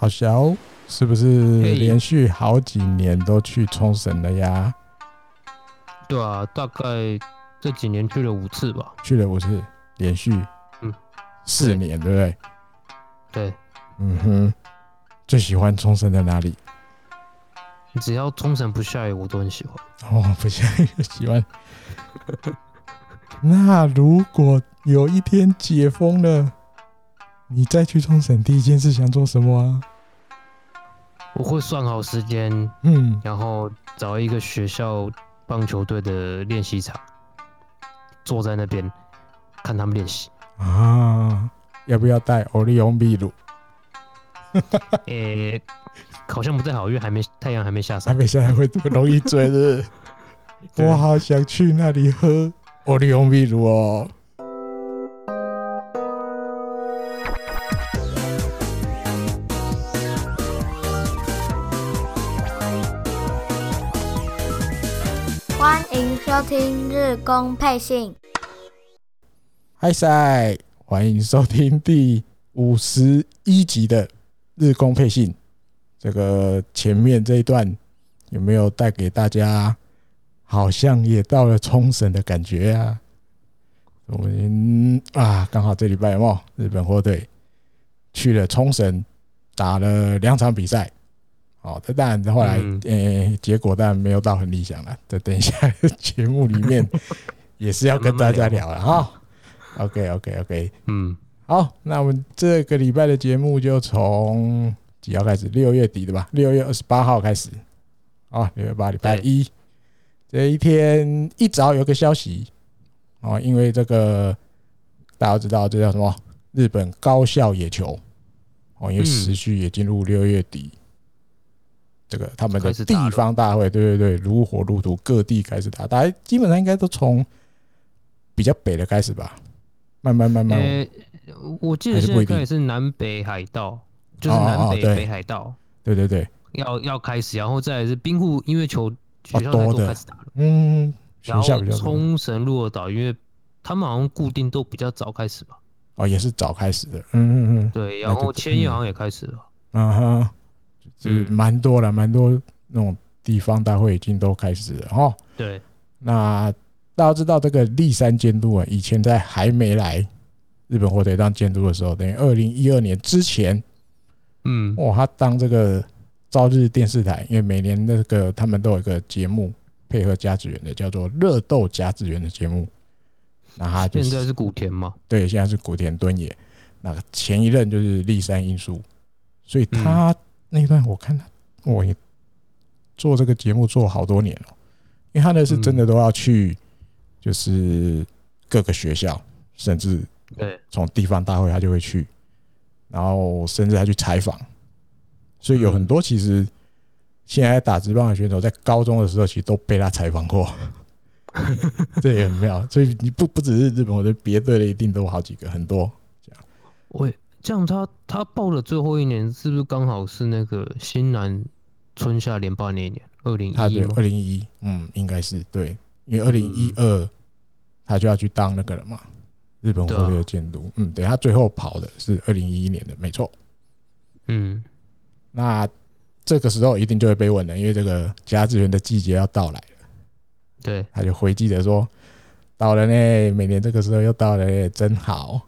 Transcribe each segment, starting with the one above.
好小，是不是连续好几年都去冲绳了呀？对啊，大概这几年去了五次吧。去了五次，连续嗯四年，对不对？对，嗯哼。最喜欢冲绳的哪里？只要冲绳不下雨，我都很喜欢。哦，不下雨喜欢。那如果有一天解封了，你再去冲绳，第一件事想做什么啊？我会算好时间，嗯，然后找一个学校棒球队的练习场，坐在那边看他们练习啊。要不要带欧利翁秘鲁？诶、欸，好像不太好，因为还没太阳还没下山，还没下山会容易坠的。我好想去那里喝欧利翁秘鲁哦。收听日工配信。嗨塞，欢迎收听第五十一集的。日工配信，这个前面这一段有没有带给大家好像也到了冲绳的感觉啊？我们啊，刚好这礼拜哦，日本火腿去了冲绳打了两场比赛。哦，这当然后来呃，结果当然没有到很理想了。这等一下 节目里面 也是要跟大家聊了哈。OK，OK，OK，嗯。好，那我们这个礼拜的节目就从几号开始？六月底的吧，六月二十八号开始。啊，六月八礼拜一这一天一早有个消息哦，因为这个大家知道这叫什么？日本高校野球哦，因为时序也进入六月底，这个他们的地方大会，对对对，如火如荼，各地开始打，大家基本上应该都从比较北的开始吧，慢慢慢慢。我记得现在也是南北海道，就是南北北海道，对。对对，要要开始，然后再来是兵库，因为球学校都开始打了，嗯，然后冲绳鹿儿岛，因为他们好像固定都比较早开始吧，哦，也是早开始的，嗯嗯嗯，对，然后千叶好像也开始了，嗯哼，就是蛮多了，蛮多那种地方大会已经都开始了哈，对，那大家知道这个立山监督啊，以前在还没来。日本火腿当监督的时候，等于二零一二年之前，嗯，哇，他当这个朝日电视台，因为每年那个他们都有一个节目配合甲子园的，叫做《热斗甲子园》的节目。那他现在是古田吗？对，现在是古田敦也。那前一任就是立山英树，所以他那一段我看他，我也做这个节目做好多年了，因为他那是真的都要去，就是各个学校，甚至。对，从地方大会他就会去，然后甚至他去采访，所以有很多其实现在打职棒的选手，在高中的时候其实都被他采访过，这也很妙。所以你不不只是日本，我觉得别队的一定都有好几个，很多这样。喂，这样他他报的最后一年是不是刚好是那个新南春夏联办那一年？二零一一，二零一一，嗯，应该是对，因为二零一二他就要去当那个了嘛。日本火腿的监督，嗯，对，他最后跑的是二零一一年的，没错。嗯，那这个时候一定就会被问了，因为这个甲子园的季节要到来了。对，他就回记者说：“到了呢，每年这个时候又到了，真好。”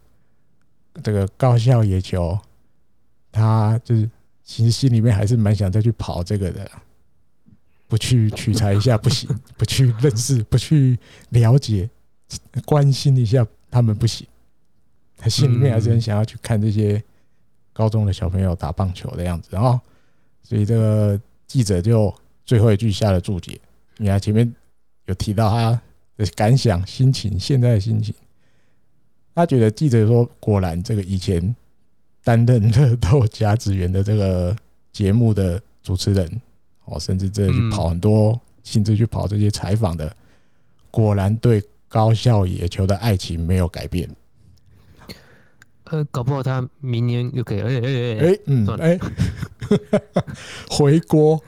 这个高校野球，他就是其实心里面还是蛮想再去跑这个的，不去取材一下不行，不去认识，不去了解，关心一下。他们不行，他心里面还是很想要去看这些高中的小朋友打棒球的样子，然后，所以这个记者就最后一句下了注解。你看前面有提到他的感想、心情，现在的心情，他觉得记者说，果然这个以前担任热斗甲子园的这个节目的主持人，哦，甚至这去跑很多，亲自去跑这些采访的，果然对。高校野球的爱情没有改变，呃，搞不好他明年又可以，哎哎哎哎，嗯，哎，回锅，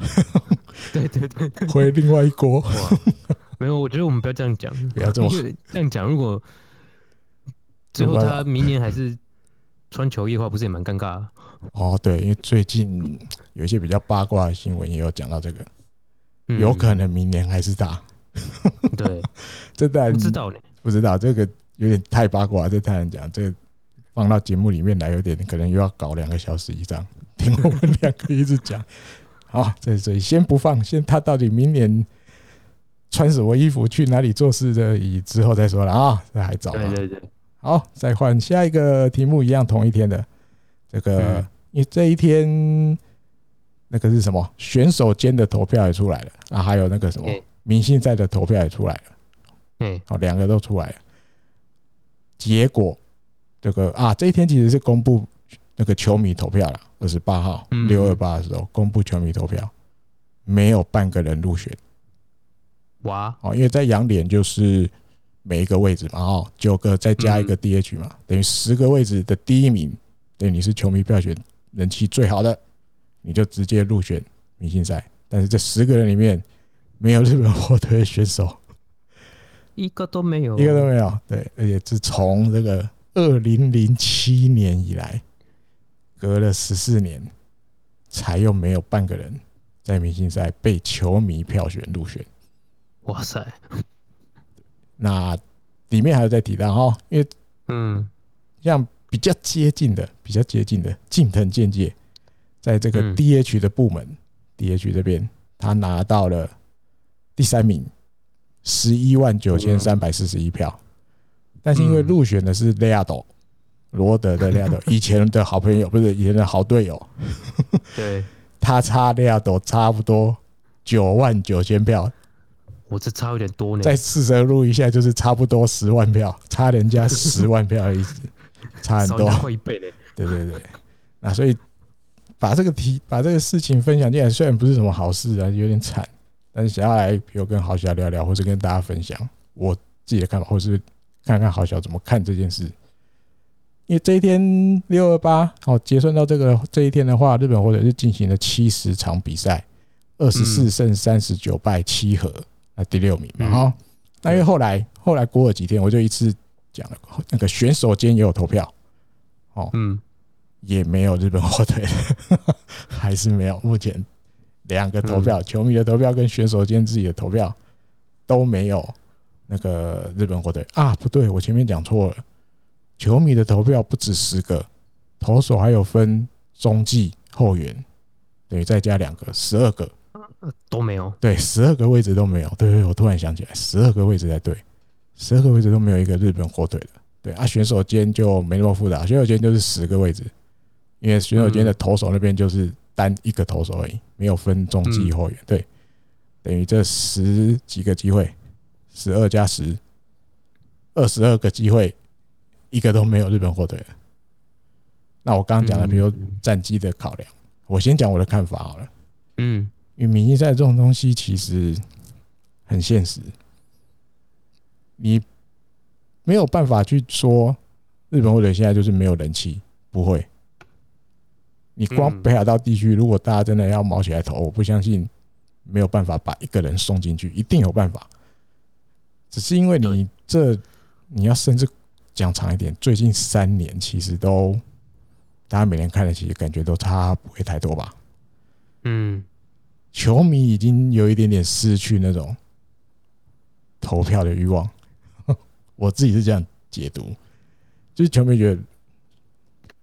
对对对，回另外一锅，没有，我觉得我们不要这样讲，不要这么这样讲。如果最后他明年还是穿球衣的话，不是也蛮尴尬的？哦，对，因为最近有一些比较八卦的新闻也有讲到这个，嗯、有可能明年还是打。对，这当然不知道呢，不知道这个有点太八卦，这太难讲。这个放到节目里面来，有点可能又要搞两个小时以上，听我们两个一直讲。好，这这先不放，先他到底明年穿什么衣服去哪里做事的，以之后再说了啊，这还早。对对对。好，再换下一个题目，一样同一天的这个，因为这一天那个是什么？选手间的投票也出来了啊，还有那个什么明星赛的投票也出来了，嗯，哦，两个都出来了。结果这个啊，这一天其实是公布那个球迷投票了，二十八号六二八的时候公布球迷投票，没有半个人入选。哇，哦，因为在洋联就是。每一个位置嘛，哦，九个再加一个 DH 嘛，等于十个位置的第一名，等于你是球迷票选人气最好的，你就直接入选明星赛。但是这十个人里面没有日本火腿选手，一个都没有，一个都没有。对，而且自从这个二零零七年以来，隔了十四年，才又没有半个人在明星赛被球迷票选入选。哇塞！那里面还有在提到哈，因为嗯，像比较接近的、比较接近的近藤健介，在这个 DH 的部门，DH 这边他拿到了第三名，十一万九千三百四十一票。但是因为入选的是雷亚斗，罗德的雷亚斗，以前的好朋友，不是以前的好队友，对，他差雷亚斗差不多九万九千票。我这差有点多呢，再四舍录一下，就是差不多十万票，差人家十万票的意思，差很多，快一倍嘞。对对对，那所以把这个题，把这个事情分享进来，虽然不是什么好事啊，有点惨，但是想要来，比如跟豪小聊聊，或者跟大家分享我自己的看法，或是看看豪小怎么看这件事。因为这一天六二八，好结算到这个这一天的话，日本或者是进行了七十场比赛，二十四胜三十九败七和。那第六名嘛，哈，那因为后来后来过了几天，我就一次讲了，那个选手间也有投票，哦，嗯，也没有日本火腿，还是没有。目前两个投票，球迷的投票跟选手间自己的投票都没有那个日本火腿啊，不对，我前面讲错了，球迷的投票不止十个，投手还有分中继后援，等于再加两个，十二个。都没有，对，十二个位置都没有。对，对，我突然想起来，十二个位置在对，十二个位置都没有一个日本火腿的。对啊，选手间就没那么复杂，选手间就是十个位置，因为选手间的投手那边就是单一个投手而已，没有分中继后援。对，等于这十几个机会，十二加十，二十二个机会，一个都没有日本火腿。那我刚刚讲的，比如战绩的考量，我先讲我的看法好了。嗯。因为明星赛这种东西其实很现实，你没有办法去说日本或者现在就是没有人气，不会。你光北海道地区，如果大家真的要毛起来投，我不相信没有办法把一个人送进去，一定有办法。只是因为你这你要甚至讲长一点，最近三年其实都大家每年看的，其实感觉都差不会太多吧？嗯。球迷已经有一点点失去那种投票的欲望，我自己是这样解读，就是球迷觉得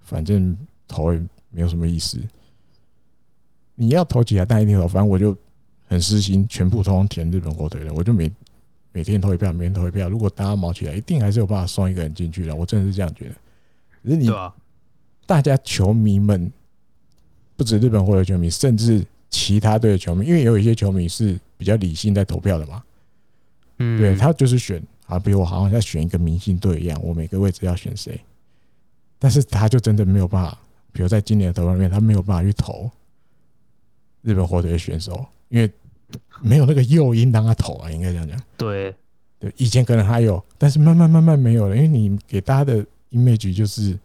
反正投也没有什么意思，你要投几台但一定投，反正我就很私心，全部通通填日本火腿的，我就每每天投一票，每天投一票。如果大家毛起来，一定还是有办法送一个人进去的，我真的是这样觉得。可是你大家球迷们不止日本火腿球迷，甚至。其他队的球迷，因为也有一些球迷是比较理性在投票的嘛，嗯，对他就是选啊，比如我好像在选一个明星队一样，我每个位置要选谁，但是他就真的没有办法，比如在今年的投票里面，他没有办法去投日本火腿的选手，因为没有那个诱因让他投啊，应该这样讲。对，对，以前可能还有，但是慢慢慢慢没有了，因为你给大家的 image 就是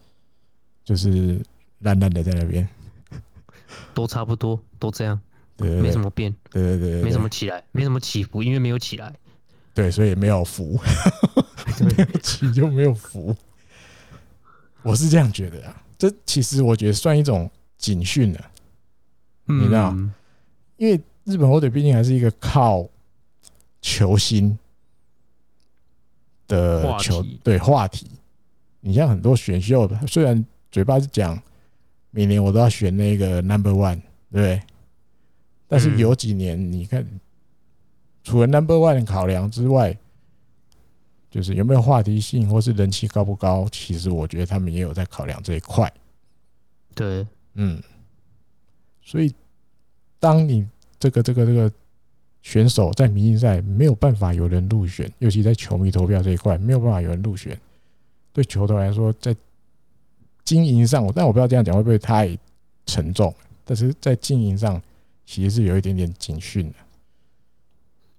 就是烂烂的在那边。都差不多，都这样，对，没什么变，对对对，没什么起来，没什么起伏，因为没有起来，对，所以没有伏，没有起 就没有伏，我是这样觉得啊，这其实我觉得算一种警讯了，你知道，因为日本火腿毕竟还是一个靠球星的球对话题。你像很多选秀，虽然嘴巴是讲每年我都要选那个 number one，对不对？但是有几年你看，除了 number one 的考量之外，就是有没有话题性，或是人气高不高？其实我觉得他们也有在考量这一块。对，嗯，所以当你这个这个这个选手在明星赛没有办法有人入选，尤其在球迷投票这一块没有办法有人入选，对球队来说，在经营上，但我不知道这样讲会不会太沉重。但是在经营上，其实是有一点点警讯的。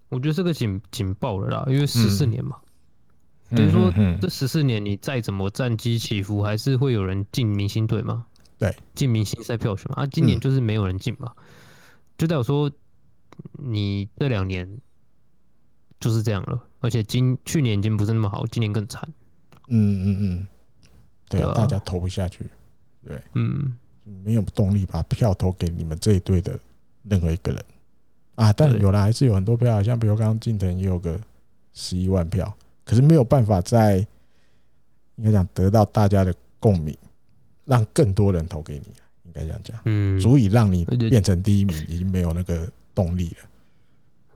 我觉得这个警警报了啦，因为十四年嘛，等于说这十四年你再怎么战绩起伏，还是会有人进明星队嘛。对，进明星赛票选嘛，啊，今年就是没有人进嘛，嗯、就代表说你这两年就是这样了，而且今去年已经不是那么好，今年更惨。嗯嗯嗯，对，啊、大家投不下去，对，嗯，没有动力把票投给你们这一队的任何一个人啊，但有了还是有很多票，像比如刚刚近藤也有个十一万票，可是没有办法在应该讲得到大家的共鸣。让更多人投给你，应该这样讲，嗯，足以让你变成第一名，已经没有那个动力了。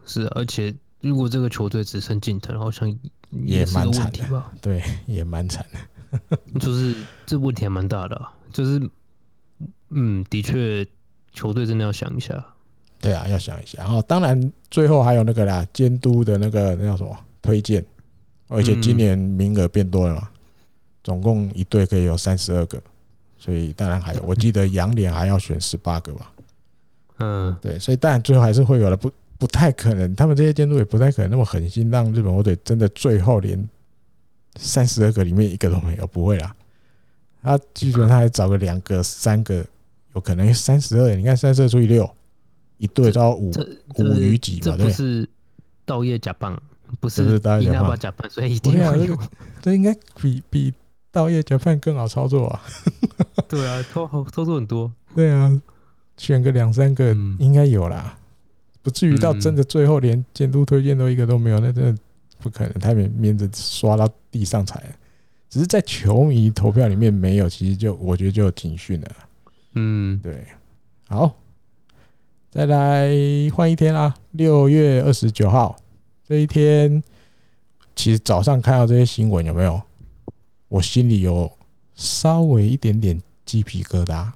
是，而且如果这个球队只剩近藤，好像也是个问题吧？对，也蛮惨的。就是这问题还蛮大的，啊，就是，嗯，的确，球队真的要想一下。对啊，要想一下。然后，当然最后还有那个啦，监督的那个那叫什么推荐，而且今年名额变多了嘛，总共一队可以有三十二个。所以当然还有，我记得杨联还要选十八个吧。嗯，对，所以当然最后还是会有了，不不太可能，他们这些监督也不太可能那么狠心让日本火腿真的最后连三十二个里面一个都没有，不会啦。他基本上还找个两个、三个，有可能三十二。你看三十二除以六，一队都要五五余几嘛？对，不是稻叶甲棒，不是稻叶甲棒，所以一定要有。这应该比比。稻叶甲棒更好操作啊！对啊，操操作很多。对啊，选个两三个应该有啦，不至于到真的最后连监督推荐都一个都没有，那真的不可能，他们面子刷到地上踩。只是在球迷投票里面没有，其实就我觉得就有警讯了。嗯，对。好，再来换一天啦，六月二十九号这一天，其实早上看到这些新闻有没有？我心里有稍微一点点鸡皮疙瘩，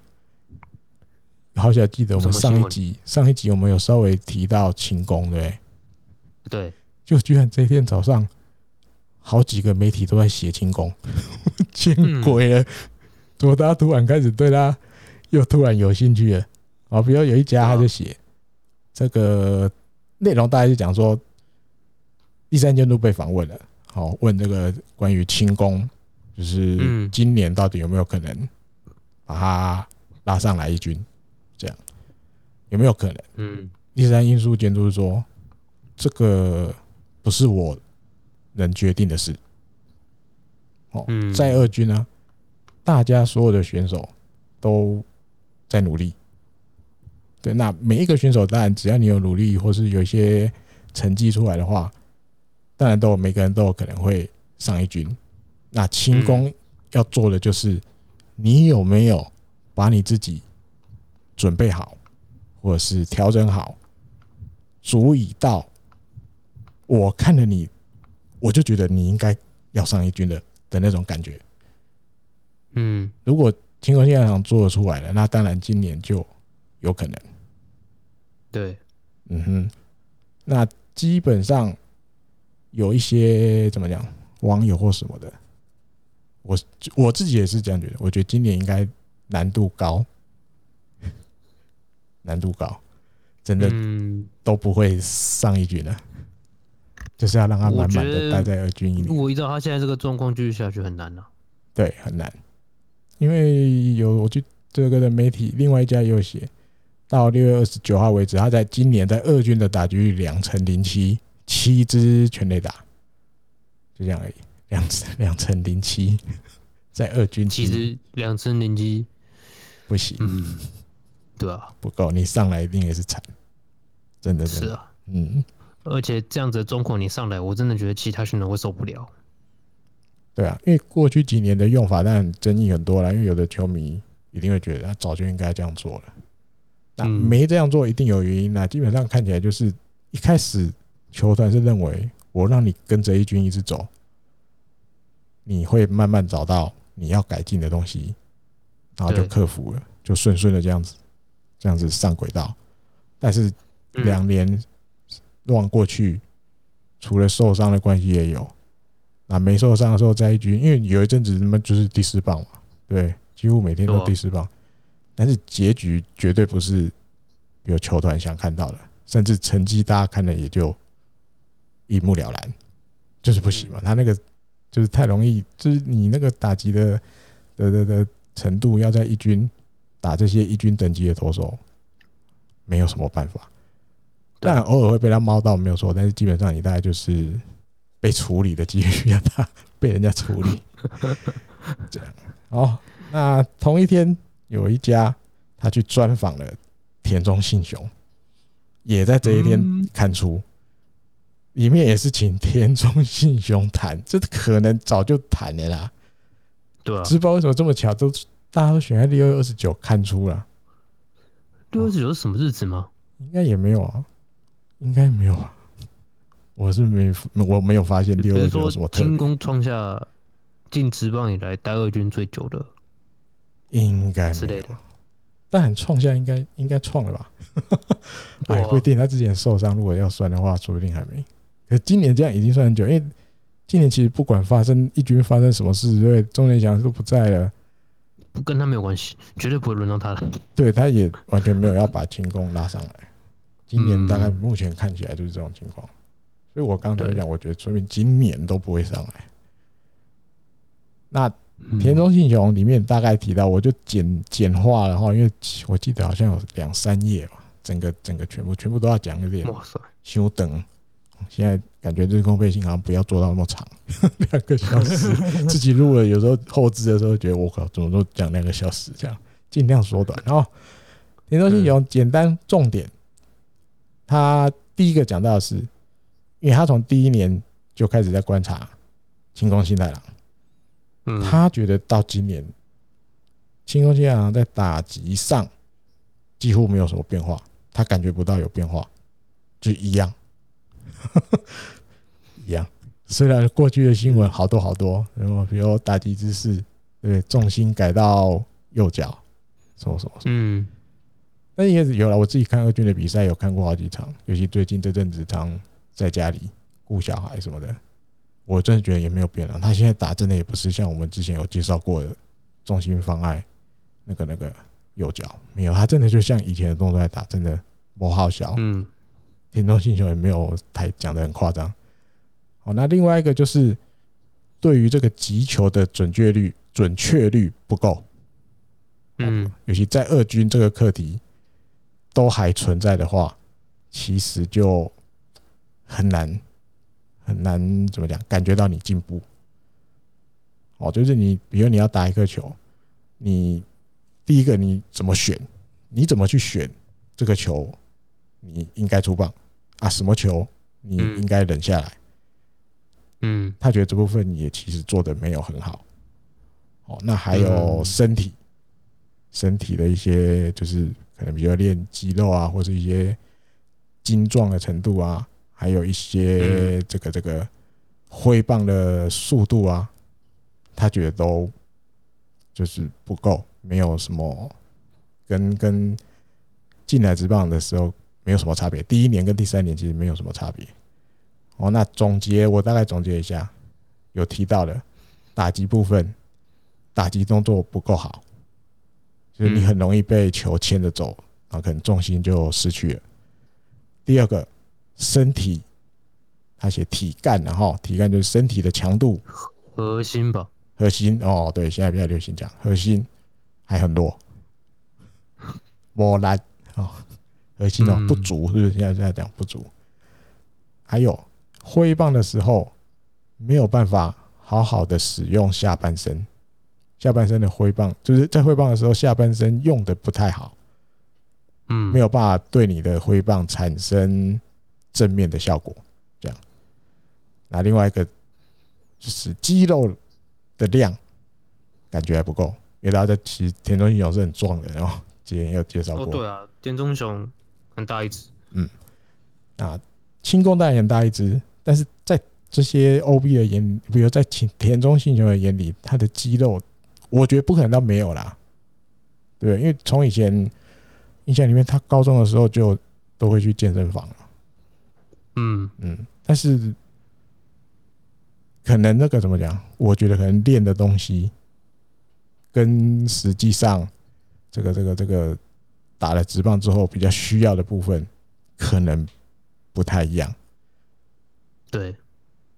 好像记得我们上一集上一集我们有稍微提到清宫，对对，就居然这一天早上好几个媒体都在写清宫，见鬼了！怎么大家突然开始对他又突然有兴趣了？啊，比如有一家他就写这个内容，大概是讲说第三监督被访问了，好问这个关于清宫。就是今年到底有没有可能把他拉上来一军？这样有没有可能？嗯，第三因素监督说，这个不是我能决定的事。哦，在二军呢，大家所有的选手都在努力。对，那每一个选手当然只要你有努力，或是有一些成绩出来的话，当然都有每个人都有可能会上一军。那轻功要做的就是，你有没有把你自己准备好，或者是调整好，足以到我看了你，我就觉得你应该要上一军的的那种感觉。嗯，如果清宫现在想做得出来了，那当然今年就有可能。对，嗯哼，那基本上有一些怎么讲，网友或什么的。我我自己也是这样觉得，我觉得今年应该难度高，难度高，真的都不会上一军了，就是要让他满满的待在二军一年。如果依照他现在这个状况继续下去，很难了。对，很难，因为有我就这个的媒体，另外一家也有写，到六月二十九号为止，他在今年在二军的打击率两成零七，七支全垒打，就这样而已。两成两成零七，在二军其实两成零七不行，嗯，对啊，不够，你上来一定也是惨，真的，真的。是啊，嗯，而且这样子的状况你上来，我真的觉得其他选手会受不了。对啊，因为过去几年的用法但争议很多啦，因为有的球迷一定会觉得他早就应该这样做了，那没这样做一定有原因啦。基本上看起来就是一开始球团是认为我让你跟着一军一直走，你会慢慢找到你要改进的东西，然后就克服了，就顺顺的这样子，这样子上轨道。但是两年乱过去，除了受伤的关系也有。那没受伤的时候在一军，因为有一阵子他们就是第四棒嘛，对，几乎每天都第四棒。但是结局绝对不是有球团想看到的，甚至成绩大家看的也就一目了然，就是不行嘛。他那个就是太容易，就是你那个打击的的的的程度，要在一军打这些一军等级的投手，没有什么办法。当然偶尔会被他猫到没有错，但是基本上你大概就是。被处理的几率比较大，被人家处理 这样。哦，那同一天有一家他去专访了田中信雄，也在这一天看出，里面也是请田中信雄谈，这可能早就谈了啦。对啊，知道为什么这么巧，都大家都选在六月二十九看出了。六月二十九是什么日子吗？应该也没有啊，应该没有啊。我是没我没有发现第二说什么特别。金工创下进职棒以来待二军最久的，应该之类的。但创下应该应该创了吧？哎，不一定。他之前受伤，如果要算的话，说不定还没。可今年这样已经算很久，因为今年其实不管发生一军发生什么事，因为钟连祥都不在了，不跟他没有关系，绝对不会轮到他的。对，他也完全没有要把金工拉上来。今年大概目前看起来就是这种情况。所以我刚才讲，我觉得说明今年都不会上来。那田中信雄里面大概提到，我就简简化了哈，因为我记得好像有两三页吧，整个整个全部全部都要讲一遍。哇塞！休等，现在感觉日工配信好像不要做到那么长，两个小时。自己录了，有时候后置的时候觉得我靠，怎么都讲两个小时这样，尽量缩短。然后田中信雄简单重点，他第一个讲到的是。因为他从第一年就开始在观察清宫新太郎，嗯，他觉得到今年清宫新太郎在打击上几乎没有什么变化，他感觉不到有变化，就一样，一样。虽然过去的新闻好多好多，然后比如打击姿势，对，重心改到右脚，什么什么，嗯，但也有了。我自己看二军的比赛，有看过好几场，尤其最近这阵子常。在家里顾小孩什么的，我真的觉得也没有变了。他现在打真的也不是像我们之前有介绍过的重心妨碍那个那个右脚，没有，他真的就像以前的动作在打，真的不好笑。嗯，田中信雄也没有太讲的很夸张。好，那另外一个就是对于这个击球的准确率准确率不够。嗯，尤其在二军这个课题都还存在的话，其实就。很难很难怎么讲？感觉到你进步哦，就是你，比如你要打一个球，你第一个你怎么选？你怎么去选这个球？你应该出棒啊？什么球你应该忍下来？嗯，他觉得这部分也其实做的没有很好。哦，那还有身体，身体的一些就是可能比较练肌肉啊，或是一些精壮的程度啊。还有一些这个这个挥棒的速度啊，他觉得都就是不够，没有什么跟跟进来职棒的时候没有什么差别。第一年跟第三年其实没有什么差别。哦，那总结我大概总结一下，有提到的打击部分，打击动作不够好，就是你很容易被球牵着走，然后可能重心就失去了。第二个。身体，他写体干，然后体干就是身体的强度，核心吧，核心哦，对，现在比较流行讲核心还很弱，磨烂哦，核心哦不足，是不是？现在现在讲不足，还有挥棒的时候没有办法好好的使用下半身，下半身的挥棒，就是在挥棒的时候，下半身用的不太好，嗯，没有办法对你的挥棒产生正面的效果。这样，那另外一个就是肌肉的量感觉还不够，因为大家其实田中信雄是很壮的，然后之前有介绍过。哦，对啊，田中雄很大一只，嗯，啊，轻功当然很大一只，但是在这些 OB 的眼里，比如在田田中信雄的眼里，他的肌肉，我觉得不可能到没有啦，对，因为从以前印象里面，他高中的时候就都会去健身房，嗯嗯，但是可能那个怎么讲？我觉得可能练的东西跟实际上这个这个这个打了直棒之后比较需要的部分，可能不太一样。对。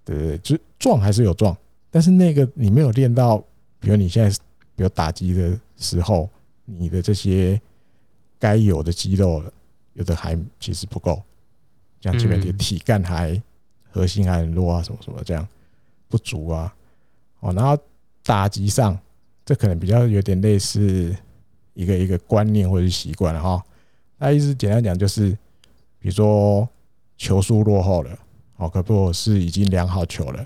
对就壮还是有壮，但是那个你没有练到，比如你现在比如打击的时候，你的这些该有的肌肉，有的还其实不够，像前面的体干还核心还很弱啊，什么什么这样不足啊。哦，然后打击上，这可能比较有点类似一个一个观念或者是习惯哈。那意思简单讲就是，比如说球速落后了。哦，可不是已经量好球了，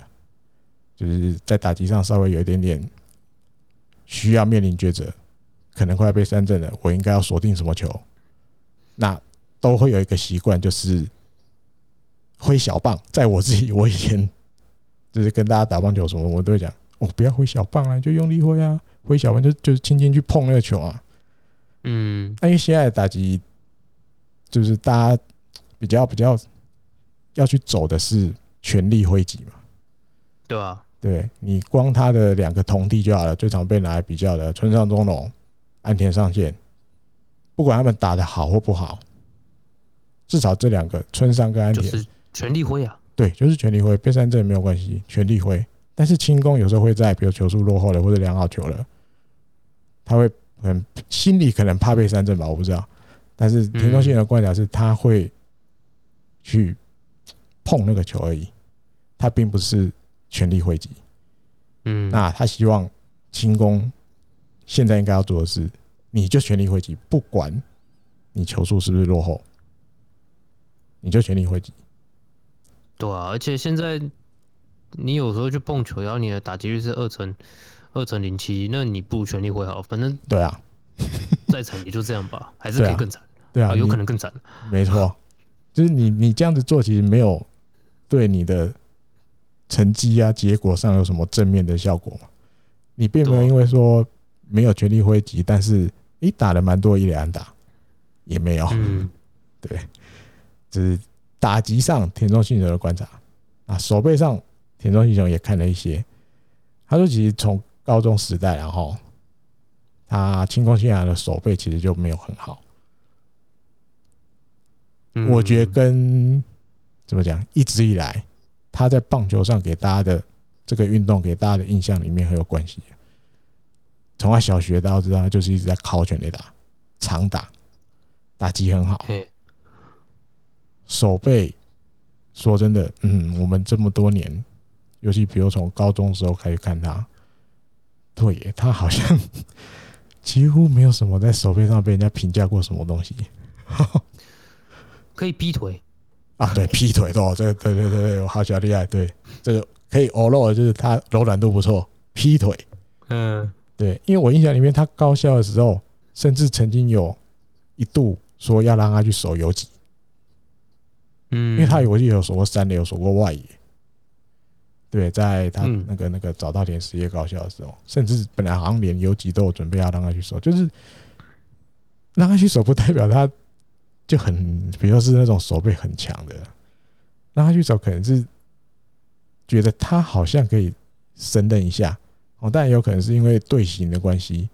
就是在打击上稍微有一点点需要面临抉择，可能快要被三振了，我应该要锁定什么球？那都会有一个习惯，就是挥小棒。在我自己，我以前就是跟大家打棒球什么，我都会讲，哦，不要挥小棒啊，就用力挥啊，挥小棒就就是轻轻去碰那个球啊。嗯，那因为现在的打击就是大家比较比较。要去走的是全力挥击嘛？对啊，对你光他的两个同弟就好了，最常被拿来比较的村上宗隆、安田上线，不管他们打得好或不好，至少这两个村上跟安田就是全力挥啊。对，就是全力挥，被三振没有关系，全力挥。但是轻功有时候会在比如球速落后了或者量好球了，他会很心里可能怕被三振吧，我不知道。但是田中信的观察是，他会去。碰那个球而已，他并不是全力挥击。嗯，那他希望清宫现在应该要做的是，你就全力挥击，不管你球速是不是落后，你就全力挥击。对啊，而且现在你有时候去碰球，然后你的打击率是二成二成零七，那你不如全力挥好，反正对啊，再惨也就这样吧，还是可以更惨。对啊，有可能更惨。没错，就是你你这样子做，其实没有。对你的成绩啊，结果上有什么正面的效果吗？你并没有因为说没有全力挥击，但是你打了蛮多一垒安打，也没有。嗯，对，只是打击上田中信雄的观察啊，手背上田中信雄也看了一些。他说，其实从高中时代，然后他清宫信阳的手背其实就没有很好。我觉得跟怎么讲？一直以来，他在棒球上给大家的这个运动给大家的印象里面很有关系。从他小学到知道，他就是一直在靠全垒打，长打，打击很好，手背。说真的，嗯，我们这么多年，尤其比如从高中时候开始看他，对耶，他好像 几乎没有什么在手背上被人家评价过什么东西。可以劈腿。啊，对，劈腿哦，这个对对对对，我好小厉害，对，这个可以偶漏的就是他柔软度不错，劈腿，嗯，对，因为我印象里面他高校的时候，甚至曾经有一度说要让他去守游击，嗯，因为他有我记得有守过三垒，有守过外野，对，在他那个那个早稻田实业高校的时候，甚至本来好像连游击都有准备要让他去守，就是让他去守不代表他。就很，比如说是那种手背很强的，让他去找，可能是觉得他好像可以胜任一下哦，但也有可能是因为队形的关系，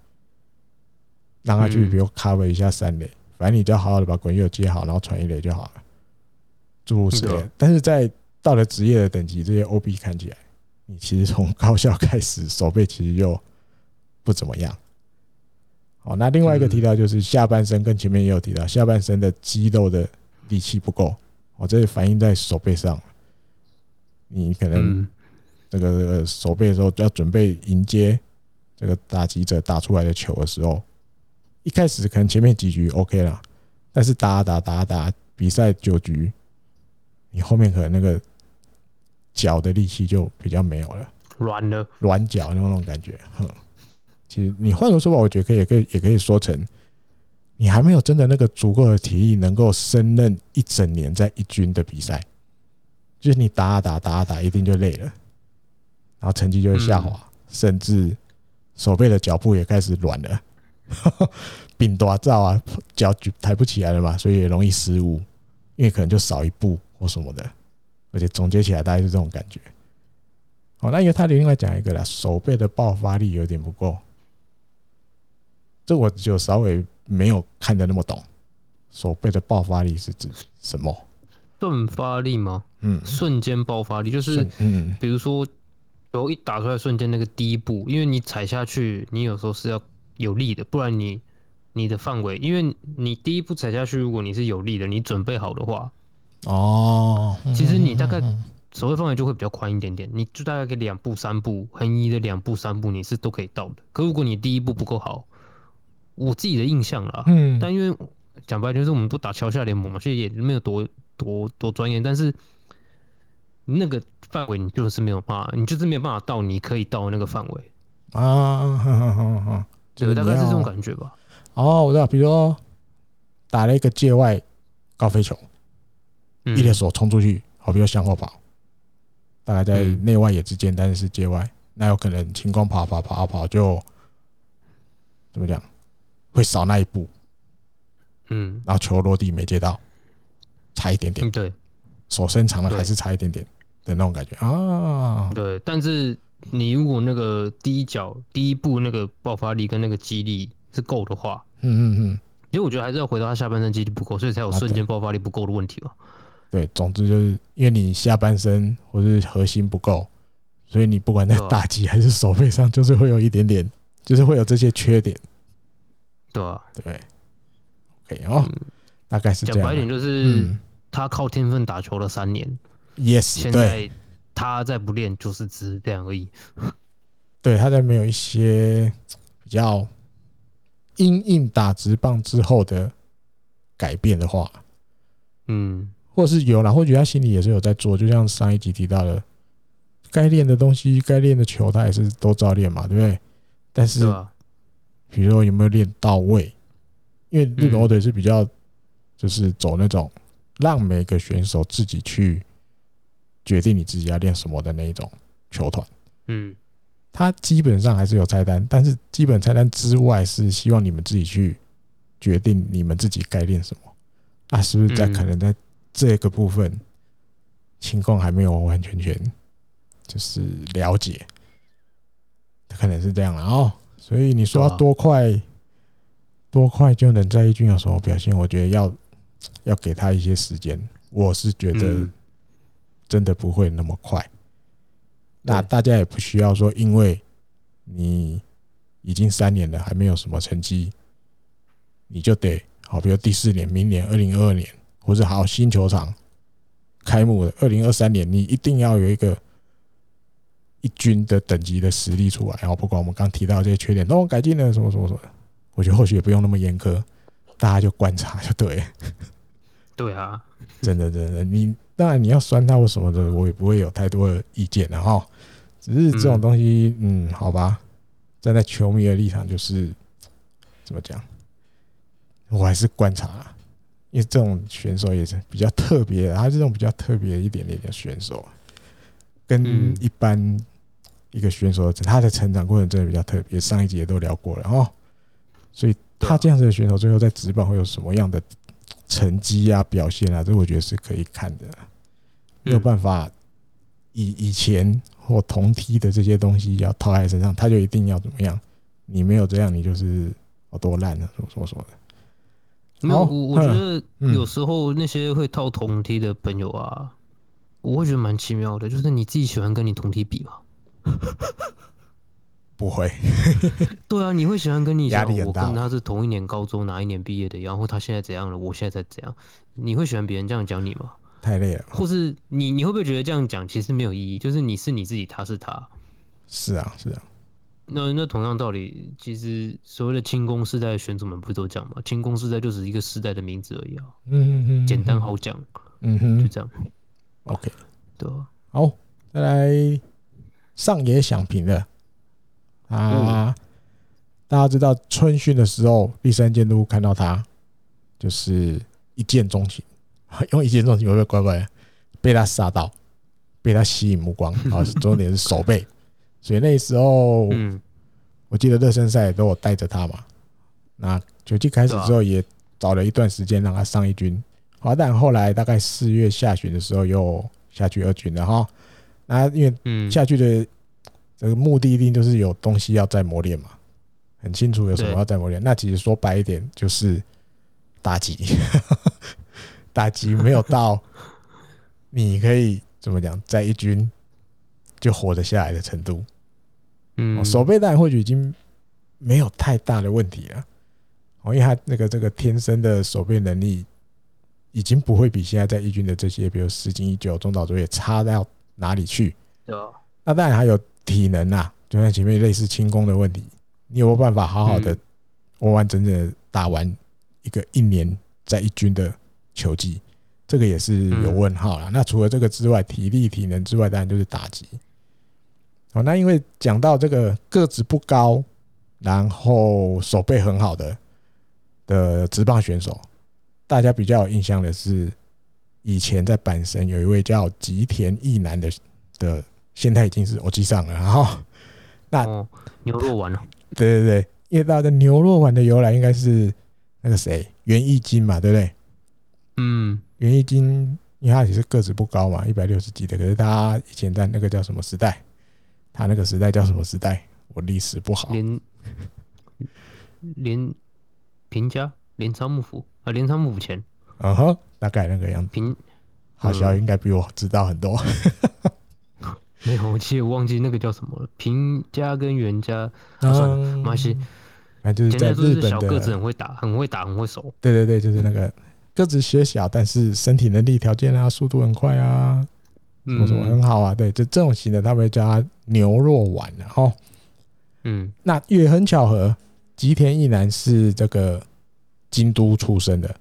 让他去比如 cover 一下三垒，反正你只要好好的把滚球接好，然后传一垒就好了，诸如此类。但是在到了职业的等级，这些 OB 看起来，你其实从高校开始手背其实就不怎么样。哦，那另外一个提到就是下半身，跟前面也有提到，下半身的肌肉的力气不够，哦，这反映在手背上。你可能这个手背的时候就要准备迎接这个打击者打出来的球的时候，一开始可能前面几局 OK 了，但是打打打打比赛九局，你后面可能那个脚的力气就比较没有了，软了，软脚那种感觉。哼，其实你换个说法，我觉得可以，也可以，也可以说成，你还没有真的那个足够的体力，能够胜任一整年在一军的比赛。就是你打打打打，一定就累了，然后成绩就会下滑，甚至手背的脚步也开始软了，饼多照啊，脚举抬不起来了嘛，所以也容易失误，因为可能就少一步或什么的，而且总结起来大概是这种感觉。好，那因为他另外讲一个啦，手背的爆发力有点不够，这我就稍微没有看得那么懂，手背的爆发力是指什么？瞬发力吗？嗯，瞬间爆发力就是，嗯，比如说球一打出来瞬间那个第一步，因为你踩下去，你有时候是要有力的，不然你你的范围，因为你第一步踩下去，如果你是有力的，你准备好的话，哦，其实你大概手背范围就会比较宽一点点，你就大概给两步三步横移的两步三步，你是都可以到的。可如果你第一步不够好，我自己的印象啦，嗯，但因为讲白就是我们都打桥下联盟嘛，所以也没有多。多多专业，但是那个范围你就是没有办法，你就是没有办法到你可以到那个范围啊，哈哈哈哈，这个大概是这种感觉吧。哦，我知道，比如说打了一个界外高飞球，嗯、一只手冲出去，好，比如向后跑，大概在内外野之间，但是是界外，那有可能晴空跑跑跑跑就怎么讲，会少那一步，嗯，然后球落地没接到。差一点点，对，手伸长了还是差一点点的那种感觉啊。对，但是你如果那个第一脚第一步那个爆发力跟那个肌力是够的话，嗯嗯嗯，其实我觉得还是要回到他下半身肌力不够，所以才有瞬间爆发力不够的问题吧。对，总之就是因为你下半身或是核心不够，所以你不管在打击还是手背上，就是会有一点点，就是会有这些缺点。对啊，对，OK 哦，大概是这样。讲白一点就是。他靠天分打球了三年，yes，现在他再不练就是只是这样而已。对，他在没有一些比较因应打直棒之后的改变的话，嗯，或是有啦，或许他心里也是有在做，就像上一集提到的，该练的东西、该练的球，他也是都照练嘛，对不对？但是，比如说有没有练到位？因为日本火腿是比较就是走那种。让每个选手自己去决定你自己要练什么的那一种球团，嗯，他基本上还是有菜单，但是基本菜单之外是希望你们自己去决定你们自己该练什么。啊，是不是在可能在这个部分情况还没有完完全全就是了解，可能是这样了哦。所以你说要多快多快就能在一军有什么表现？我觉得要。要给他一些时间，我是觉得真的不会那么快。那大家也不需要说，因为你已经三年了还没有什么成绩，你就得好，比如第四年，明年二零二二年，或者好新球场开幕的二零二三年，你一定要有一个一军的等级的实力出来。然后不管我们刚提到这些缺点，都改进了什么什么什么，我觉得或许也不用那么严苛。大家就观察就对，对啊，真的真的，你当然你要酸他或什么的，我也不会有太多的意见的哈。只是这种东西，嗯，好吧，站在球迷的立场，就是怎么讲，我还是观察，因为这种选手也是比较特别，他这种比较特别一点点的选手，跟一般一个选手他的成长过程真的比较特别，上一集也都聊过了哦，所以。他这样子的选手，最后在职棒会有什么样的成绩啊、表现啊？这我觉得是可以看的。没有办法以以前或同梯的这些东西要套在身上，他就一定要怎么样？你没有这样，你就是有多烂了，什么什么什么的。没有，我我觉得有时候那些会套同梯的朋友啊，我会觉得蛮奇妙的，就是你自己喜欢跟你同梯比吗？不会，对啊，你会喜欢跟你讲我跟他是同一年高中哪一年毕业的，然后他现在怎样了，我现在在怎样？你会喜欢别人这样讲你吗？太累了。或是你你会不会觉得这样讲其实没有意义？就是你是你自己，他是他。是啊，是啊。那那同样道理，其实所谓的轻功世代的选手们不都讲吗？轻功世代就是一个世代的名字而已啊。嗯嗯嗯，简单好讲。嗯哼，就这样。OK，对。好，再来上野响平的啊，大家知道春训的时候，栗山监督看到他就是一见钟情，用一见钟情会不会乖乖被他杀到，被他吸引目光啊？重点是手背。所以那时候，嗯，我记得热身赛都有带着他嘛。那球季开始之后，也找了一段时间让他上一军。好，但后来大概四月下旬的时候又下去二军了哈。那因为嗯下去的这个目的一定就是有东西要再磨练嘛，很清楚有什么要再磨练。那其实说白一点就是打击，打击没有到你可以怎么讲在一军。就活得下来的程度，嗯，守备当然或许已经没有太大的问题了，哦，因为他那个这个天生的守备能力已经不会比现在在一军的这些，比如石井一九、中岛卓也差到哪里去。对，那当然还有体能啊，就像前面类似轻功的问题，你有没有办法好好的完完整整的打完一个一年在一军的球季？这个也是有问号了。那除了这个之外，体力、体能之外，当然就是打击。哦，那因为讲到这个个子不高，然后手背很好的的直棒选手，大家比较有印象的是，以前在阪神有一位叫吉田义男的的，现在已经是我记上了。然后 那牛肉丸了，对对对，因为大家的牛肉丸的由来应该是那个谁袁义经嘛，对不对？嗯，袁义经因为他也是个子不高嘛，一百六十几的，可是他以前在那个叫什么时代？他那个时代叫什么时代？我历史不好。连连平家镰仓幕府啊，镰仓幕府前，嗯哼，大概那个样子。平好像应该比我知道很多。没有，我其实我忘记那个叫什么了。平家跟袁家，算了，没关系。反正就是在日本的小个子很会打，很会打，很会守。对对对，就是那个个子学小，但是身体能力条件啊，速度很快啊。我说很好啊，对，就这种型的，他们会叫他牛肉丸的哈。嗯，那也很巧合，吉田义男是这个京都出生的。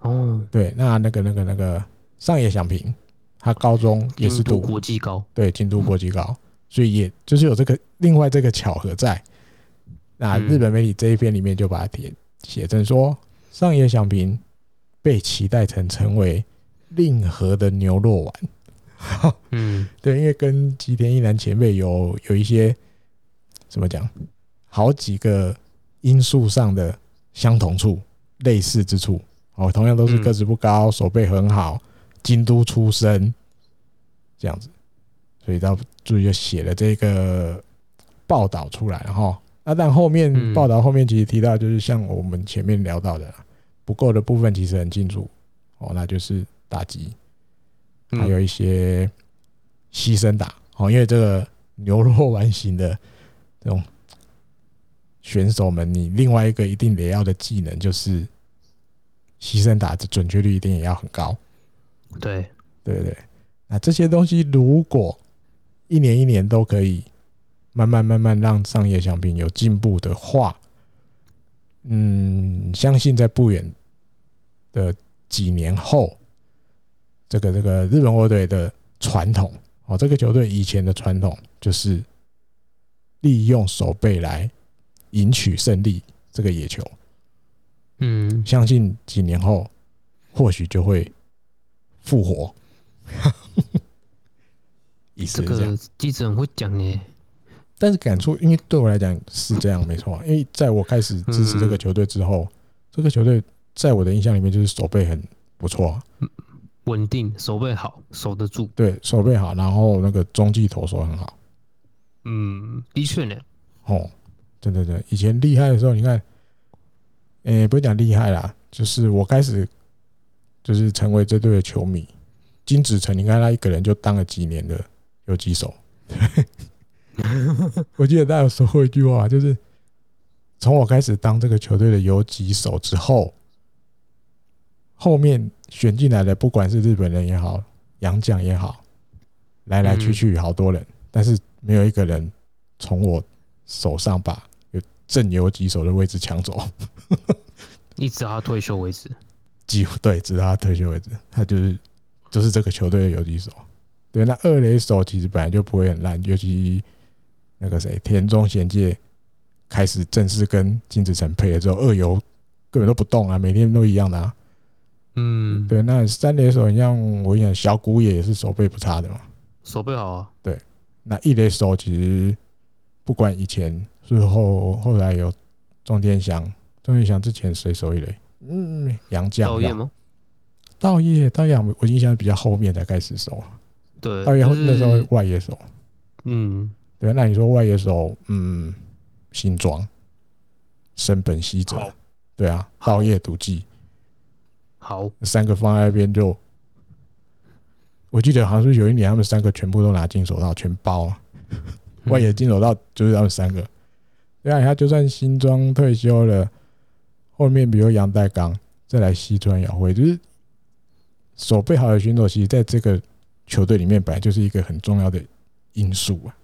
哦，对，那那个那个那个上野响平，他高中也是读国际高，对，京都国际高，所以也就是有这个另外这个巧合在。那日本媒体这一篇里面就把它写写成说，上野响平被期待成成为令和的牛肉丸。嗯，对，因为跟吉田一男前辈有有一些怎么讲，好几个因素上的相同处、类似之处。哦，同样都是个子不高，手背很好，京都出身，这样子，所以到注意就写了这个报道出来，哈。那但后面报道后面其实提到，就是像我们前面聊到的，不够的部分其实很清楚。哦，那就是打击。还有一些牺牲打哦，因为这个牛肉丸型的这种选手们，你另外一个一定得要的技能就是牺牲打的准确率一定也要很高。对对对，那这些东西如果一年一年都可以慢慢慢慢让上野响平有进步的话，嗯，相信在不远的几年后。这个这个日本火腿的传统哦，这个球队以前的传统就是利用守备来赢取胜利，这个野球，嗯，相信几年后或许就会复活。意思是这个记者很会讲呢，但是感触，因为对我来讲是这样，没错。因为在我开始支持这个球队之后，这个球队在我的印象里面就是守备很不错。稳定，守备好，守得住。对，守备好，然后那个中继投手很好。嗯，的确呢。哦，对对对，以前厉害的时候，你看，诶，不会讲厉害啦，就是我开始就是成为这队的球迷。金子成，你看他一个人就当了几年的游击手。我记得他有说过一句话，就是从我开始当这个球队的游击手之后。后面选进来的，不管是日本人也好，洋将也好，来来去去好多人，但是没有一个人从我手上把有正游击手的位置抢走，一直到他退休为止。几乎对，直到他退休为止，他就是就是这个球队的游击手。对，那二垒手其实本来就不会很烂，尤其那个谁田中贤介开始正式跟金子成配了之后，二游根本都不动啊，每天都一样的啊。嗯，对，那三垒手，你像我讲小谷野也是手背不差的嘛，手背好啊。对，那一垒手其实不管以前是后后来有钟天祥，钟天祥之前谁守一垒？嗯，杨将道业吗？道业，道业，我印象比较后面才开始守。对，道业那时候外野手。嗯，对，那你说外野手，嗯，新庄、森本希哲，对啊，道业赌技。好，三个放在那边就，我记得好像是有一年他们三个全部都拿金手套，全包啊。外野金手套就是他们三个。对啊，他就算新装退休了，后面比如杨代刚再来西川遥辉，就是守备好的选手，其实在这个球队里面本来就是一个很重要的因素啊。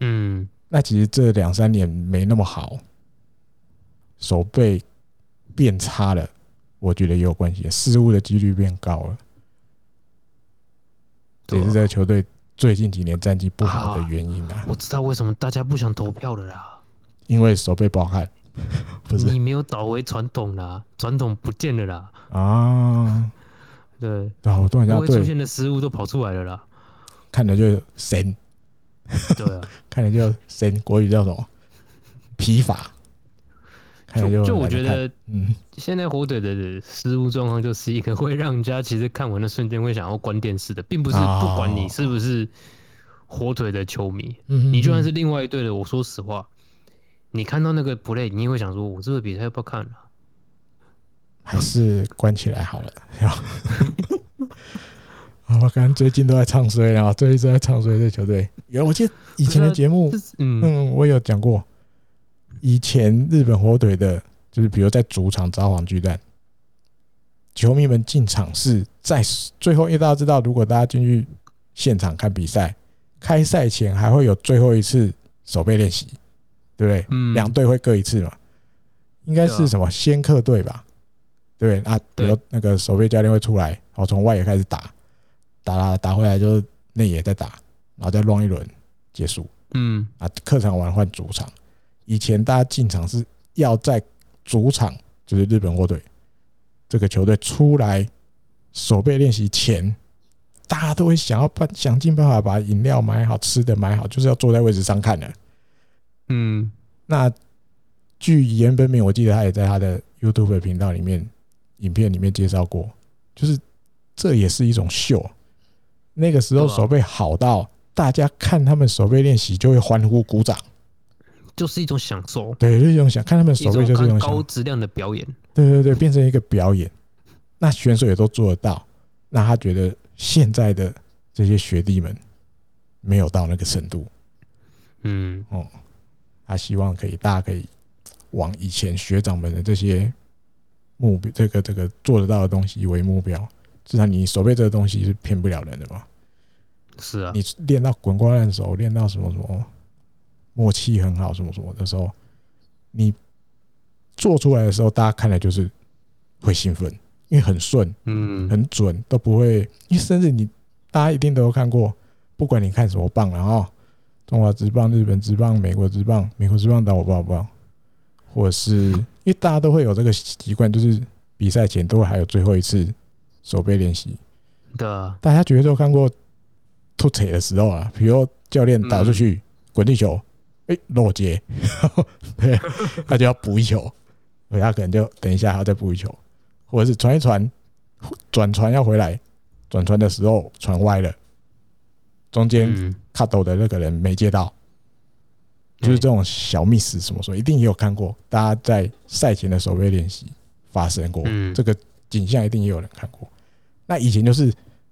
嗯，那其实这两三年没那么好，手背变差了。我觉得也有关系，失误的几率变高了，这也是这个球队最近几年战绩不好的原因啊。我知道为什么大家不想投票了啦，因为手背不好看，不是。你没有倒回传统啦，传统不见了啦。啊，对，然后突然间会出现的失误都跑出来了啦，看着就神，对啊，看着就神，国语叫什么？疲乏。就就我觉得，嗯，现在火腿的失误状况就是一个会让人家其实看完的瞬间会想要关电视的，并不是不管你是不是火腿的球迷，你就算是另外一队的，我说实话，你看到那个 play，你也会想说，我这个比赛要不要看了？还是关起来好了。啊，我刚最近都在唱衰啊，最近都在唱衰这球队。有，我记得以前的节目，嗯，我有讲过。以前日本火腿的，就是比如在主场札幌巨蛋，球迷们进场是在最后，因为大家知道，如果大家进去现场看比赛，开赛前还会有最后一次守备练习，对不对？嗯。两队会各一次嘛？应该是什么先客队吧？对啊，比如那个守备教练会出来，好，从外野开始打，打打打回来就是内野再打，然后再乱一轮结束。嗯。啊，客场完换主场。以前大家进场是要在主场，就是日本火腿这个球队出来守备练习前，大家都会想要办想尽办法把饮料买好，吃的买好，就是要坐在位置上看的。嗯，那据岩本勉，我记得他也在他的 YouTube 频道里面影片里面介绍过，就是这也是一种秀。那个时候手背好到大家看他们手背练习就会欢呼鼓掌。就是一种享受，对，就是一种想看他们手背，就是一种高质量的表演。对对对，变成一个表演，那选手也都做得到。那他觉得现在的这些学弟们没有到那个程度，嗯哦，他希望可以，大家可以往以前学长们的这些目标，这个这个做得到的东西为目标。至少你手背这个东西是骗不了人的嘛。是啊，你练到滚瓜烂熟，练到什么什么。默契很好，什么什么的时候，你做出来的时候，大家看来就是会兴奋，因为很顺，嗯，很准，都不会。因为甚至你大家一定都有看过，不管你看什么棒，然后中华职棒、日本职棒、美国职棒、美国职棒打我不好不好，或者是因为大家都会有这个习惯，就是比赛前都会还有最后一次手背练习。的，大家绝对都看过突槌的时候啊，比如教练打出去滚地球。哎，落接，对，他就要补一球，所以他可能就等一下，还要再补一球，或者是传一传，转传要回来，转传的时候传歪了，中间卡斗的那个人没接到，就是这种小 miss 什么说，一定也有看过，大家在赛前的守备练习发生过，这个景象一定也有人看过。那以前就是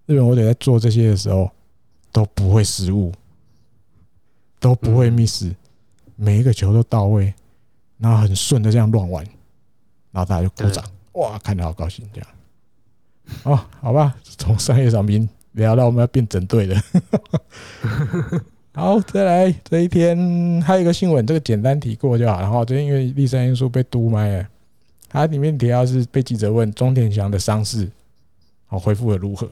日本火腿在做这些的时候都不会失误，都不会 miss。每一个球都到位，然后很顺的这样乱玩，然后大家就鼓掌，哇，看得好高兴这样。哦，好吧，从商业上兵聊到我们要变整队了，好，再来这一天还有一个新闻，这个简单提过就好。然后，就因为立山因素被督麦了，它里面提到是被记者问钟田翔的伤势，好恢复的如何？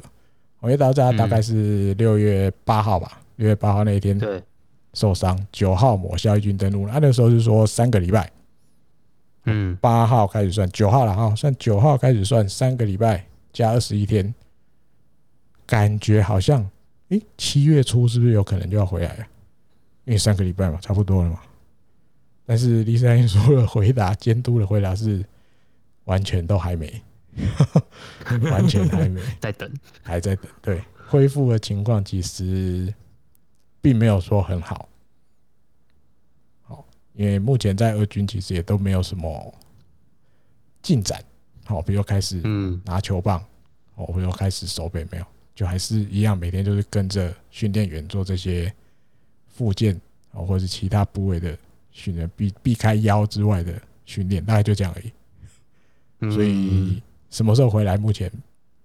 我记得大概是六月八号吧，六月八号那一天受伤，九号抹消一军登陆，他那时候是说三个礼拜，嗯，八号开始算，九号了哈，算九号开始算三个礼拜加二十一天，感觉好像。诶，七月初是不是有可能就要回来了？因为三个礼拜嘛，差不多了嘛。但是李三英说的回答，监督的回答是完全都还没，完全还没，在等，还在等。对，恢复的情况其实并没有说很好。好，因为目前在俄军其实也都没有什么进展。好，比如开始嗯拿球棒，哦，比如开始守备没有。就还是一样，每天就是跟着训练员做这些附件啊，或者是其他部位的训练，避避开腰之外的训练，大概就这样而已。所以什么时候回来，目前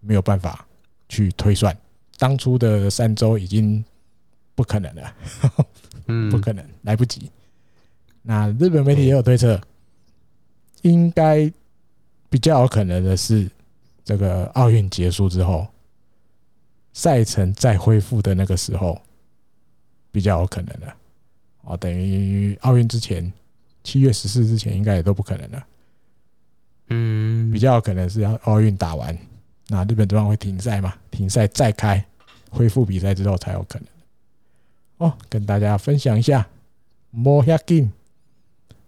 没有办法去推算。当初的三周已经不可能了，嗯，不可能，来不及。那日本媒体也有推测，应该比较有可能的是，这个奥运结束之后。赛程再恢复的那个时候，比较有可能了。哦，等于奥运之前，七月十四之前，应该也都不可能了。嗯，比较有可能是要奥运打完，那日本这方会停赛嘛？停赛再开，恢复比赛之后才有可能。哦，跟大家分享一下，莫亚金。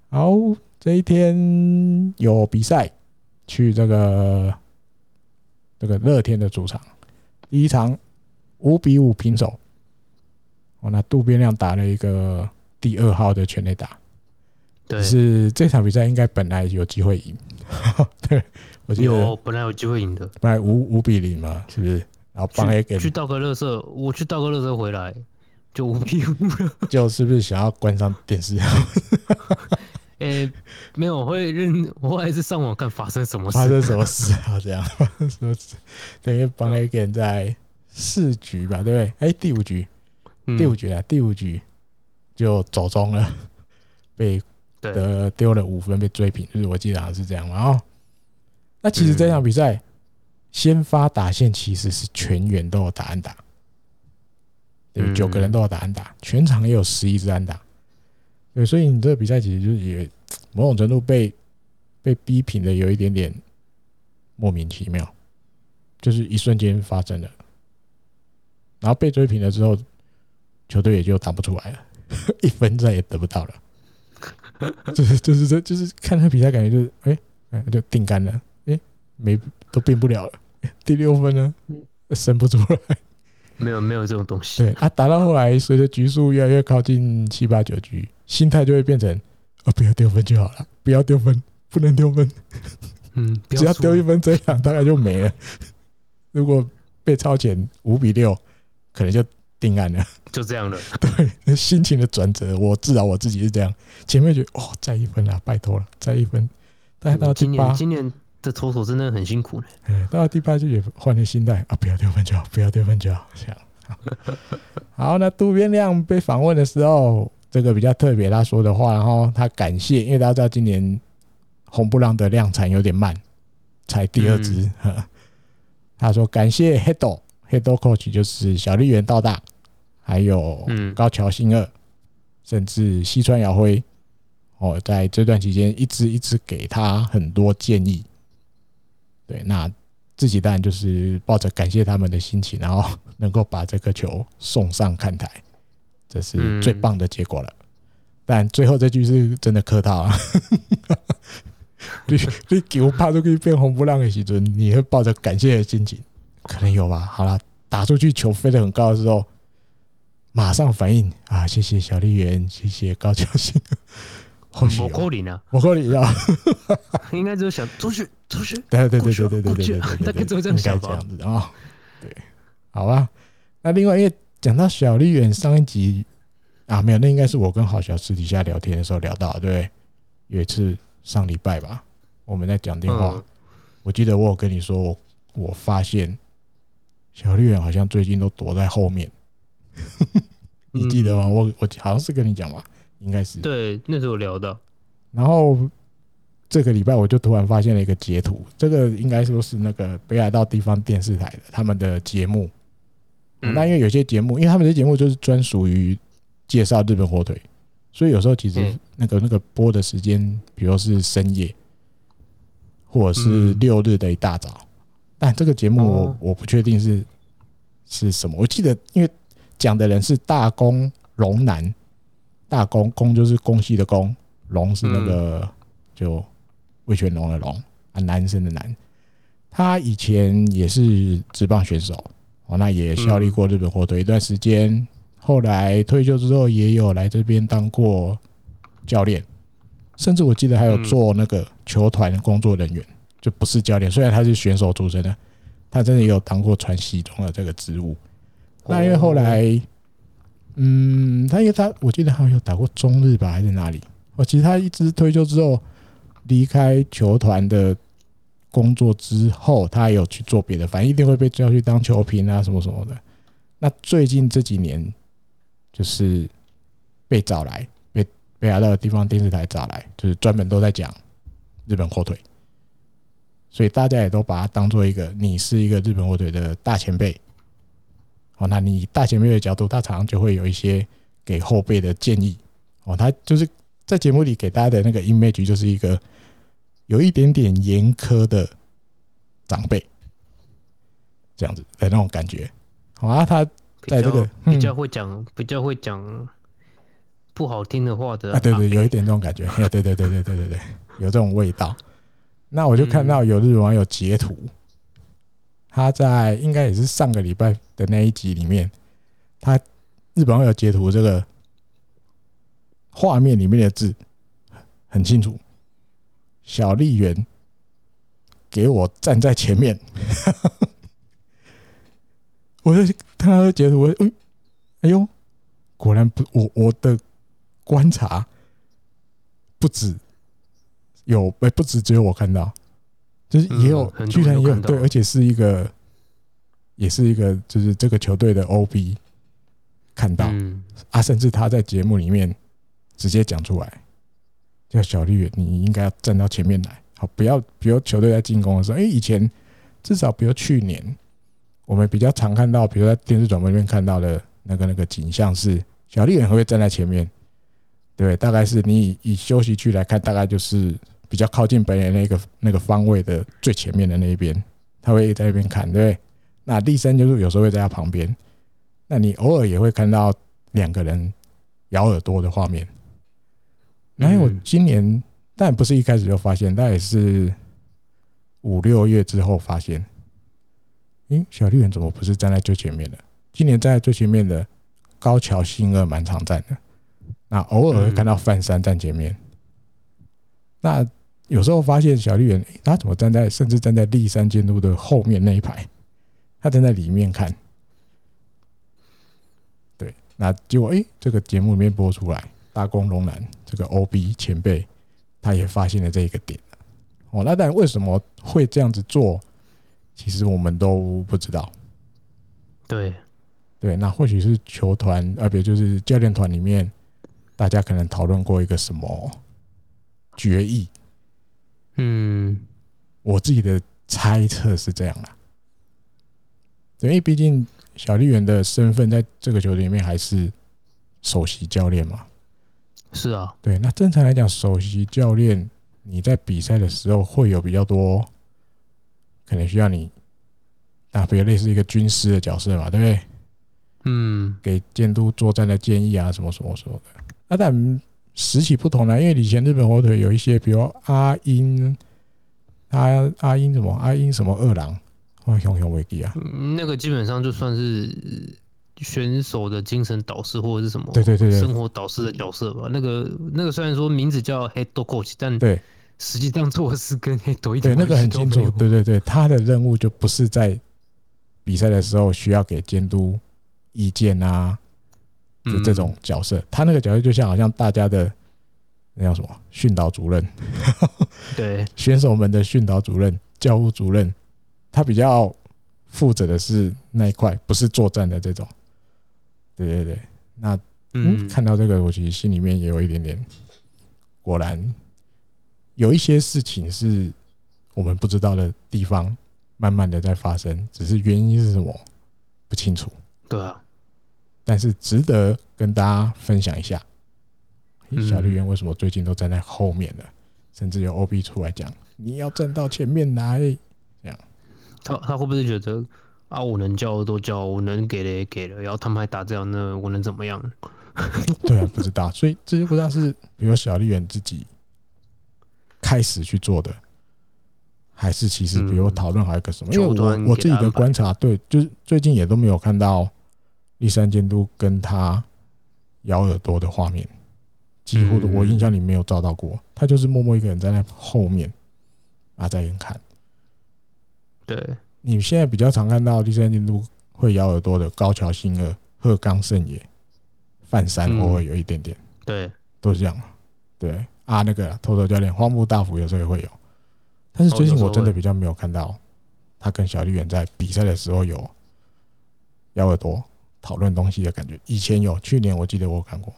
好，这一天有比赛，去这个这个乐天的主场。第一场五比五平手，哦，那渡边亮打了一个第二号的全垒打，对，是这场比赛应该本来有机会赢，对，我记得。有本来有机会赢的，本来五五比零嘛，是不是？然后帮 A 给去倒个垃圾，我去倒个垃圾回来就五比五了，就是不是想要关上电视？诶、欸，没有，我会认，我还是上网看发生什么事，发生什么事啊？这样，发生什么事？等于帮了一个人在四局吧，对不对？哎，第五局，第五局啊，第五局就走中了，被得丢了五分，被追平，就是我记得好像是这样嘛。哦，那其实这场比赛先发打线其实是全员都有打安打，对，九个人都有打安打，全场也有十一支安打。对，所以你这个比赛其实就是也某种程度被被逼平的有一点点莫名其妙，就是一瞬间发生了，然后被追平了之后，球队也就打不出来了，一分再也得不到了，就是就是这就是看那比赛感觉就是哎哎就定干了，哎没都变不了了，第六分呢生不出来。没有没有这种东西。对啊，打到后来，随着局数越来越靠近七八九局，心态就会变成：哦，不要丢分就好了，不要丢分，不能丢分。嗯，只要丢一分，这场大概就没了。如果被超前五比六，可能就定案了。就这样了。对，心情的转折，我至少我自己是这样。前面觉得哦，再一分啊，拜托了，再一分。但到第八，今年这投手真的很辛苦呢。嗯，到了第八局也换了心态啊，不要丢分就好，不要丢分就好。这样。好，那渡边亮被访问的时候，这个比较特别，他说的话，然后他感谢，因为大家知道今年红布朗的量产有点慢，才第二支。他说感谢 Hedo Hedo Coach 就是小笠原道大，还有高桥新二，甚至西川遥辉，哦，在这段期间一直一直给他很多建议。对，那自己当然就是抱着感谢他们的心情，然后 能够把这个球送上看台，这是最棒的结果了。但最后这句是真的客套啊！你你球怕都可以变红不让的时阵，你会抱着感谢的心情，可能有吧？好了，打出去球飞得很高的时候，马上反应啊！谢谢小丽媛，谢谢高桥我鼓你呢，我你励呀，应该只有想出去，出去，对对对对对对对，大概就这样想吧，这样子啊，对，好吧。那另外，因为讲到小丽媛上一集啊，没有，那应该是我跟郝小私底下聊天的时候聊到，对，有一次上礼拜吧，我们在讲电话，我记得我有跟你说，我发现小丽媛好像最近都躲在后面，你记得吗？我我好像是跟你讲吧。应该是。对，那时候聊的。然后这个礼拜我就突然发现了一个截图，这个应该说是那个北海道地方电视台的他们的节目。那因为有些节目，因为他们的节目就是专属于介绍日本火腿，所以有时候其实那个那个播的时间，比如是深夜，或者是六日的一大早。但这个节目我我不确定是是什么。我记得因为讲的人是大宫龙男，大公公就是公西的公，龙是那个就魏全龙的龙啊，男生的男。他以前也是职棒选手哦，那也效力过日本火腿一段时间。后来退休之后，也有来这边当过教练，甚至我记得还有做那个球团工作人员。就不是教练，虽然他是选手出身的，他真的也有当过传习中的这个职务。那因为后来，嗯，他因为他我记得他有打过中日吧，还是哪里？哦，其实他一直退休之后离开球团的工作之后，他还有去做别的，反正一定会被叫去当球评啊什么什么的。那最近这几年，就是被找来，被被来到的地方电视台找来，就是专门都在讲日本火腿。所以大家也都把它当做一个，你是一个日本火腿的大前辈，哦，那你大前辈的角度，他常常就会有一些给后辈的建议，哦，他就是在节目里给大家的那个 image 就是一个有一点点严苛的长辈，这样子的那种感觉，好啊，他在这个比较会讲比较会讲不好听的话的啊，对对，有一点这种感觉，对对对对对对对对，有这种味道。那我就看到有日本网友截图，他在应该也是上个礼拜的那一集里面，他日本网友截图这个画面里面的字很清楚，小笠原给我站在前面，我就看他截图，哎，哎呦，果然不，我我的观察不止。有，哎，不止只有我看到，就是也有，居然也有对，而且是一个，也是一个，就是这个球队的 OB 看到啊，甚至他在节目里面直接讲出来，叫小笠原，你应该要站到前面来，好，不要，比如球队在进攻的时候，哎，以前至少比如去年，我们比较常看到，比如在电视转播里面看到的那个那个景象是，小绿人会不会站在前面？对，大概是你以以休息区来看，大概就是。比较靠近本人那个那个方位的最前面的那一边，他会在那边看，对不对？那立三就是有时候会在他旁边，那你偶尔也会看到两个人咬耳朵的画面。然后我今年，但不是一开始就发现，但也是五六月之后发现，诶，小绿人怎么不是站在最前面的？今年站在最前面的高桥幸二蛮常站的，那偶尔会看到范山站前面，那。有时候发现小绿人，他怎么站在甚至站在立山监督的后面那一排？他站在里面看。对，那结果哎，这个节目里面播出来，大宫龙男这个 OB 前辈，他也发现了这一个点。哦，那但为什么会这样子做？其实我们都不知道。对，对，那或许是球团，啊，别就是教练团里面，大家可能讨论过一个什么决议。嗯，我自己的猜测是这样啦，因为毕竟小笠原的身份在这个球队里面还是首席教练嘛。是啊，对，那正常来讲，首席教练你在比赛的时候会有比较多，可能需要你，啊，比如类似一个军师的角色嘛，对不对？嗯，给监督作战的建议啊，什么什么什么的。那但。时期不同了，因为以前日本火腿有一些，比如阿英，阿阿英什么阿英什么二郎，哇，熊熊维基啊，那个基本上就算是选手的精神导师或者是什么，对对对，生活导师的角色吧。那个那个虽然说名字叫 head coach，但对，实际上做的事跟 head 一点对那个很清楚，对对对，他的任务就不是在比赛的时候需要给监督意见啊。就这种角色，他那个角色就像好像大家的那叫什么训导主任，对。选手们的训导主任、教务主任，他比较负责的是那一块，不是作战的这种。对对对，那嗯，看到这个，我其实心里面也有一点点，果然有一些事情是我们不知道的地方，慢慢的在发生，只是原因是什么不清楚。对啊，但是值得跟大家分享一下，小绿人为什么最近都站在后面了，甚至有 OB 出来讲，你要站到前面来，这样。他他会不会觉得？啊！我能叫的都叫，我能给的也给了，然后他们还打这样，那我能怎么样？对啊，不知道，所以这些不知道是比如小笠原自己开始去做的，还是其实比如讨论还有个什么？因为我我自己的观察，对，就是最近也都没有看到栗山监督跟他咬耳朵的画面，几乎的我印象里没有照到过，他就是默默一个人在那后面啊，在远看，对。你现在比较常看到第三监督会咬耳朵的高桥幸二、鹤冈胜也、范山偶尔有一点点，对，都是这样。对。啊，那个偷偷教练荒木大辅有时候也会有，但是最近我真的比较没有看到他跟小笠原在比赛的时候有咬耳朵讨论东西的感觉。以前有，去年我记得我有看过。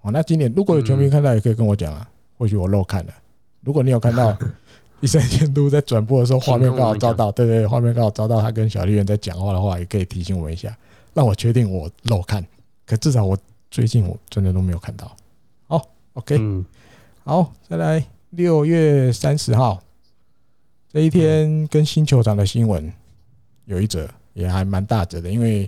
哦，那今年如果有球迷看到，也可以跟我讲啊，或许我漏看了。如果你有看到。一生监督在转播的时候，画面刚好照到，对对，画面刚好照到他跟小笠原在讲话的话，也可以提醒我一下，让我确定我漏看。可至少我最近我真的都没有看到。好，OK，好，再来六月三十号这一天跟新球场的新闻有一则，也还蛮大则的，因为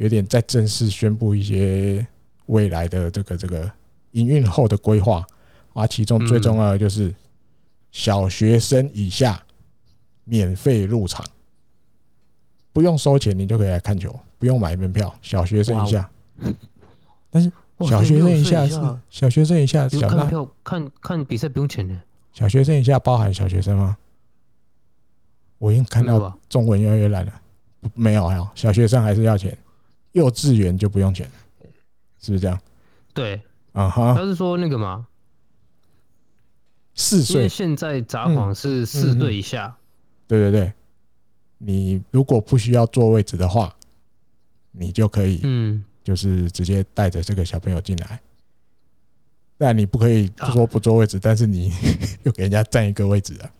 有点在正式宣布一些未来的这个这个营运后的规划啊，其中最重要的就是。小学生以下免费入场，不用收钱，你就可以来看球，不用买门票。小学生以下，但是小学生以下是小学生以下，小看票看看比赛不用钱的。小学生以下包含小学生吗？我已经看到中文越来越烂了，没有，还有，小学生还是要钱，幼稚园就不用钱，是不是这样？对，啊哈，他是说那个吗？四岁，现在札幌是四岁以下。对对对，你如果不需要坐位置的话，你就可以，嗯，就是直接带着这个小朋友进来。但你不可以说不坐位置，但是你 又给人家占一个位置啊。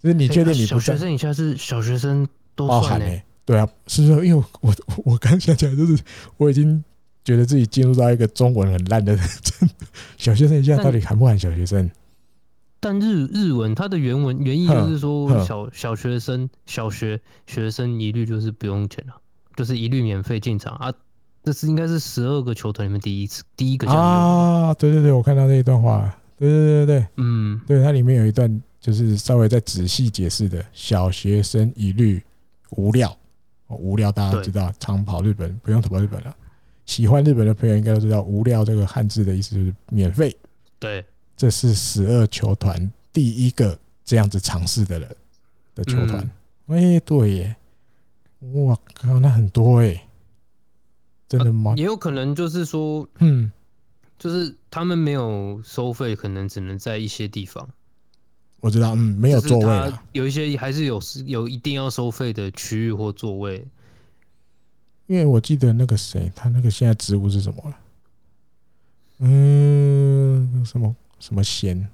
就是你确定你不？小学生以下是小学生都包含呢？对啊，是说因为我我刚想起来，就是我已经觉得自己进入到一个中文很烂的 小学生现在到底喊不喊小学生？但日日文它的原文原意就是说小小学生小学学生一律就是不用钱了，就是一律免费进场啊。这是应该是十二个球团里面第一次第一个啊，对对对，我看到那一段话，对对对对，嗯，对，它里面有一段就是稍微再仔细解释的，小学生一律无料，无料大家知道，常跑日本不用跑日本了，喜欢日本的朋友应该都知道，无料这个汉字的意思就是免费，对。这是十二球团第一个这样子尝试的人的球团，哎，对耶，哇靠，那很多哎，真的吗？也有可能就是说，嗯，就是他们没有收费，可能只能在一些地方。我知道，嗯，没有座位，有一些还是有有一定要收费的区域或座位。因为我记得那个谁，他那个现在职务是什么了？嗯，什么？什么贤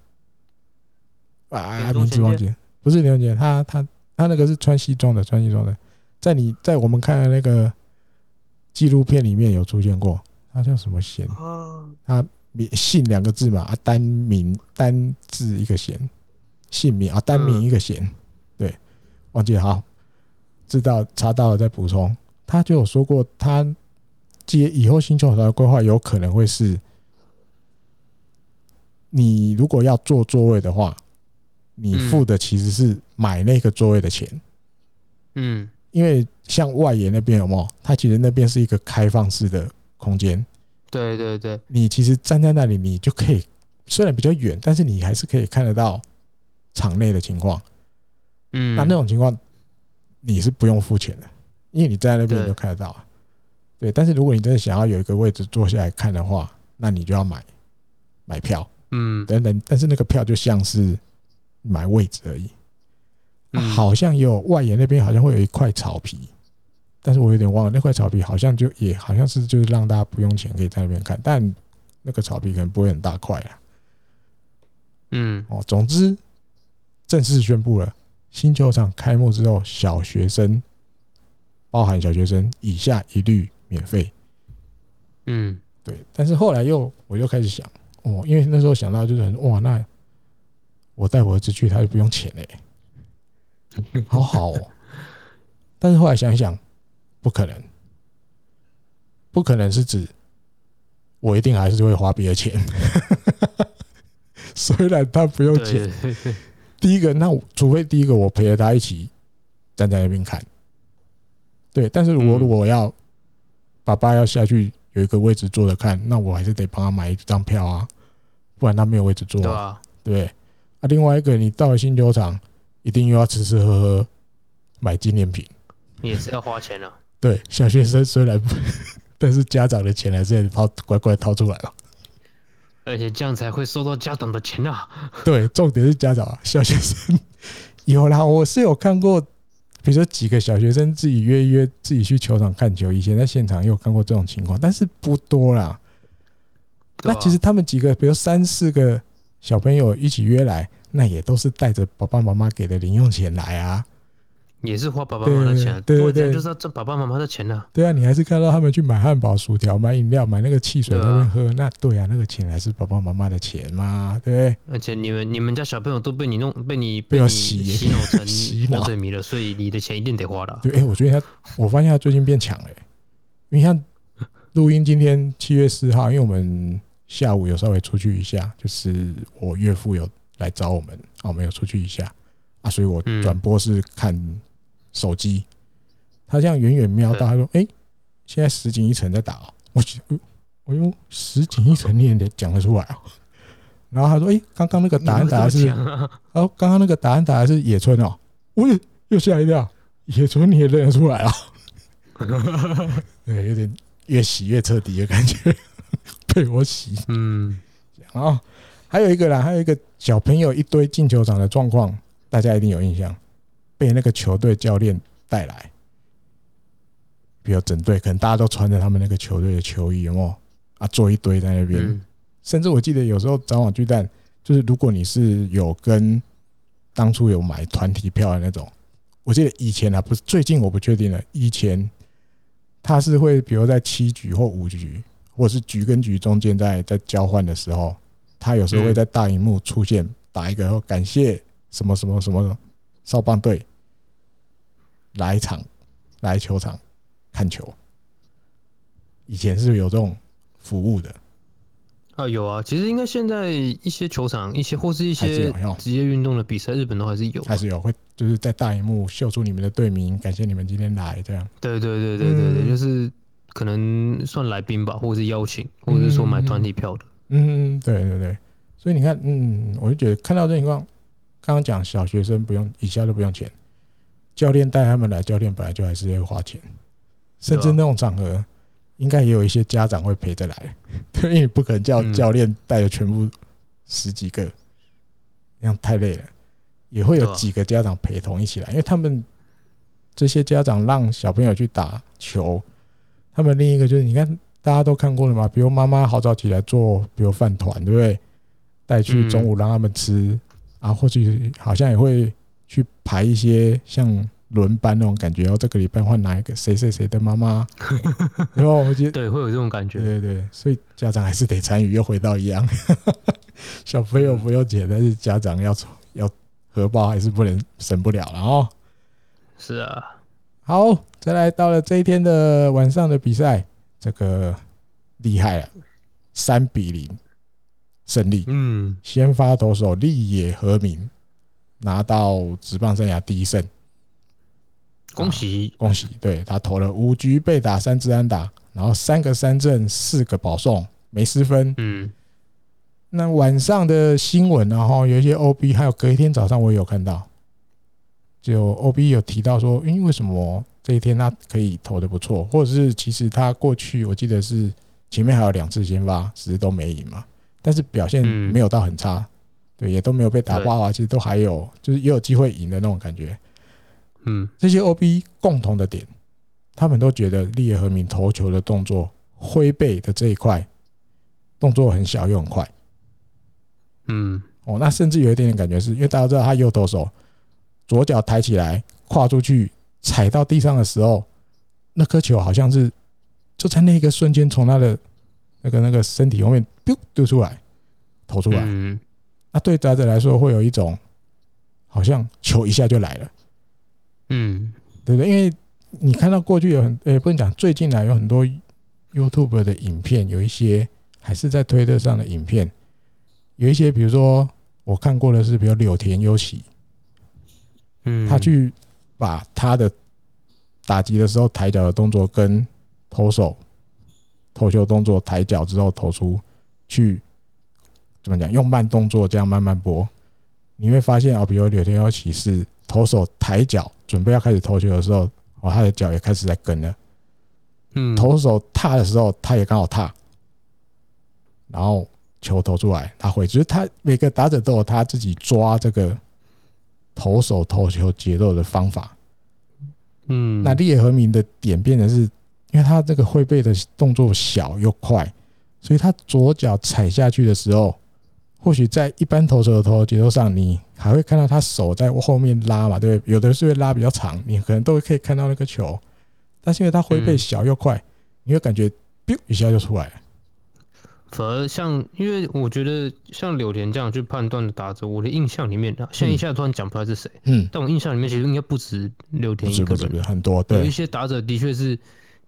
啊？名字忘记，不是刘杰，他他他那个是穿西装的，穿西装的，在你在我们看的那个纪录片里面有出现过，他叫什么贤？他名姓两个字嘛，啊单名单字一个贤，姓名啊单名一个贤，对，忘记了，好，知道查到了再补充。他就有说过，他接以后星球场的规划有可能会是。你如果要坐座位的话，你付的其实是买那个座位的钱。嗯，因为像外延那边有没有？它其实那边是一个开放式的空间。对对对，你其实站在那里，你就可以虽然比较远，但是你还是可以看得到场内的情况。嗯，那那种情况你是不用付钱的，因为你站在那边你就看得到啊。对，但是如果你真的想要有一个位置坐下来看的话，那你就要买买票。嗯，等等，但是那个票就像是买位置而已。好像有外野那边好像会有一块草皮，但是我有点忘了那块草皮好像就也好像是就是让大家不用钱可以在那边看，但那个草皮可能不会很大块啊。嗯，哦，总之正式宣布了，新球场开幕之后，小学生，包含小学生以下一律免费。嗯，对。但是后来又我又开始想，哦，因为那时候想到就是很哇，那我带我儿子去，他就不用钱嘞，好好哦。但是后来想一想。不可能，不可能是指我一定还是会花别的钱。虽然他不用钱，第一个，那除非第一个我陪着他一起站在那边看，对。但是如果如果我要爸爸要下去有一个位置坐着看，那我还是得帮他买一张票啊，不然他没有位置坐啊。对。啊，另外一个，你到了新球场，一定又要吃吃喝喝，买纪念品，也是要花钱啊。对，小学生虽然不，但是家长的钱还是得掏乖乖掏出来了。而且这样才会收到家长的钱啊。对，重点是家长啊，小学生有啦，我是有看过，比如说几个小学生自己约一约，自己去球场看球，以前在现场也有看过这种情况，但是不多啦。那其实他们几个，比如三四个小朋友一起约来，那也都是带着爸爸妈妈给的零用钱来啊。也是花爸爸妈妈的钱，对对对，就是要挣爸爸妈妈的钱呢。对啊，你还是看到他们去买汉堡、薯条、买饮料、买那个汽水在那边喝，那对啊，那个钱还是爸爸妈妈的钱嘛，对。而且你们你们家小朋友都被你弄被你被你洗洗脑成 洗水迷了，所以你的钱一定得花了。对，哎，我觉得他，我发现他最近变强了。因为像录音今天七月四号，因为我们下午有稍微出去一下，就是我岳父有来找我们，啊，我们有出去一下啊，所以我转播是看。手机，他这样远远瞄到，他说：“哎、欸，现在石井一成在打哦。”我，我用石井一成你也得讲得出来哦。然后他说：“哎、欸，刚刚那个答案打的是……哦，刚刚那个答案打的是野村哦。”我也又吓一跳，野村你也认得出来啊？对，有点越洗越彻底的感觉，被我洗。嗯，然后还有一个啦，还有一个小朋友一堆进球场的状况，大家一定有印象。被那个球队教练带来，比如整队，可能大家都穿着他们那个球队的球衣，有没有啊？坐一堆在那边，嗯、甚至我记得有时候早晚巨蛋，就是如果你是有跟当初有买团体票的那种，我记得以前啊，不是最近我不确定了。以前他是会，比如在七局或五局，或者是局跟局中间在在交换的时候，他有时候会在大荧幕出现打一个感谢什么什么什么少棒队。来场，来球场看球。以前是有这种服务的啊，有啊。其实应该现在一些球场，一些或是一些职业运动的比赛，日本都还是有，还是有会就是在大荧幕秀出你们的队名，感谢你们今天来这样。对对对对对对，就是可能算来宾吧，或者是邀请，或者是说买团体票的。嗯，对对对。所以你看，嗯，我就觉得看到这情况，刚刚讲小学生不用，以下都不用钱。教练带他们来，教练本来就还是会花钱，甚至那种场合，应该也有一些家长会陪着来，因为不可能叫教练带着全部十几个，那样太累了，也会有几个家长陪同一起来，因为他们这些家长让小朋友去打球，他们另一个就是你看大家都看过了嘛，比如妈妈好早起来做，比如饭团，对不对？带去中午让他们吃啊，或许好像也会。去排一些像轮班那种感觉，然后这个礼拜换哪一个谁谁谁的妈妈，然后我觉得对，会有这种感觉，对对对，所以家长还是得参与，又回到一样，小朋友不用钱，但是家长要要荷包还是不能省不了了哦。是啊，好，再来到了这一天的晚上的比赛，这个厉害了，三比零胜利，嗯，先发投手立野和明。拿到职棒生涯第一胜，恭喜恭喜！对，他投了五局被打三支安打，然后三个三振，四个保送，没失分。嗯，那晚上的新闻，然后有一些 OB，还有隔一天早上我也有看到，就 OB 有提到说，因为为什么这一天他可以投的不错，或者是其实他过去我记得是前面还有两次先发，其实都没赢嘛，但是表现没有到很差。对，也都没有被打爆啊，其实都还有，就是也有机会赢的那种感觉。嗯，这些 OB 共同的点他们都觉得立野和明投球的动作挥背的这一块动作很小又很快。嗯，哦，那甚至有一点点感觉是，因为大家知道他右投手，左脚抬起来跨出去踩到地上的时候，那颗球好像是就在那一个瞬间从他的那个那个身体后面丢丢出来投出来。嗯，那对打者来说会有一种好像球一下就来了。嗯，对不对？因为你看到过去有很，呃，不能讲最近来有很多 YouTube 的影片，有一些还是在推特上的影片。有一些，比如说我看过的是，比如柳田优喜，嗯，他去把他的打击的时候抬脚的动作跟投手投球动作抬脚之后投出去，怎么讲？用慢动作这样慢慢播，你会发现啊，比如柳田优起是投手抬脚准备要开始投球的时候，哦，他的脚也开始在跟了，嗯，投手踏的时候，他也刚好踏，然后。球投出来，他会，就是他每个打者都有他自己抓这个投手投球节奏的方法。嗯，那立野和明的点变成是，因为他这个会背的动作小又快，所以他左脚踩下去的时候，或许在一般投手的投球节奏上，你还会看到他手在后面拉嘛，对不对？有的是会拉比较长，你可能都可以看到那个球，但是因为他挥背小又快，你会感觉 biu 一下就出来了。反而像，因为我觉得像柳田这样去判断的打者，我的印象里面，现在一下突然讲不出来是谁，嗯，但我印象里面其实应该不止柳田一个人，不不很多，对，有一些打者的确是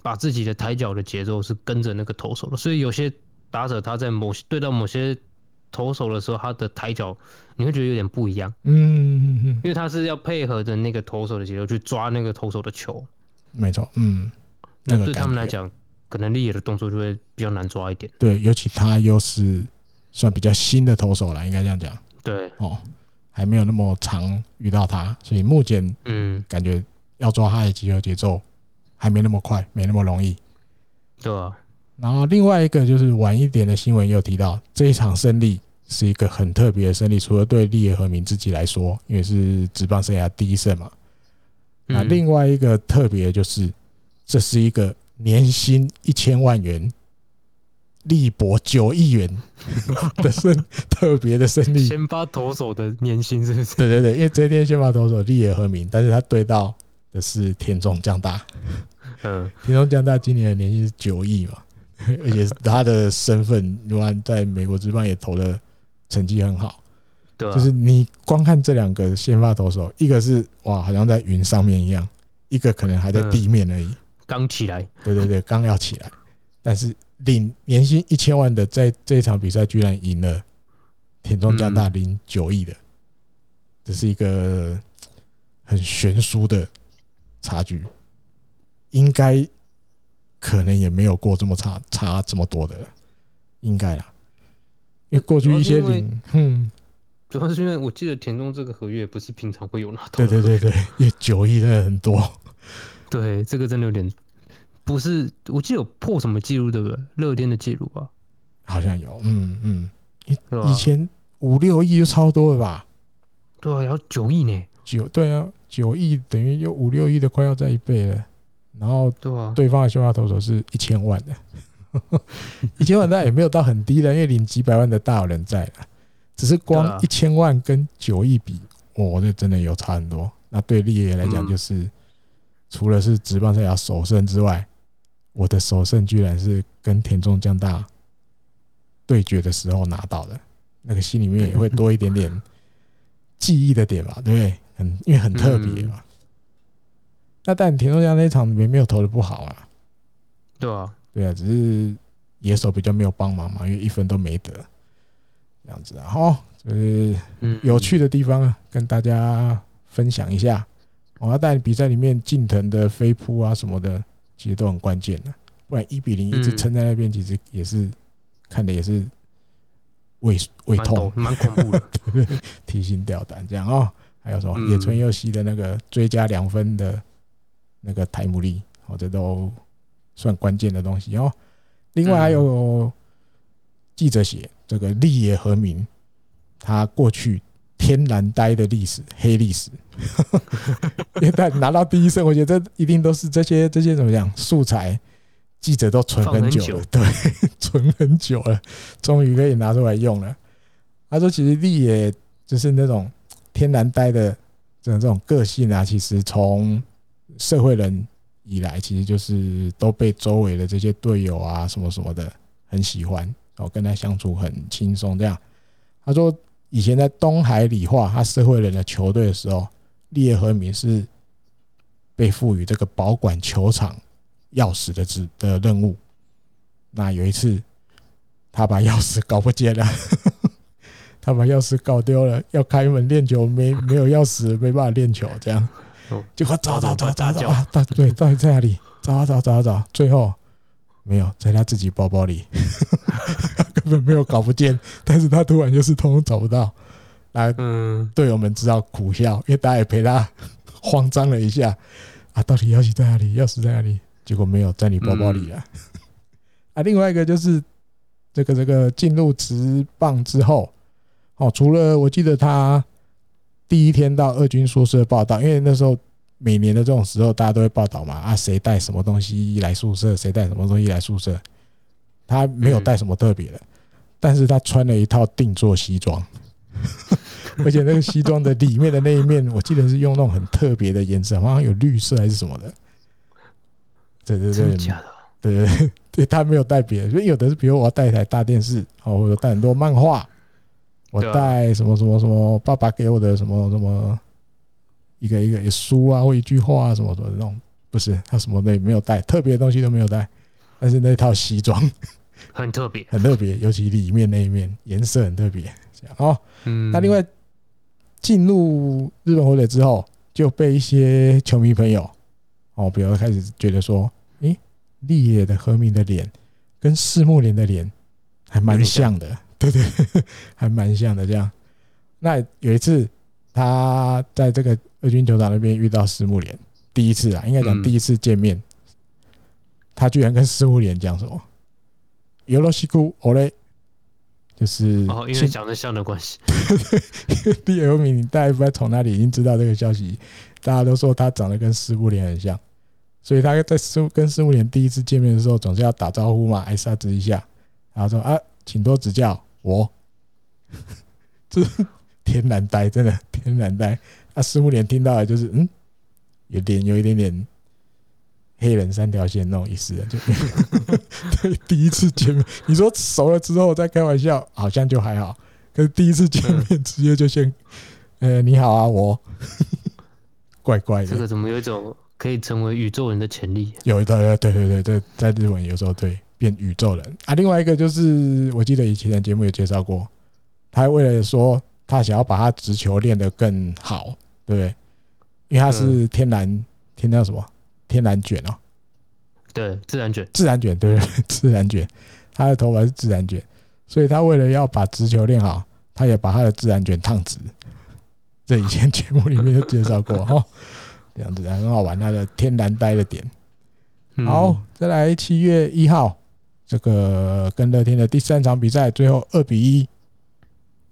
把自己的抬脚的节奏是跟着那个投手的，所以有些打者他在某些对到某些投手的时候，他的抬脚你会觉得有点不一样，嗯，嗯，因为他是要配合着那个投手的节奏去抓那个投手的球，没错，嗯，那对他们来讲。可能立野的动作就会比较难抓一点。对，尤其他又是算比较新的投手了，应该这样讲。对，哦，还没有那么常遇到他，所以目前嗯，感觉要抓他的击球节奏还没那么快，没那么容易。对啊。然后另外一个就是晚一点的新闻又提到，这一场胜利是一个很特别的胜利，除了对立野和明自己来说，因为是职棒生涯第一胜嘛。那另外一个特别就是，这是一个。年薪一千万元，力博九亿元 的胜，特别的胜利。先发投手的年薪是不是？对对对，因为这天先发投手立野和明，但是他对到的是田中将大。嗯，田中将大今年的年薪是九亿嘛，而且他的身份，如果在美国职棒也投的成绩很好。对，就是你光看这两个先发投手，一个是哇，好像在云上面一样，一个可能还在地面而已。刚起来，对对对，刚要起来，但是领年薪一千万的，在这一场比赛居然赢了田中将大领九亿的，这是一个很悬殊的差距，应该可能也没有过这么差差这么多的，应该啦，因为过去一些领，嗯，主要是因为我记得田中这个合约不是平常会有拿到，对对对对，九亿真的很多。对，这个真的有点不是，我记得有破什么记录，对不对？乐天的记录吧，好像有，嗯嗯，以前五六亿就超多了吧？对啊，要九亿呢，九对啊，九亿等于有五六亿的，快要在一倍了。然后对啊，对方的先发投手是一千万的，一千万那也没有到很低的，因为领几百万的大有人在了，只是光一千万跟九亿比，我，这真的有差很多。那对立业来讲就是。除了是职棒生涯首胜之外，我的首胜居然是跟田中将大对决的时候拿到的，那个心里面也会多一点点 记忆的点吧，对不对？很因为很特别嘛。那但田中将那场也没有投的不好啊，对啊，对啊，只是野手比较没有帮忙嘛，因为一分都没得，这样子啊。好，就是有趣的地方啊，跟大家分享一下。我要带比赛里面近藤的飞扑啊什么的，其实都很关键的。不然一比零一直撑在那边，其实也是看的也是胃胃痛，蛮恐怖的，提心吊胆这样哦。还有什么野村佑希的那个追加两分的那个台姆利，哦，这都算关键的东西哦。另外还有记者写这个立野和明，他过去。天然呆的历史，黑历史。因为他拿到第一胜，我觉得这一定都是这些这些怎么讲素材，记者都存很久了，对，存很久了，终于可以拿出来用了。他说：“其实立野就是那种天然呆的这种这种个性啊，其实从社会人以来，其实就是都被周围的这些队友啊什么什么的很喜欢，然后，跟他相处很轻松这样。”他说。以前在东海理化他社会人的球队的时候，立野和明是被赋予这个保管球场钥匙的职的任务。那有一次，他把钥匙搞不见了，他把钥匙搞丢了，要开门练球没没有钥匙，没办法练球，这样，结果找找找找找啊，到对到底在哪里？找找找找，最后没有在他自己包包里。根本没有搞不见，但是他突然就是通通找不到，来，队友们知道苦笑，因为大家也陪他慌张了一下啊，到底钥匙在哪里？钥匙在哪里？结果没有在你包包里啊。啊，另外一个就是这个这个进入职棒之后，哦，除了我记得他第一天到二军宿舍报道，因为那时候每年的这种时候大家都会报道嘛，啊，谁带什么东西来宿舍，谁带什么东西来宿舍，他没有带什么特别的。但是他穿了一套定做西装，而且那个西装的里面的那一面，我记得是用那种很特别的颜色，好像有绿色还是什么的。对对对，假的？对对对，对他没有带别的，所以有的是，比如我要带一台大电视，哦，我带很多漫画，我带什么什么什么，爸爸给我的什么什么一个一个书啊，或一句话啊，什么什么那种，不是他什么的没有带，特别的东西都没有带，但是那套西装。很特别，很特别，尤其里面那一面颜色很特别。这样哦，嗯，那另外进入日本火腿之后，就被一些球迷朋友哦，比如开始觉得说，诶，立野的和明的脸跟四木莲的脸还蛮像的，对对，还蛮像的。这样，那有一次他在这个二军球场那边遇到赤木连，第一次啊，应该讲第一次见面，他居然跟赤木连讲什么？有罗西库，我嘞，就是哦，因为长得像的关系。立野和平，大家不知道从哪里已经知道这个消息，大家都说他长得跟石木莲很像，所以他在师跟石木莲第一次见面的时候，总是要打招呼嘛，挨沙子一下，然后说啊，请多指教我，这是天然呆，真的天然呆。啊，石木莲听到的就是嗯，有点有一点点。黑人三条线那种意思，就对第一次见面，你说熟了之后再开玩笑，好像就还好。可是第一次见面，直接就先，呃，你好啊，我，怪怪的。这个怎么有一种可以成为宇宙人的潜力？有的，对对对对，在日本有时候对变宇宙人啊。另外一个就是，我记得以前的节目有介绍过，他为了说他想要把他直球练得更好，对不对？因为他是天然，天然什么？天然卷哦，对，自然卷，自然卷，对对，自然卷，他的头发是自然卷，所以他为了要把直球练好，他也把他的自然卷烫直。这以前节目里面就介绍过哈，这样子很好玩，他的天然呆的点。好，再来七月一号，这个跟乐天的第三场比赛，最后二比一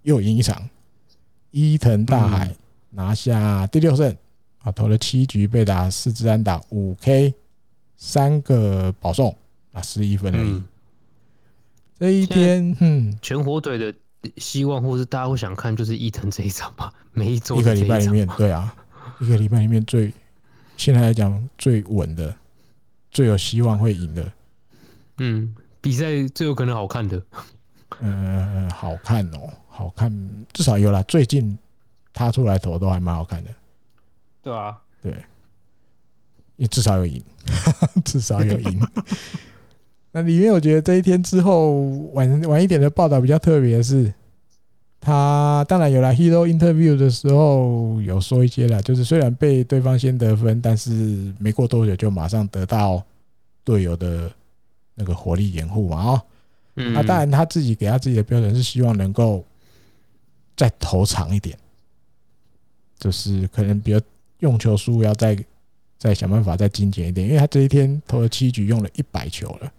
又赢一场，伊藤大海拿下第六胜。啊，投了七局被打四支安打五 K，三个保送啊，十一分而已。嗯、这一天，嗯，全火腿的希望，或是大家会想看，就是伊藤这一场吧。每一周一个礼拜里面，对啊，一个礼拜里面最现在来讲最稳的，最有希望会赢的。嗯，比赛最有可能好看的。嗯，好看哦，好看，至少有啦。最近他出来投都还蛮好看的。对啊，对，也至少有赢，至少有赢。那里面我觉得这一天之后晚晚一点的报道比较特别的是，他当然有来 Hero Interview 的时候有说一些啦，就是虽然被对方先得分，但是没过多久就马上得到队友的那个火力掩护嘛啊。那当然他自己给他自己的标准是希望能够再投长一点，就是可能比如。用球数要再再想办法再精简一点，因为他这一天投了七局，用了一百球了。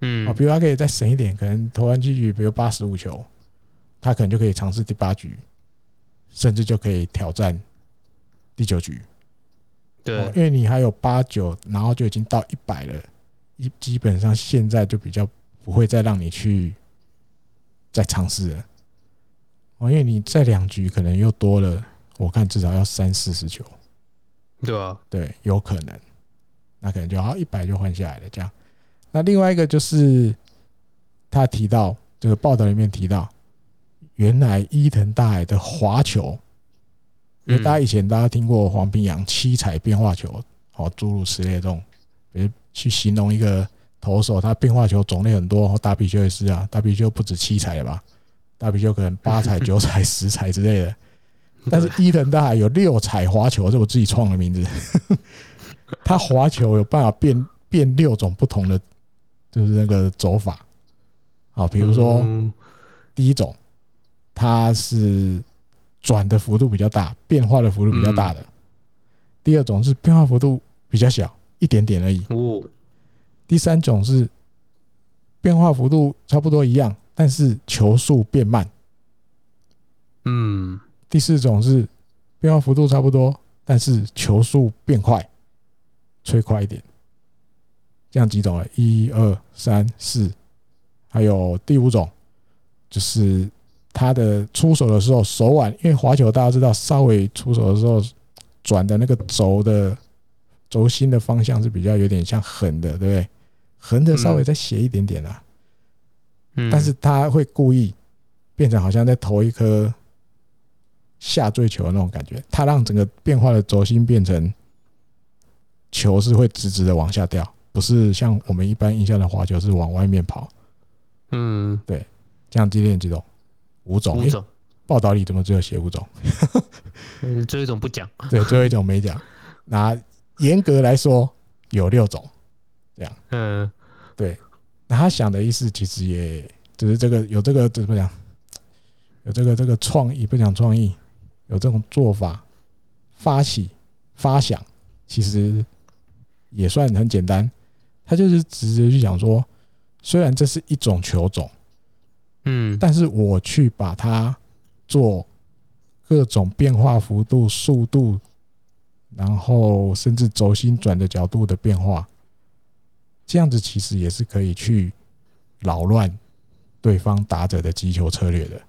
嗯，哦，比如他可以再省一点，可能投完七局，比如八十五球，他可能就可以尝试第八局甚至就可以挑战第九局。对，因为你还有八九，然后就已经到一百了，一基本上现在就比较不会再让你去再尝试了。哦，因为你在两局可能又多了，我看至少要三四十球。对啊，对，有可能，那可能就好一百就换下来了这样。那另外一个就是他提到这个报道里面提到，原来伊藤大海的滑球，因为大家以前大家听过黄平洋七彩变化球，哦，诸如此类这种，去形容一个投手，他变化球种类很多，大比丘也是啊，大比丘不止七彩了吧？大比丘可能八彩、九彩、十彩之类的。但是伊藤大海有六彩滑球，是我自己创的名字。他滑球有办法变变六种不同的，就是那个走法。好，比如说第一种，它是转的幅度比较大，变化的幅度比较大的；第二种是变化幅度比较小，一点点而已。第三种是变化幅度差不多一样，但是球速变慢。嗯。第四种是变化幅度差不多，但是球速变快，吹快一点。这样几种了，一二三四，还有第五种，就是他的出手的时候手腕，因为滑球大家知道，稍微出手的时候转的那个轴的轴心的方向是比较有点像横的，对不对？横的稍微再斜一点点啦。嗯，但是他会故意变成好像在投一颗。下坠球的那种感觉，它让整个变化的轴心变成球是会直直的往下掉，不是像我们一般印象的滑球是往外面跑。嗯，对，这样几点几种？五种。五 种。报道里怎么只有写五种？嗯，最后一种不讲。对，最后一种没讲。那严格来说有六种。这样。嗯，对。那他想的意思其实也只是这个有这个怎么讲？有这个这个创意，不讲创意。有这种做法，发起发想，其实也算很简单。他就是直接去讲说，虽然这是一种球种，嗯，但是我去把它做各种变化幅度、速度，然后甚至轴心转的角度的变化，这样子其实也是可以去扰乱对方打者的击球策略的。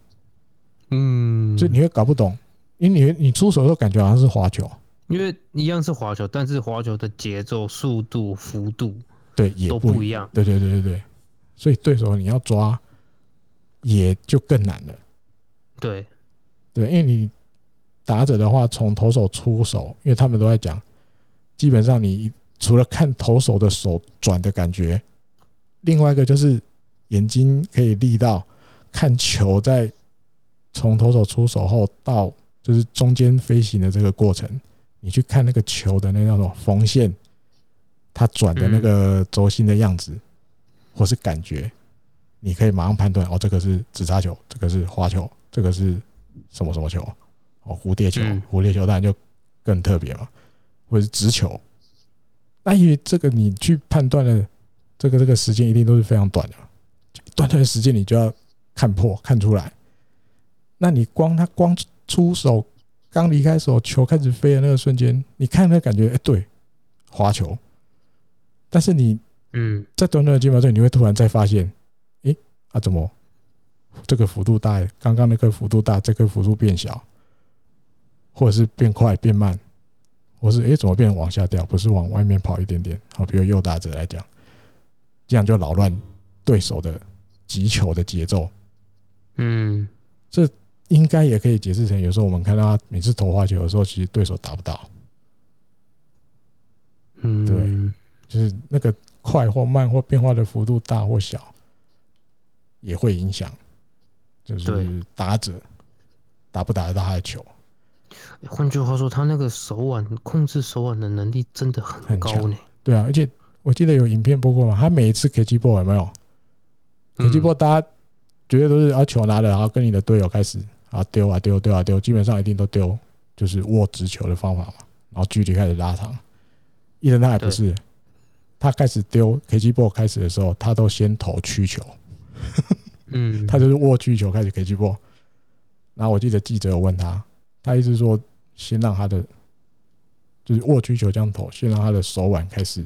嗯，就你会搞不懂。因为你你出手的时候感觉好像是滑球，因为一样是滑球，但是滑球的节奏、速度、幅度对也都不一样。对对对对对，所以对手你要抓也就更难了。对对，因为你打者的话，从投手出手，因为他们都在讲，基本上你除了看投手的手转的感觉，另外一个就是眼睛可以立到看球在从投手出手后到。就是中间飞行的这个过程，你去看那个球的那那种缝线，它转的那个轴心的样子，或是感觉，你可以马上判断哦，这个是直插球，这个是花球，这个是什么什么球？哦，蝴蝶球，蝴蝶球当然就更特别嘛，或者是直球。那因为这个你去判断的这个这个时间一定都是非常短的，短短的时间你就要看破看出来。那你光他光。出手刚离开手，球开始飞的那个瞬间，你看那感觉，哎，对，滑球。但是你，嗯，在短短的几秒钟，你会突然再发现，哎，啊，怎么这个幅度大？刚刚那个幅度大，这个幅度变小，或者是变快变慢，或是哎，怎么变往下掉？不是往外面跑一点点？好，比如右打者来讲，这样就扰乱对手的击球的节奏。嗯，这。应该也可以解释成，有时候我们看到他每次投花球的时候，其实对手打不到。嗯，对，就是那个快或慢或变化的幅度大或小，也会影响，就是打者打不打得到他的球。换句话说，他那个手腕控制手腕的能力真的很高呢。对啊，而且我记得有影片播过嘛，他每一次 catch ball 有没有？catch ball 大家绝对都是啊球拿了，然后跟你的队友开始。啊丢啊丢丢啊丢，基本上一定都丢，就是握直球的方法嘛。然后距离开始拉长，伊藤他还不是，他开始丢 catch ball 开始的时候，他都先投曲球，嗯，他就是握曲球开始 catch ball。然后我记得记者有问他，他意思说，先让他的就是握曲球这样投，先让他的手腕开始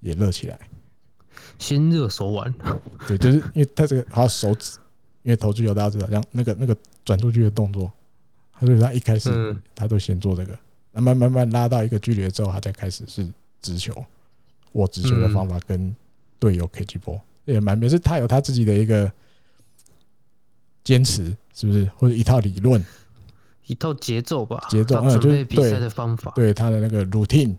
也热起来，先热手腕。对，就是因为他这个他手指，因为投曲球大家知道，像那个那个转出去的动作，他所以他一开始他都先做这个，那慢慢慢拉到一个距离之后，他再开始是直球握直球的方法跟队友 ball，也蛮，也是他有他自己的一个坚持，是不是？或者一套理论。一套节奏吧，节奏，嗯，就是比赛的方法，对他的那个 routine，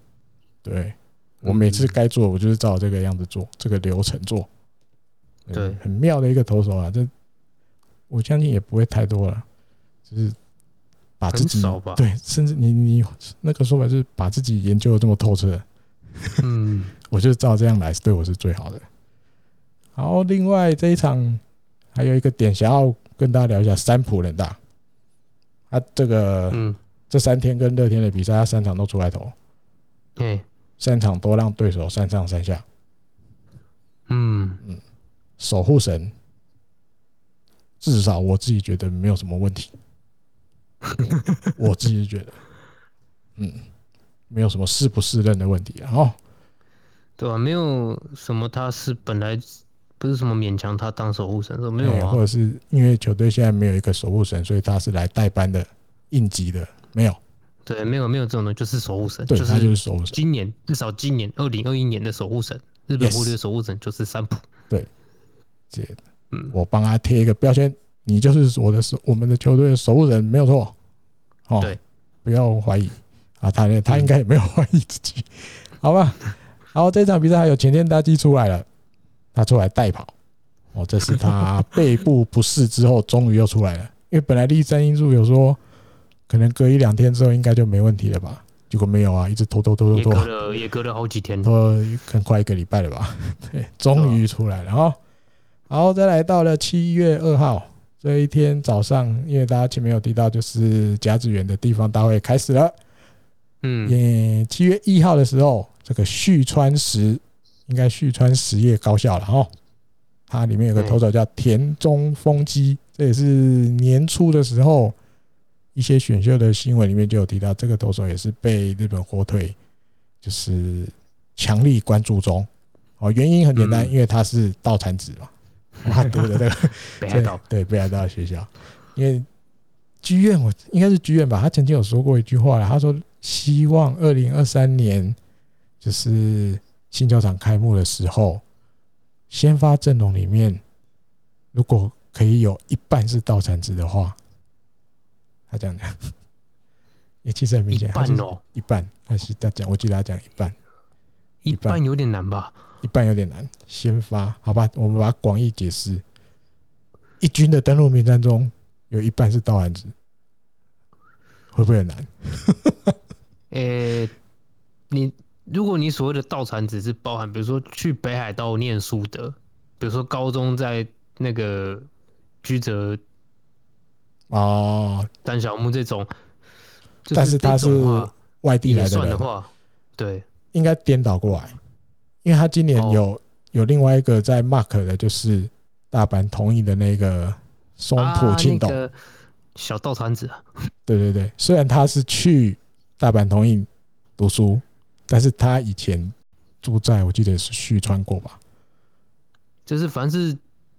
对我每次该做，我就是照这个样子做，这个流程做，对，很妙的一个投手啊，这我相信也不会太多了，就是把自己，对，甚至你你那个说法就是把自己研究的这么透彻，嗯，我就照这样来，对我是最好的。好，另外这一场还有一个点想要跟大家聊一下，三浦人大。他这个，嗯，这三天跟乐天的比赛，他三场都出来投，对，三场都让对手三上三下，嗯。嗯，守护神，至少我自己觉得没有什么问题，我自己觉得，嗯，没有什么适不适任的问题啊，哦，对吧？没有什么，他是本来。不是什么勉强他当守护神，说没有啊，或者是因为球队现在没有一个守护神，所以他是来代班的应急的，没有。对，没有没有这种的，就是守护神，对，他就是守护神。今年至少今年二零二一年的守护神，日本狐狸的守护神就是三浦。对，这嗯，我帮他贴一个标签，你就是我的守，我们的球队的守护神，没有错。哦，对，不要怀疑啊，他他应该也没有怀疑自己，好吧？好这场比赛还有前天大基出来了。他出来代跑，哦，这是他 背部不适之后，终于又出来了。因为本来立正因素有说，可能隔一两天之后应该就没问题了吧？结果没有啊，一直拖拖拖拖拖，也隔了也隔了好几天，拖很快一个礼拜了吧？对，终于出来了哈。然后再来到了七月二号这一天早上，因为大家前面有提到，就是甲子园的地方大会开始了。嗯，七月一号的时候，这个旭川实。应该旭川实业高校了哈，它里面有个投手叫田中丰基，这也是年初的时候一些选秀的新闻里面就有提到，这个投手也是被日本火腿就是强力关注中哦。原因很简单，因为他是道产子嘛，他读的这个北海道对北海道学校，因为剧院我应该是剧院吧，他曾经有说过一句话，他说希望二零二三年就是。新球场开幕的时候，先发阵容里面，如果可以有一半是道产子的话，他这样讲，也其实很明显，一半哦，一半，他是他讲，我记得他讲一半，一半有点难吧？一半有点难，先发好吧，我们把它广义解释，一军的登录名单中有一半是道产子，会不会很难？呃，你。如果你所谓的道产只是包含，比如说去北海道念书的，比如说高中在那个居泽哦，丹小木这种，但是他是外地来的算的话，对，应该颠倒过来，因为他今年有有另外一个在 mark 的，就是大阪桐荫的那个松浦庆斗小道产子，对对对，虽然他是去大阪桐荫读书。但是他以前住在我记得是旭川过吧，就是凡是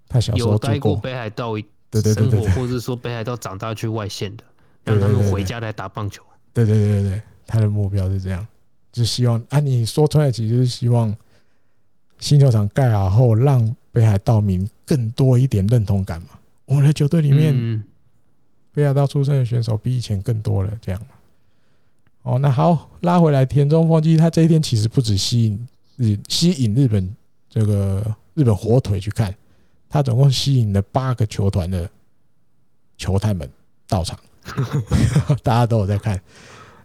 他小时候待过北海道生活，或者说北海道长大去外县的，让他们回家来打棒球。对对对对对，他的目标是这样，就希望啊，你说出来其实就是希望新球场盖好后，让北海道民更多一点认同感嘛。我们的球队里面，北海道出身的选手比以前更多了，这样。哦，那好，拉回来，田中丰基他这一天其实不止吸引日吸引日本这个日本火腿去看，他总共吸引了八个球团的球探们到场，大家都有在看。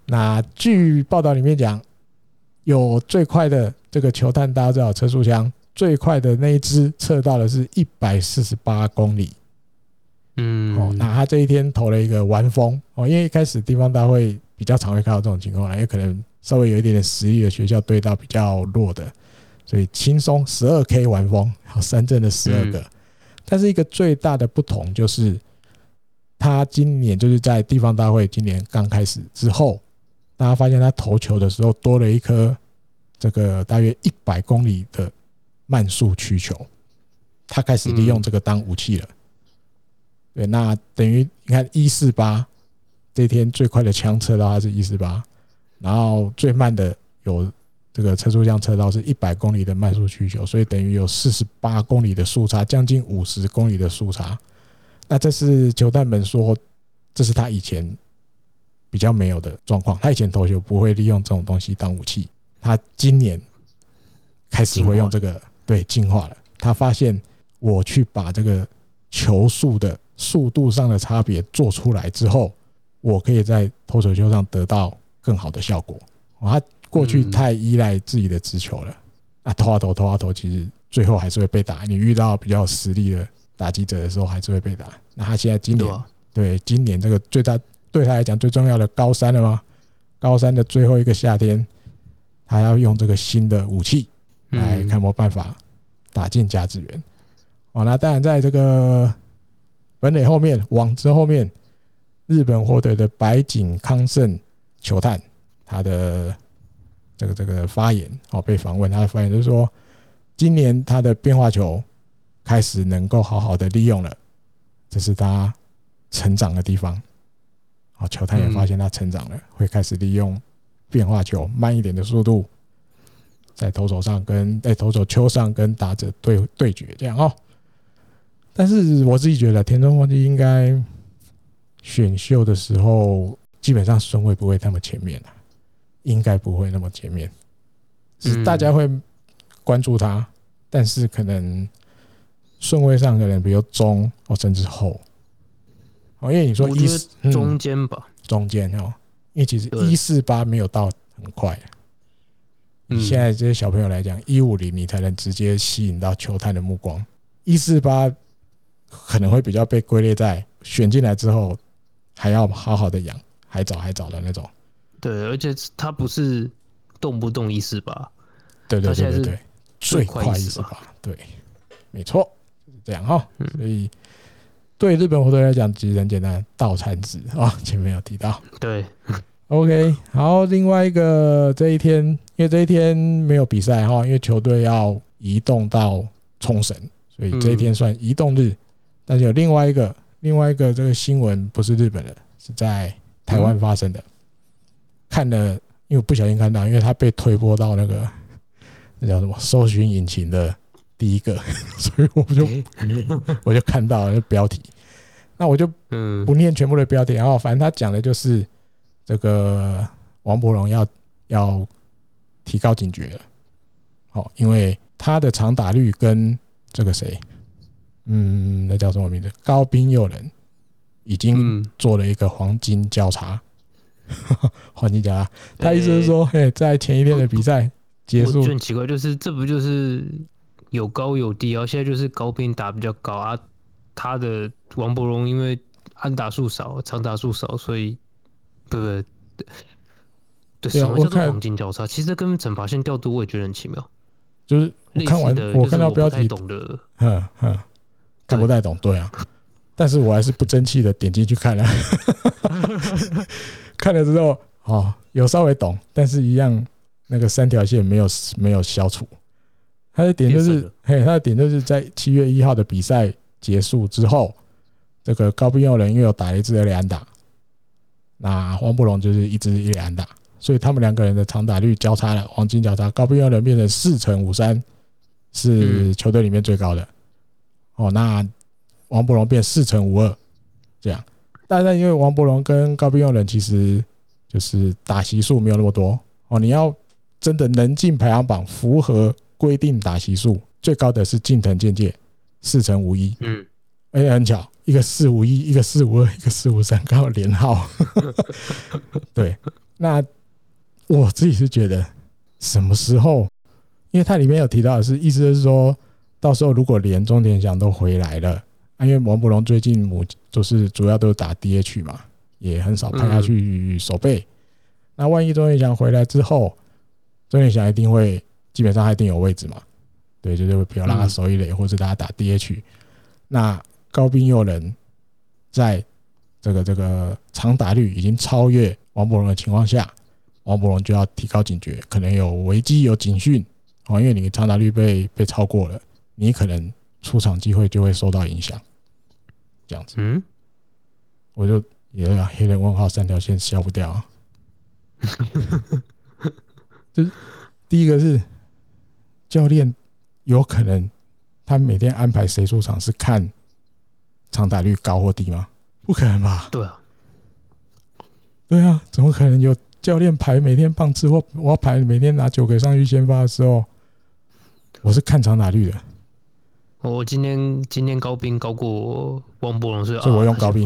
那据报道里面讲，有最快的这个球探，大家知道车速枪最快的那一支测到的是一百四十八公里。嗯，哦，那他这一天投了一个完封哦，因为一开始地方大会。比较常会看到这种情况，因为可能稍微有一点点实力的学校对到比较弱的，所以轻松十二 K 完封，好三阵的十二个。但是一个最大的不同就是，他今年就是在地方大会今年刚开始之后，大家发现他投球的时候多了一颗这个大约一百公里的慢速曲球，他开始利用这个当武器了。对，那等于你看一四八这天最快的枪测到他是一四八，然后最慢的有这个车速降测到是一百公里的慢速需求，所以等于有四十八公里的速差，将近五十公里的速差。那这是球探们说，这是他以前比较没有的状况。他以前投球不会利用这种东西当武器，他今年开始会用这个，对，进化了。他发现我去把这个球速的速度上的差别做出来之后，我可以在投手球上得到更好的效果。他过去太依赖自己的直球了，啊，投啊投，投啊投，其实最后还是会被打。你遇到比较有实力的。打击者的时候还是会被打。那他现在今年对今年这个最大对他来讲最重要的高三了吗？高三的最后一个夏天，他要用这个新的武器来看有没有办法打进甲子园。哦，那当然在这个本垒后面网子后面，日本获得的白井康胜球探他的这个这个发言哦，被访问他的发言就是说，今年他的变化球。开始能够好好的利用了，这是他成长的地方。好，球探也发现他成长了，会开始利用变化球慢一点的速度，在投手上跟在投手丘上跟打者对对决这样哦。但是我自己觉得田中丰基应该选秀的时候，基本上顺位不会那么前面了，应该不会那么前面，是大家会关注他，但是可能。顺位上可能比较中哦，甚至后。哦，因为你说一四中间吧，中间哦，因为其实一四八没有到很快。你现在这些小朋友来讲，一五零你才能直接吸引到球探的目光，一四八可能会比较被归类在选进来之后还要好好的养，还早还早的那种。对，而且它不是动不动一四八，对对对对对，最快一四八，对，没错。这样哈，所以对日本火腿来讲，其实很简单，倒产子啊，前面有提到。对，OK，好，另外一个这一天，因为这一天没有比赛哈，因为球队要移动到冲绳，所以这一天算移动日。但是有另外一个，另外一个这个新闻不是日本的，是在台湾发生的。看了，因为不小心看到，因为他被推播到那个那叫什么搜寻引擎的。第一个，所以我就 我就看到了标题，那我就不念全部的标题，然后反正他讲的就是这个王伯荣要要提高警觉了，好，因为他的长打率跟这个谁，嗯，那叫什么名字？高滨祐人已经做了一个黄金交叉，黄金交叉，他意思是说，嘿，在前一天的比赛结束，很奇怪，就是这不就是？有高有低啊，现在就是高滨打比较高啊，他的王伯荣因为安打数少，长打数少，所以对不对？对，什么叫做黄金交叉？其实跟惩罚线调度我也觉得很奇妙，就是我看完的，我看到标题懂的，嗯嗯，看不太懂，对啊，但是我还是不争气的点进去看了，看了之后哦，有稍微懂，但是一样那个三条线没有没有消除。他的点就是，嘿，他的点就是在七月一号的比赛结束之后，这个高滨佑人又有打一支二垒安打，那黄布龙就是一支一垒安打，所以他们两个人的长打率交叉了，黄金交叉，高滨佑人变成四成五三，是球队里面最高的。哦，那王伯龙变四乘五二，这样，但是因为王伯龙跟高滨祐人其实就是打席数没有那么多哦，你要真的能进排行榜，符合。规定打席数最高的是近藤健介，四乘五一，嗯，而且很巧，一个四五一，一个四五二，一个四五三，刚好连号。对，那我自己是觉得，什么时候？因为它里面有提到的是，意思是说，到时候如果连钟田翔都回来了，因为王柏龙最近母就是主要都是打 DH 嘛，也很少派他去守备。那万一钟田翔回来之后，钟田翔一定会。基本上他一定有位置嘛，对，就是比如让他守一垒，或者大家打 DH。那高滨佑人在这个这个长打率已经超越王柏龙的情况下，王柏龙就要提高警觉，可能有危机有警讯哦，因为你长打率被被超过了，你可能出场机会就会受到影响。这样子，嗯，我就也有黑人问号三条线消不掉，就是第一个是教练有可能他每天安排谁出场是看长打率高或低吗？不可能吧？对啊，对啊，怎么可能有教练排每天棒次或我要排每天拿九个上去先发的时候，我是看长打率的。我今天今天高兵高过王博龙，是所以我用高兵。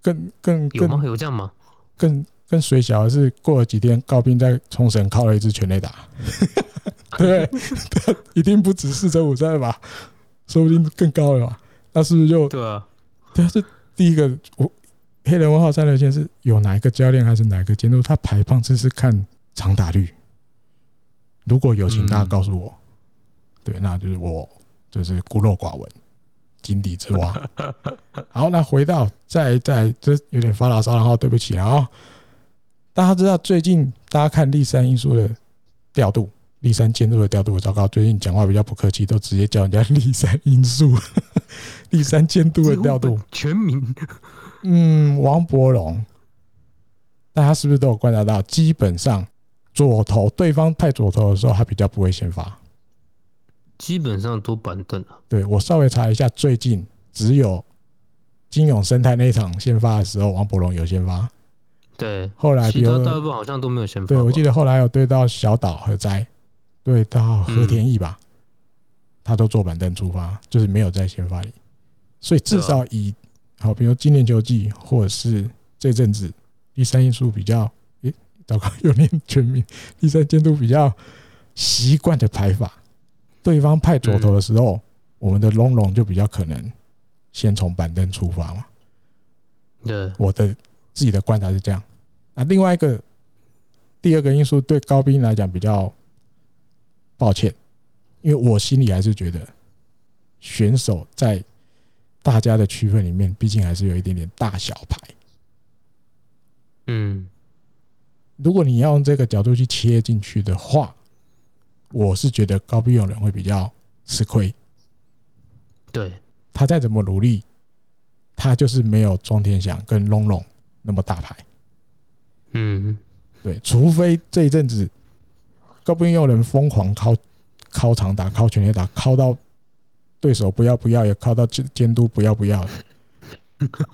更更有吗？有这样吗？更更水小的是过了几天，高兵在冲绳靠了一支全垒打，对，一定不止四成五赛吧？说不定更高了吧？那是不是就对啊？对啊，是第一个。我黑人问号三条线是有哪一个教练还是哪一个监督？他排棒次是看长打率。如果有，请大家告诉我。对，那就是我。就是孤陋寡闻，井底之蛙。好，那回到再再这有点发牢骚，然后对不起啊。大家知道最近大家看立山因素的调度，立山监督的调度糟糕。最近讲话比较不客气，都直接叫人家立山因素、立山监督的调度全名，嗯，王伯龙。大家是不是都有观察到？基本上左投对方派左投的时候，他比较不会先发。基本上都板凳了。对，我稍微查一下，最近只有金永生态那一场先发的时候，王柏融有先发。对，后来比如其他大部分好像都没有先发。对，我记得后来有对到小岛和哉，对到和田义吧，他都坐板凳出发，就是没有在先发里。所以至少以好，比如今年球季或者是这阵子第三因素比较，诶，糟糕，有点全名，第三监督比较习惯的排法。对方派左投的时候，我们的龙龙就比较可能先从板凳出发嘛。对，我的自己的观察是这样。那，另外一个第二个因素对高兵来讲比较抱歉，因为我心里还是觉得选手在大家的区分里面，毕竟还是有一点点大小牌。嗯，如果你要用这个角度去切进去的话。我是觉得高滨勇人会比较吃亏，对，他再怎么努力，他就是没有庄天祥跟龙龙那么大牌。嗯，对，除非这一阵子高滨勇人疯狂靠靠长打、靠全垒打，靠到对手不要不要，也靠到监监督不要不要，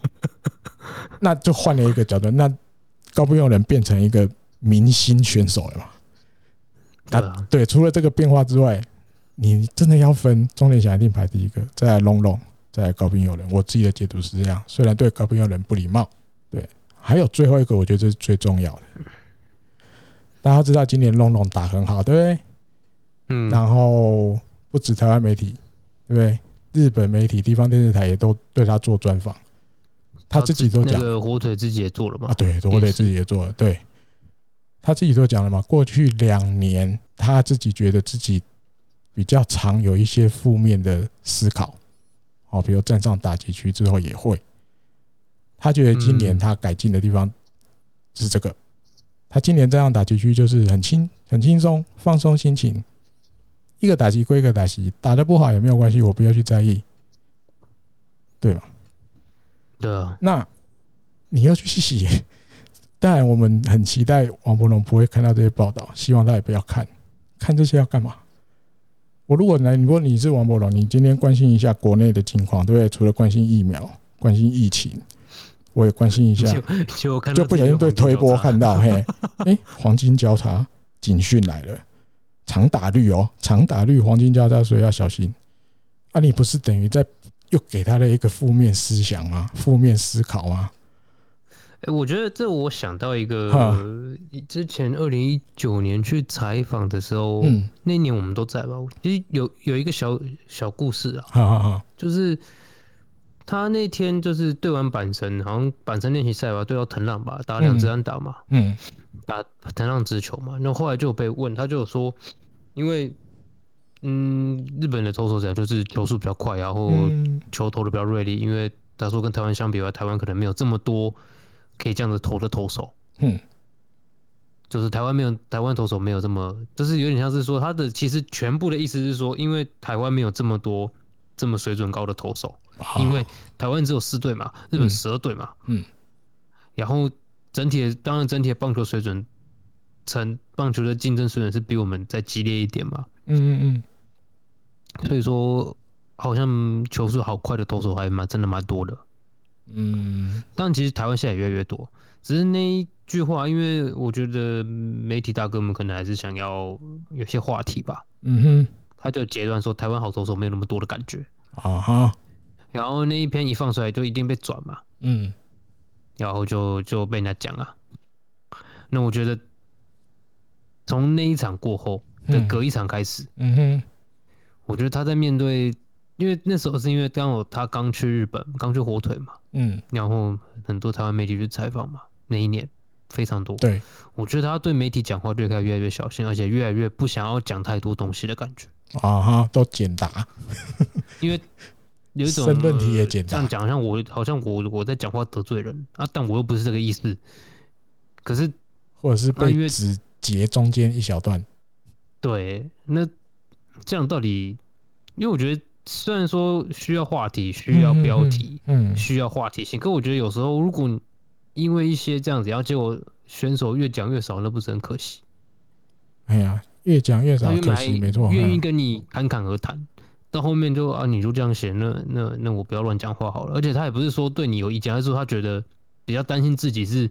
那就换了一个角度，那高滨勇人变成一个明星选手了嘛。啊，对，除了这个变化之外，你真的要分中联想一定排第一个，再来龙龙，再来高滨友人。我自己的解读是这样，虽然对高滨友人不礼貌，对，还有最后一个，我觉得这是最重要的。大家知道今年龙龙打很好，对不对？嗯。然后不止台湾媒体，对不对？日本媒体、地方电视台也都对他做专访，他自己都讲。那个火腿自己也做了嘛？啊，对，火腿自己也做了，对。他自己都讲了嘛，过去两年他自己觉得自己比较常有一些负面的思考，哦，比如站上打击区之后也会。他觉得今年他改进的地方是这个，他今年站上打击区就是很轻、很轻松、放松心情，一个打击归一个打击，打得不好也没有关系，我不要去在意，对吧？对啊。那你要去洗。当然，我们很期待王伯龙不会看到这些报道，希望他也不要看。看这些要干嘛？我如果来，如果你是王伯龙，你今天关心一下国内的情况，对不对？除了关心疫苗、关心疫情，我也关心一下。就就，就不小心对推波看到，嘿，哎，黄金交叉警讯来了，长打率哦，长打率黄金交叉，所以要小心。啊，你不是等于在又给他的一个负面思想吗？负面思考吗？哎，我觉得这我想到一个，之前二零一九年去采访的时候，嗯，那年我们都在吧？其实有有一个小小故事啊，就是他那天就是对完板神，好像板神练习赛吧，对到藤浪吧，打两支安打嘛，嗯，打藤浪直球嘛，那后来就被问，他就说，因为嗯，日本的投手这样，就是球速比较快，然后球投的比较锐利，因为。他说跟台湾相比的话，台湾可能没有这么多可以这样子投的投手。嗯，就是台湾没有台湾投手没有这么，就是有点像是说他的其实全部的意思是说，因为台湾没有这么多这么水准高的投手，因为台湾只有四队嘛，日本十二队嘛。嗯，然后整体的当然整体的棒球水准，成棒球的竞争水准是比我们再激烈一点嘛。嗯嗯嗯，所以说。好像球速好快的投手还蛮真的蛮多的，嗯，但其实台湾现在也越来越多，只是那一句话，因为我觉得媒体大哥们可能还是想要有些话题吧，嗯哼，他就截断说台湾好投手没有那么多的感觉，啊哈，然后那一篇一放出来就一定被转嘛，嗯，然后就就被人家讲啊，那我觉得从那一场过后的隔一场开始，嗯哼，我觉得他在面对。因为那时候是因为刚好他刚去日本，刚去火腿嘛，嗯，然后很多台湾媒体去采访嘛，那一年非常多。对，我觉得他对媒体讲话就开始越来越小心，而且越来越不想要讲太多东西的感觉。啊哈，都简答，因为有一种申论题也简答，这样讲，好像我好像我我在讲话得罪人啊，但我又不是这个意思。可是，或者是被只截中间一小段。对，那这样到底？因为我觉得。虽然说需要话题，需要标题，嗯，需要话题性，可我觉得有时候如果因为一些这样子，然后结果选手越讲越少，那不是很可惜？哎呀，越讲越少，可惜，没错，愿意跟你侃侃而谈，到后面就啊，你就这样写，那那那我不要乱讲话好了。而且他也不是说对你有意见，而是说他觉得比较担心自己是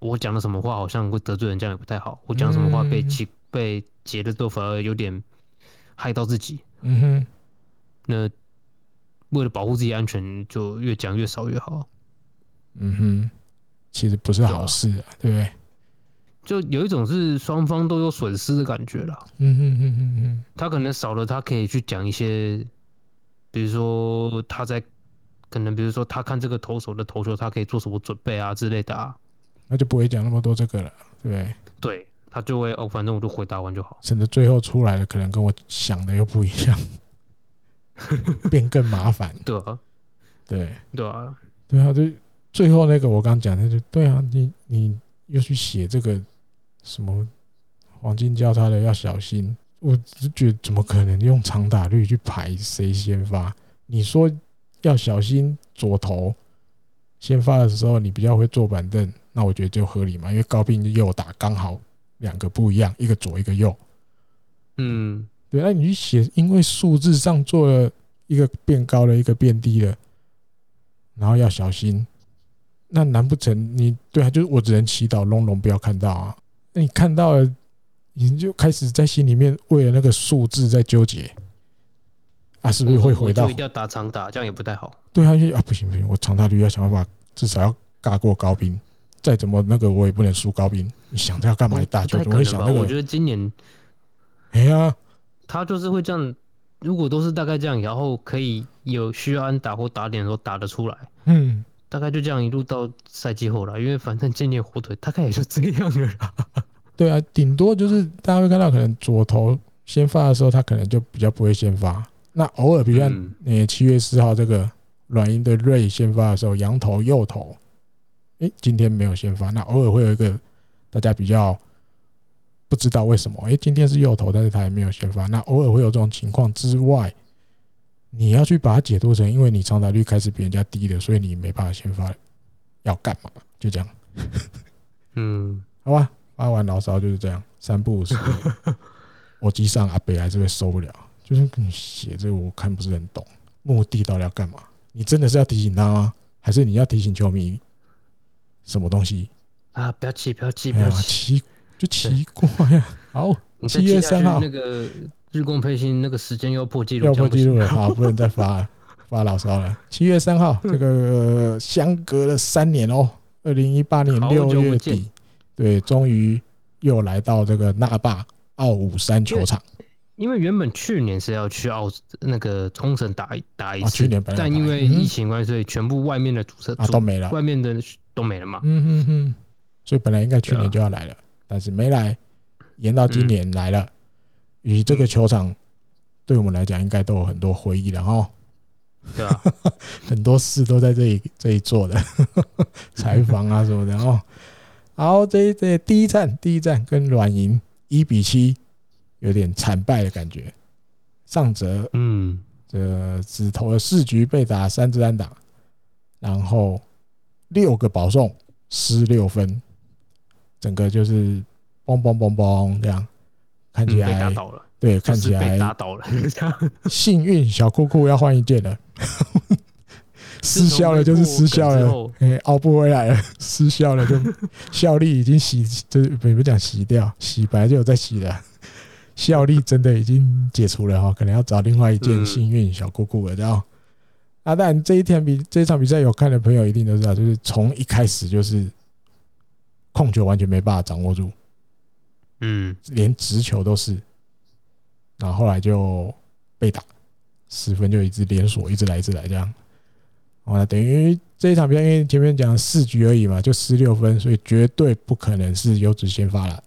我讲了什么话好像会得罪人，这样也不太好。我讲什么话被起被截的都反而有点害到自己。嗯哼。那为了保护自己安全，就越讲越少越好。嗯哼，其实不是好事啊，对不对？就有一种是双方都有损失的感觉了。嗯哼哼哼哼，他可能少了，他可以去讲一些，比如说他在可能，比如说他看这个投手的投球，他可以做什么准备啊之类的啊，那就不会讲那么多这个了，对不对？对，他就会哦，反正我就回答完就好，省得最后出来的可能跟我想的又不一样。变更麻烦，对啊，对。对啊，对啊，就最后那个我刚讲的就对啊，你你又去写这个什么黄金交叉的要小心，我只觉得怎么可能用长打率去排谁先发？你说要小心左投先发的时候，你比较会坐板凳，那我觉得就合理嘛，因为高滨右打刚好两个不一样，一个左一个右，嗯。对，那你去写，因为数字上做了一个变高了，一个变低了，然后要小心。那难不成你对啊？就是我只能祈祷龙龙不要看到啊。那你看到了，你就开始在心里面为了那个数字在纠结啊，是不是会回到？我一定要打长打，这样也不太好。对啊，啊不行不行，我长打率要想办法，至少要尬过高兵。再怎么那个，我也不能输高兵。你想着要干嘛？一大球怎么会想那个？我觉得今年，哎呀。他就是会这样，如果都是大概这样，然后可以有需要安打或打点的时候打得出来，嗯，大概就这样一路到赛季后了，因为反正今年火腿大概也就这样了。对啊，顶多就是大家会看到可能左投先发的时候，他可能就比较不会先发。那偶尔，比如像呃七月四号这个软银的瑞先发的时候，羊头右投，诶、欸，今天没有先发，那偶尔会有一个大家比较。不知道为什么？哎，今天是右投，但是他也没有先发。那偶尔会有这种情况之外，你要去把它解读成，因为你长打率开始比人家低了，所以你没办法先发，要干嘛？就这样。嗯，好吧，发完牢骚就是这样，三不五时。我机上阿北还是会受不了，就是跟你写这个，我看不是很懂，目的到底要干嘛？你真的是要提醒他吗？还是你要提醒球迷什么东西？啊，不要气，不要气，不要气。就奇怪呀！好，七月三号那个日工配信那个时间又破纪录，要破纪录了，好，不能再发了发牢骚了。七月三号，这个相隔了三年哦，二零一八年六月底，对，终于又来到这个那霸奥武山球场。因为原本去年是要去奥那个冲绳打打一次，去年但因为疫情关系，所以全部外面的主车啊都没了，外面的都没了嘛。嗯嗯嗯，所以本来应该去年就要来了。但是没来，延到今年来了。与这个球场，对我们来讲应该都有很多回忆了哦。对啊，很多事都在这里这里做的 采访啊什么的哦。然后这这第一站第一站跟软银一比七，有点惨败的感觉。上泽嗯，这只投了四局被打三支安打，然后六个保送失六分，整个就是嘣嘣嘣嘣这样，看起来打倒了。对，看起来打倒了。幸运小裤裤要换一件了，失效了就是失效了，哎，熬不回来了，失效了就效力已经洗，就是不不讲洗掉，洗白就有在洗了，效力真的已经解除了哈，可能要找另外一件幸运小裤裤了，知道？啊，但这一天比这一场比赛有看的朋友一定都知道，就是从一开始就是控球完全没办法掌握住，嗯，连直球都是。然后后来就被打，十分就一直连锁，一直来，一直来这样。好了，等于这一场比赛，因为前面讲四局而已嘛，就十六分，所以绝对不可能是优质先发了。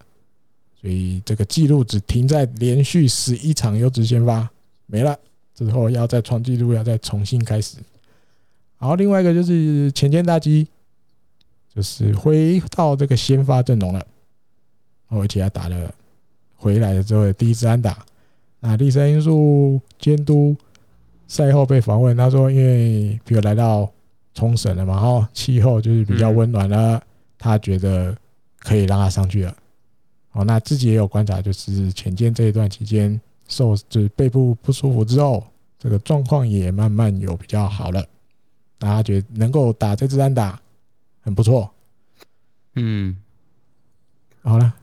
所以这个记录只停在连续十一场优质先发没了，之后要再创纪录，要再重新开始。好，另外一个就是前天大基，就是回到这个先发阵容了，而且还打了回来了之后的第一支安打。那第三因素监督赛后被访问，他说：“因为比如来到冲绳了嘛，哈，气候就是比较温暖了，他觉得可以让他上去了。哦，那自己也有观察，就是浅见这一段期间受就是背部不舒服之后，这个状况也慢慢有比较好了。那他觉得能够打这支安打很不错。嗯，好了，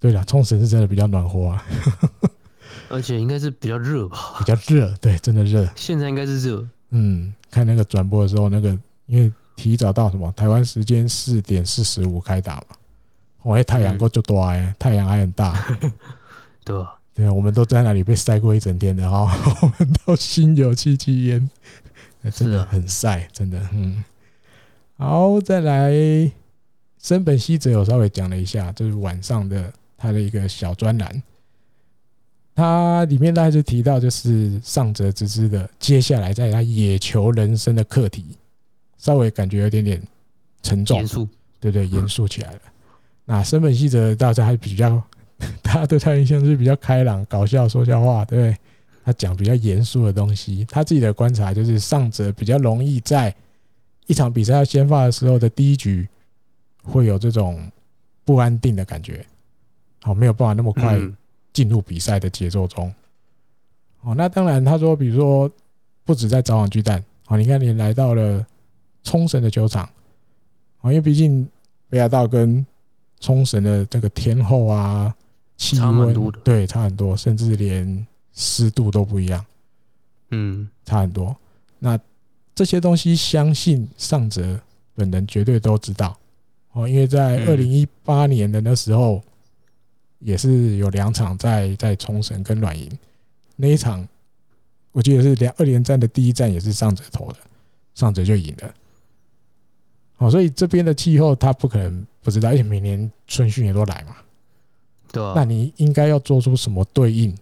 对了，冲绳是真的比较暖和啊。”而且应该是比较热吧？比较热，对，真的热。现在应该是热。嗯，看那个转播的时候，那个因为提早到什么台湾时间四点四十五开打嘛，我太阳够就多哎，太阳还很大。对吧对啊，我们都在那里被晒过一整天的哈，我们都心有戚戚焉，真的很晒，真的。嗯，好，再来，森本希哲有稍微讲了一下，就是晚上的他的一个小专栏。他里面大概就提到，就是上泽直之的接下来在他野球人生的课题，稍微感觉有点点沉重，严肃，对对，严肃起来了。那森本希哲大家还比较，大家对他印象是比较开朗、搞笑、说笑话，对不对？他讲比较严肃的东西。他自己的观察就是，上泽比较容易在一场比赛要先发的时候的第一局，会有这种不安定的感觉，好，没有办法那么快。进入比赛的节奏中，哦，那当然，他说，比如说，不止在早晚巨蛋，哦，你看你来到了冲绳的球场，哦，因为毕竟北海道跟冲绳的这个天候啊、气温，对，差很多，甚至连湿度都不一样，嗯，差很多。那这些东西，相信上泽本人绝对都知道，哦，因为在二零一八年的那时候。也是有两场在在冲绳跟软银那一场，我记得是两二连战的第一战也是上泽投的，上泽就赢了。哦，所以这边的气候他不可能不知道，而且每年春训也都来嘛。对。那你应该要做出什么对应？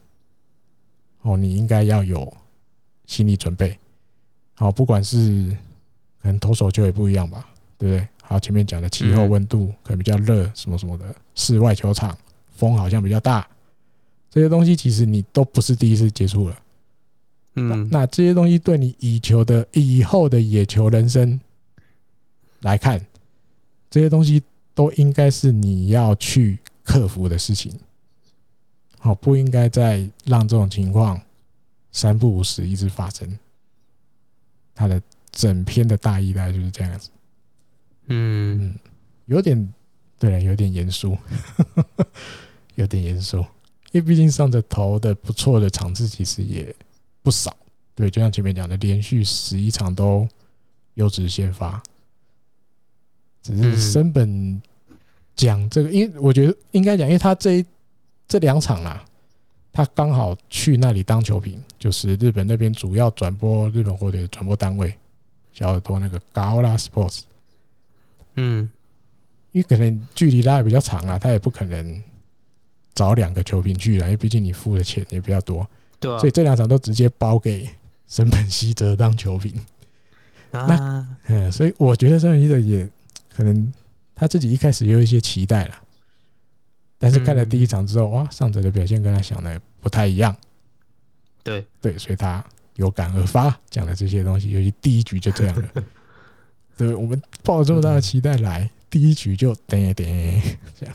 哦，你应该要有心理准备。好，不管是可能投手球也不一样吧，对不对？好，前面讲的气候温度可能比较热，什么什么的，室外球场。风好像比较大，这些东西其实你都不是第一次接触了。嗯，那这些东西对你以球的以后的野球人生来看，这些东西都应该是你要去克服的事情。好，不应该再让这种情况三不五时一直发生。他的整篇的大意大概就是这样子。嗯，有点对，有点严肃。有点严肃，因为毕竟上着头的不错的场次其实也不少。对，就像前面讲的，连续十一场都优质先发，只是升本讲这个，因为我觉得应该讲，因为他这一这两场啊，他刚好去那里当球评，就是日本那边主要转播日本火腿的转播单位，小耳朵那个 Gaola Sports。嗯，因为可能距离拉的比较长啊，他也不可能。找两个球评去了，因为毕竟你付的钱也比较多，对，所以这两场都直接包给森本希哲当球评。啊、那嗯，所以我觉得森本希哲也可能他自己一开始也有一些期待了，但是看了第一场之后，哇，上泽的表现跟他想的不太一样。对对，所以他有感而发讲的这些东西，尤其第一局就这样了。对，我们抱了这么大的期待来，第一局就噔噔这样。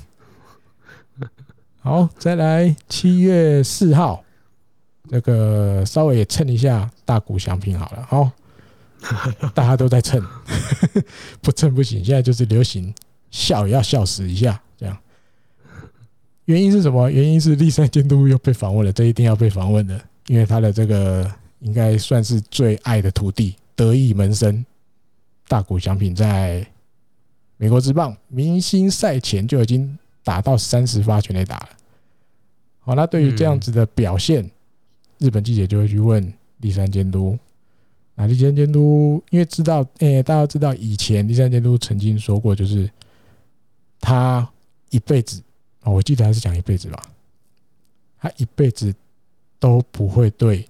好，再来七月四号，这个稍微也蹭一下大谷翔平好了。好，大家都在蹭，不蹭不行。现在就是流行笑也要笑死一下。原因是什么？原因是栗山监督又被访问了，这一定要被访问的，因为他的这个应该算是最爱的徒弟，得意门生大谷翔平在美国职棒明星赛前就已经。打到三十发全垒打了，好，那对于这样子的表现，日本记者就会去问栗山监督。那栗山监督因为知道，诶，大家知道以前栗山监督曾经说过，就是他一辈子，哦，我记得他是讲一辈子吧，他一辈子都不会对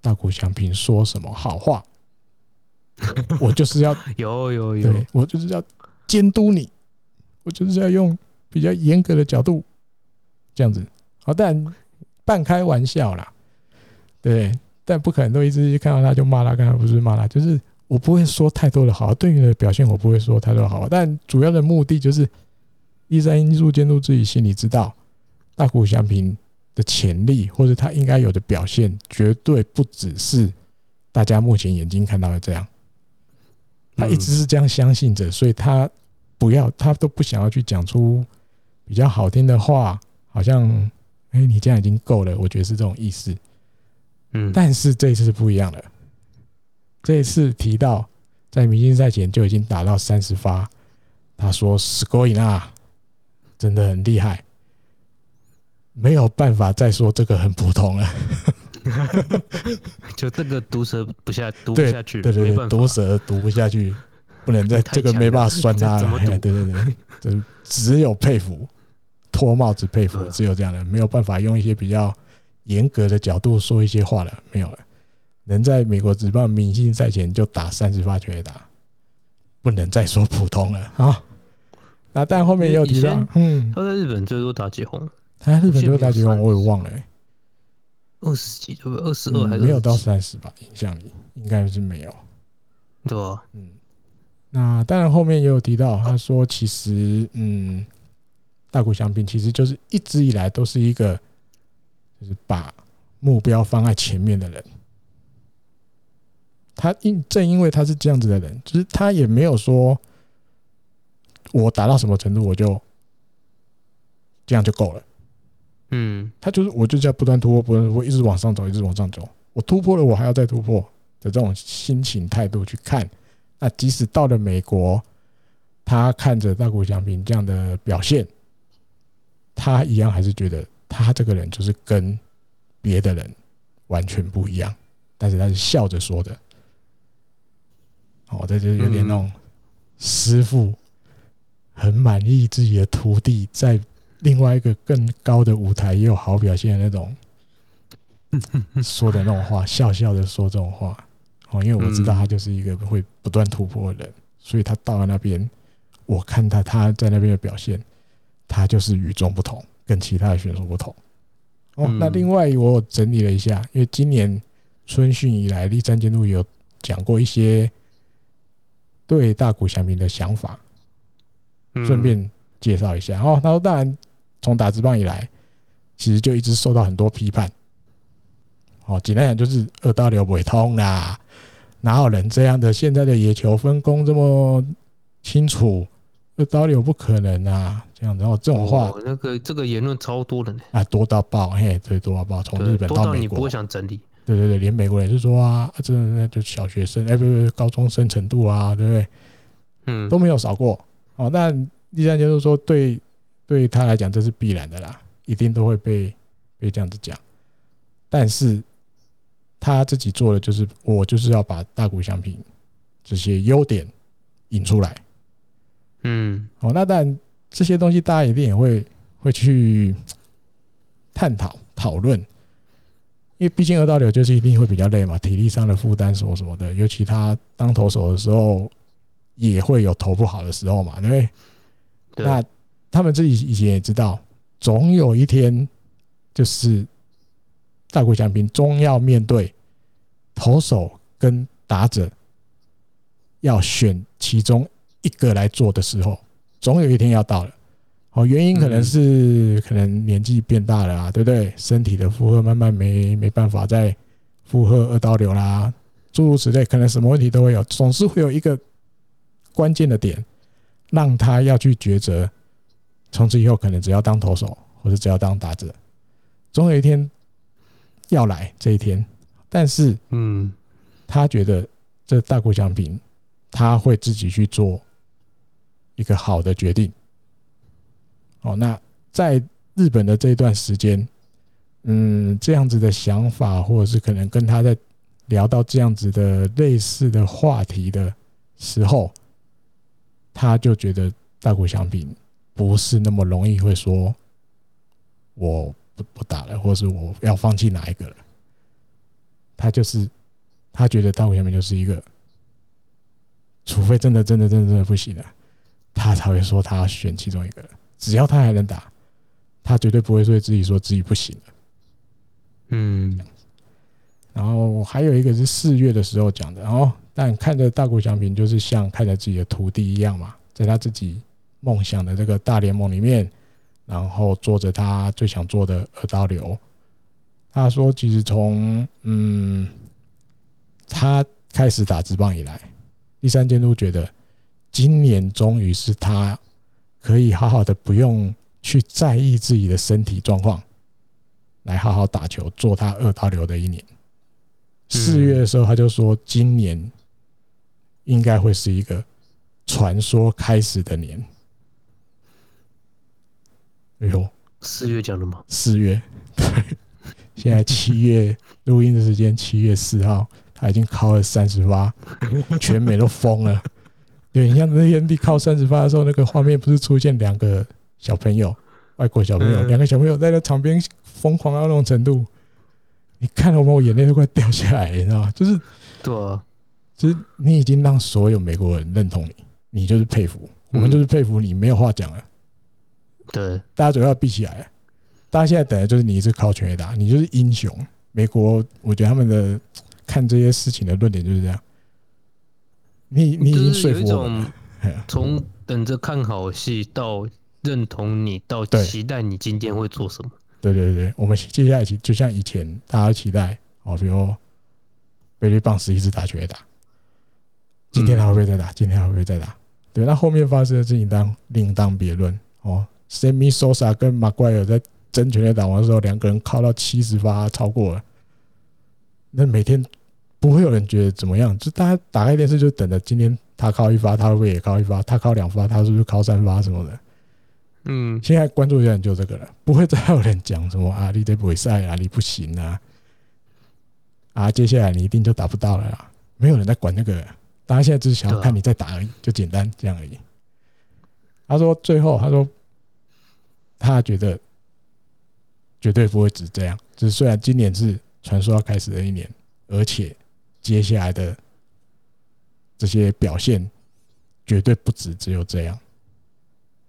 大谷翔平说什么好话。我就是要 有有有，我就是要监督你，我就是要用。比较严格的角度，这样子，好，但半开玩笑啦，对，但不可能都一直看到他就骂他，刚才不是骂他，就是我不会说太多的好，对你的表现我不会说太多的好，但主要的目的就是，第三因素监督自己心里知道，大谷翔平的潜力或者他应该有的表现，绝对不只是大家目前眼睛看到的这样，他一直是这样相信着，所以他不要，他都不想要去讲出。比较好听的话，好像，哎，你这样已经够了，我觉得是这种意思。嗯，但是这一次是不一样的。这一次提到在明星赛前就已经打到三十发，他说すごいな， ”真的很厉害，没有办法再说这个很普通了。就这个毒舌不下，读不下去，对对对，毒舌毒不下去，不能再 这个没办法酸他了。对对对，就只有佩服。脱帽子佩服，只有这样的，没有办法用一些比较严格的角度说一些话了，没有了。能在美国职棒明星赛前就打三十发全垒打，不能再说普通了啊。那但后面也有提到，嗯，他在日本最多打几红？他在日本最多打几红？我也忘了，二十几对不对？二十二还是没有到三十吧？印象里应该是没有。对啊，嗯。那当然后面也有提到，他说其实，嗯。大谷翔平其实就是一直以来都是一个，就是把目标放在前面的人。他因正因为他是这样子的人，就是他也没有说，我达到什么程度我就这样就够了。嗯，他就是我就是要不断突破，不断突破，一直往上走，一直往上走。我突破了，我还要再突破的这种心情态度去看。那即使到了美国，他看着大谷翔平这样的表现。他一样还是觉得他这个人就是跟别的人完全不一样，但是他是笑着说的。哦，这就有点那种师傅很满意自己的徒弟在另外一个更高的舞台也有好表现的那种说的那种话，笑笑的说这种话。哦，因为我知道他就是一个会不断突破的人，所以他到了那边，我看他他在那边的表现。他就是与众不同，跟其他的选手不同。哦，那另外我整理了一下，因为今年春训以来，立山监督有讲过一些对大谷翔平的想法，顺便介绍一下。哦，他说当然从打字棒以来，其实就一直受到很多批判。哦，简单讲就是二刀流不会通啦，哪有人这样的？现在的野球分工这么清楚。这道理有不可能啊！这样，然后这种话，哦、那个这个言论超多的呢，啊，多到爆，嘿，对，多到爆，从日本到美国，你不会想整理，对对对，连美国人就说啊，这那就小学生，哎，不不，高中生程度啊，对不对？嗯，都没有少过。哦，那第三就是说，对，对他来讲这是必然的啦，一定都会被被这样子讲。但是他自己做的就是，我就是要把大谷翔平这些优点引出来。嗯，哦，那当然这些东西大家一定也会会去探讨讨论，因因为毕竟二刀流就是一定会比较累嘛，体力上的负担什么什么的，尤其他当投手的时候也会有投不好的时候嘛，对不对？对。那他们自己以前也知道，总有一天就是大谷翔平终要面对投手跟打者要选其中一个来做的时候，总有一天要到了。哦，原因可能是可能年纪变大了啊，对不对？身体的负荷慢慢没没办法再负荷二刀流啦，诸如此类，可能什么问题都会有，总是会有一个关键的点，让他要去抉择，从此以后可能只要当投手，或者只要当打者，总有一天要来这一天。但是，嗯，他觉得这大谷翔平他会自己去做一个好的决定。哦，那在日本的这一段时间，嗯，这样子的想法，或者是可能跟他在聊到这样子的类似的话题的时候，他就觉得大谷翔平不是那么容易会说我不不打了，或是我要放弃哪一个了。他就是他觉得大谷翔平就是一个，除非真的真的真的真的不行了，他才会说他要选其中一个。只要他还能打，他绝对不会对自己说自己不行了。嗯，然后还有一个是四月的时候讲的，然后但看着大谷翔平就是像看着自己的徒弟一样嘛，在他自己梦想的这个大联盟里面，然后做着他最想做的二刀流。他说，其实从嗯他开始打职棒以来，第三监督觉得今年终于是他。可以好好的，不用去在意自己的身体状况，来好好打球，做他二刀流的一年。四月的时候，他就说，今年应该会是一个传说开始的年。哎呦，四月讲的吗？四月，对，现在七月录音的时间，七月四号，他已经考了三十发，全美都疯了。对，你像那天你靠三十发的时候，那个画面不是出现两个小朋友，外国小朋友，两个小朋友在那场边疯狂到那种程度，你看了我，我眼泪都快掉下来，你知道吗？就是，对啊，就是你已经让所有美国人认同你，你就是佩服，我们就是佩服你，没有话讲了。对，大家嘴要闭起来，大家现在等的就是你是靠全垒打，你就是英雄。美国，我觉得他们的看这些事情的论点就是这样。你你已经说服我了，从等着看好戏到认同你，到期待你今天会做什么？对对对，我们接下来就像以前大家期待哦，比如贝利棒十一直打全垒打，今天还会不会再打？今天还会不会再打？对，那后面发生的事情当另当别论哦。Sammy Sosa 跟 Maguire 在争全垒打完的时候，两个人靠到七十发超过了，那每天。不会有人觉得怎么样，就大家打开电视就等着今天他靠一发，他会不会也靠一发？他靠两发，他是不是靠三发什么的？嗯，现在关注的人就这个了，不会再有人讲什么啊，你这不会赛啊，你不行啊，啊，接下来你一定就打不到了啦。没有人在管那个，大家现在只是想要看你再打而已，就简单这样而已。他说最后他说他觉得绝对不会只这样，只是虽然今年是传说要开始的一年，而且。接下来的这些表现绝对不止只有这样，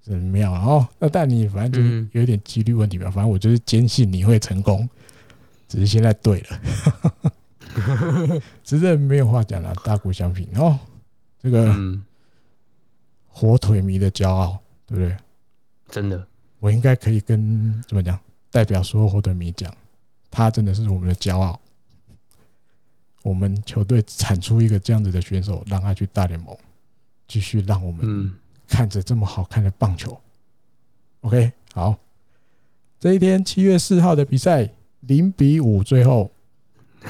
很妙哦。那但你反正就是有点几率问题吧。反正我就是坚信你会成功，只是现在对了，实在没有话讲了。大谷翔平哦，这个火腿迷的骄傲，对不对？真的，我应该可以跟怎么讲，代表所有火腿迷讲，他真的是我们的骄傲。我们球队产出一个这样子的选手，让他去大联盟，继续让我们看着这么好看的棒球。OK，好，这一天七月四号的比赛零比五，最后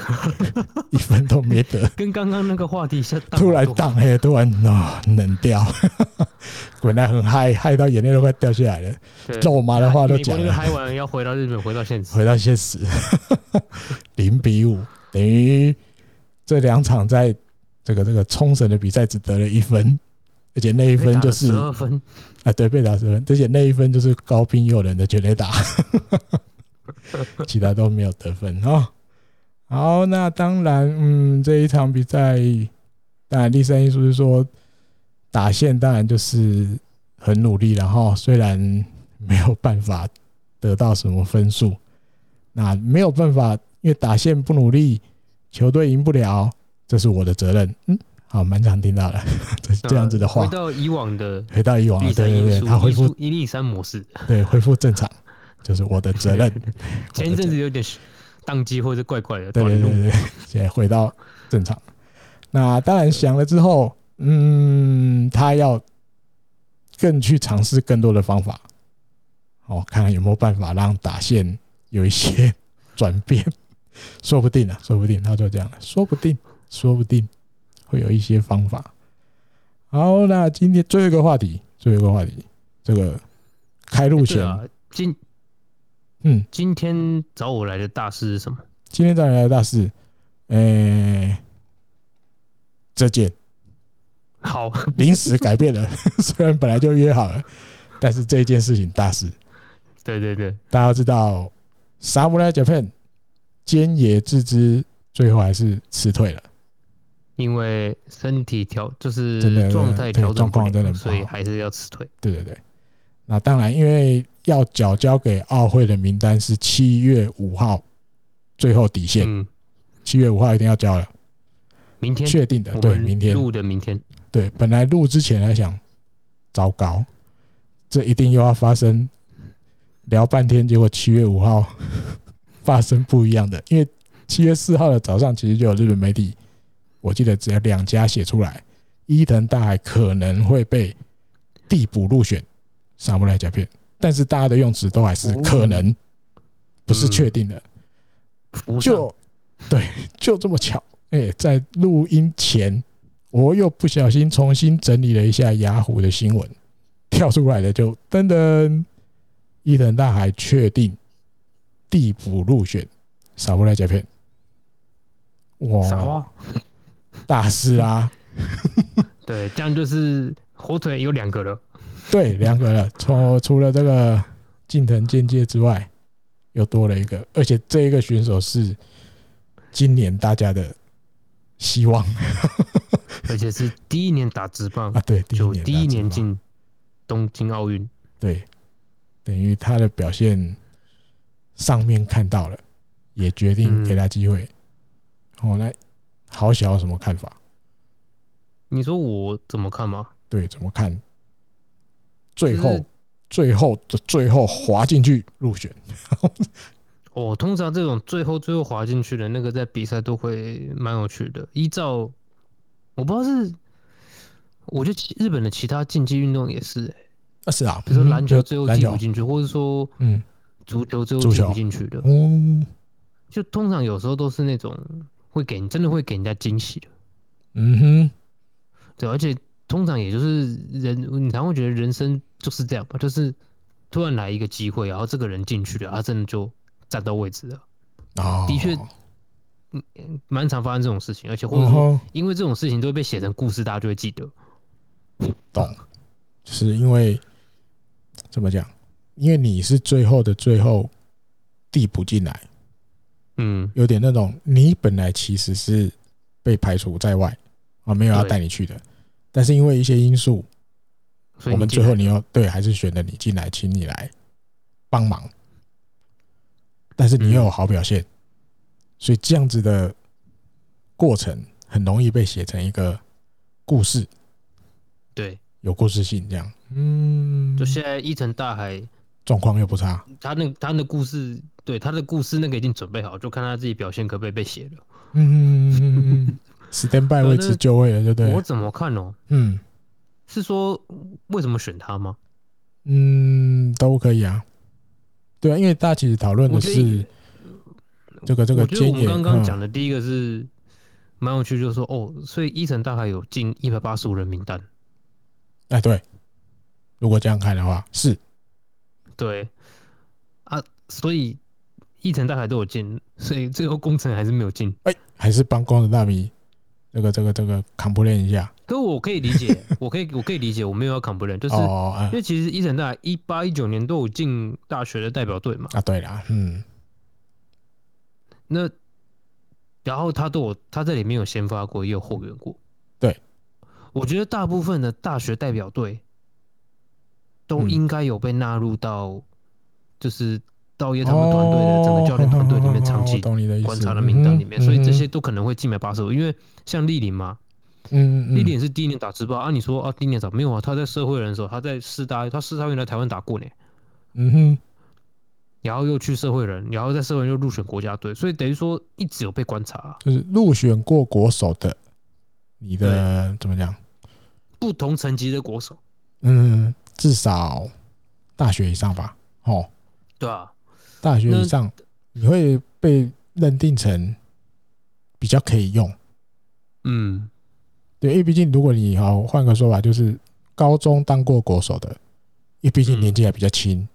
一分都没得，跟刚刚那个话题是突然荡嘿，突然啊冷掉，本来很嗨，嗨到眼泪都快掉下来了。肉麻的话都讲了，嗨完要回到日本，回到现实，回到现实，零比五 等于。这两场在这个这个冲绳的比赛只得了一分，而且那一分就是十二分。啊，对，被打十分，而且那一分就是高滨祐人的全垒打，其他都没有得分啊。好，那当然，嗯，这一场比赛，当然第三因素是说打线，当然就是很努力，然后虽然没有办法得到什么分数，那没有办法，因为打线不努力，球队赢不了，这是我的责任。嗯，好，蛮常听到的 这这样子的话。回到以往的，回到以往的，对对对，他恢复一立三模式，对，恢复正常，就是我的责任。前一阵子有点。宕机或者怪怪的，对对对对，现在回到正常。那当然想了之后，嗯，他要更去尝试更多的方法，哦，看看有没有办法让打线有一些转变，说不定啊，说不定他就这样了，说不定，说不定会有一些方法。好，那今天最后一个话题，最后一个话题，这个开路前今。嗯，今天找我来的大事是什么？今天找你来的大事，呃、欸，这件。好。临时改变了，虽然本来就约好了，但是这件事情大事。对对对，大家都知道，Samurai Japan 菅野智之最后还是辞退了，因为身体调就是状态调整状况真的不好，所以还是要辞退。对对对，那当然因为。要缴交给奥会的名单是七月五号，最后底线。七月五号一定要交了。明天确定的，对，明天录的明天。对，本来录之前还想，糟糕，这一定又要发生。聊半天，结果七月五号发生不一样的，因为七月四号的早上，其实就有日本媒体，我记得只有两家写出来，伊藤大海可能会被递补入选，Samurai Japan。但是大家的用词都还是可能，不是确定的。就对，就这么巧。哎，在录音前，我又不小心重新整理了一下雅虎的新闻，跳出来的就噔噔，伊藤大海确定地补入选，Samurai Japan。哇，大师啊！对，这样就是火腿有两个了。对，两个了。除除了这个近藤健介之外，又多了一个，而且这一个选手是今年大家的希望，而且是第一年打直棒啊，对，第一年第一年进东京奥运，对，等于他的表现上面看到了，也决定给他机会。哦，那好小有什么看法？你说我怎么看吗？对，怎么看？最后，最后的最后滑进去入选。哦，通常这种最后最后滑进去的那个，在比赛都会蛮有趣的。依照我不知道是，我觉得日本的其他竞技运动也是、欸，啊是啊，比如说篮球最后进不进去，或者说嗯，足球最后进不进去的，嗯，就通常有时候都是那种会给你真的会给人家惊喜的，嗯哼，对，而且。通常也就是人，你常会觉得人生就是这样吧，就是突然来一个机会，然后这个人进去了，他真的就站到位置了。哦，的确，嗯，蛮常发生这种事情，而且或者说，因为这种事情都会被写成故事，大家就会记得。懂，就是因为怎么讲？因为你是最后的最后递补进来，嗯，有点那种你本来其实是被排除在外啊，没有要带你去的。但是因为一些因素，我们最后你要对还是选了你进来，请你来帮忙。但是你又有好表现，所以这样子的过程很容易被写成一个故事。对，有故事性这样。嗯，就现在伊藤大海状况又不差，他那他的故事，对他的故事那个已经准备好，就看他自己表现可不可以被写了。嗯。Stand by 位置就位了，对不对？我怎么看哦？嗯，是说为什么选他吗？嗯，都可以啊。对啊，因为大家其实讨论的是这个这个。我觉得我们刚刚讲的第一个是蛮有趣，就是说哦，所以伊藤大概有进一百八十五人名单。哎，对，如果这样看的话，是。对啊，所以一层大海都有进，所以最后工程还是没有进。哎，还是帮工程大迷。这个这个这个 complain 一下，可我可以理解，我可以我可以理解，我没有要 complain，就是因为其实伊藤大一八一九年都有进大学的代表队嘛。啊，对啦，嗯，那然后他都有他在里面有先发过，也有后援过。对，我觉得大部分的大学代表队都应该有被纳入到，就是道爷他们团队的整个教练团队里面长期 观察的名单里面，所以这些都可能会进来八十五。因为像丽玲嘛，嗯，丽玲是第一年打职棒啊，你说啊，第一年打没有啊？他在社会人的时候，他在师大，他师大原来台湾打过呢，嗯哼。然后又去社会人，然后在社会人又入选国家队，所以等于说一直有被观察、啊，就是入选过国手的，你的怎么讲？不同层级的国手，嗯，至少大学以上吧，哦，对啊，大学以上你会被认定成比较可以用，嗯，对，因为毕竟如果你好换个说法，就是高中当过国手的，因为毕竟年纪还比较轻，嗯、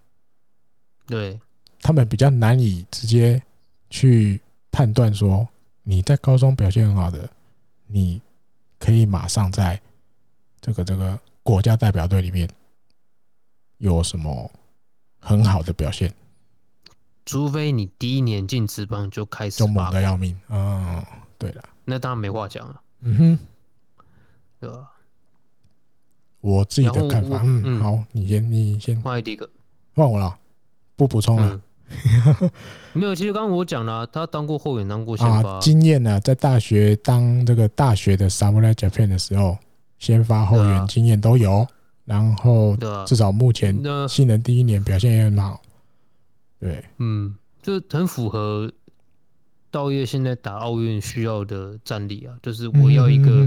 对。他们比较难以直接去判断说，你在高中表现很好的，你可以马上在这个这个国家代表队里面有什么很好的表现，除非你第一年进职棒就开始就猛的要命。嗯，对了，那当然没话讲了。嗯哼，对吧？我自己的看法，嗯，好，你先，你先换第一个，换我了，不补充了。没有，其实刚刚我讲了，他当过后援，当过先发，啊、经验呢，在大学当这个大学的 Samurai Japan 的时候，先发后援经验都有，然后至少目前新人第一年表现也很好。对，嗯，就很符合道业现在打奥运需要的战力啊，就是我要一个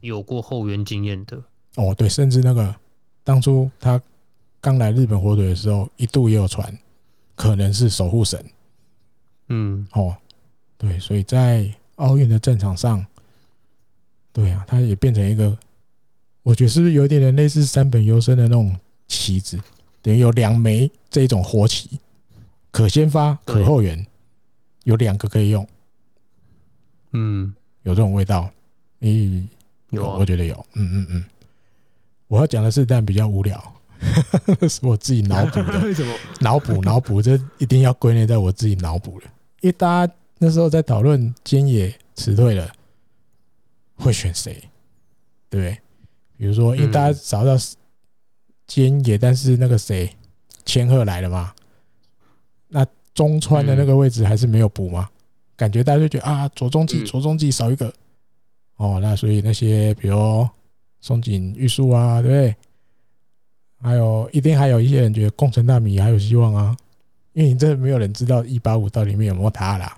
有过后援经验的。哦，对，甚至那个当初他刚来日本火腿的时候，一度也有传。可能是守护神，嗯，哦，对，所以在奥运的战场上，对啊，他也变成一个，我觉得是不是有点点类似山本优生的那种旗子，等于有两枚这一种火旗，可先发，可后援，有两个可以用，嗯，有这种味道，嗯，有，我觉得有，嗯嗯嗯，我要讲的是，但比较无聊。是我自己脑补的，为什么？脑补 脑补，这一定要归类在我自己脑补了。因为大家那时候在讨论菅野辞退了，会选谁？对不对？比如说，因为大家找到菅野，但是那个谁千鹤来了嘛？那中川的那个位置还是没有补吗？感觉大家就觉得啊，佐中继佐中继少一个。哦，那所以那些比如松井玉树啊，对不对？还有一定还有一些人觉得宫城大米还有希望啊，因为你这没有人知道一八五到底里面有没有他啦，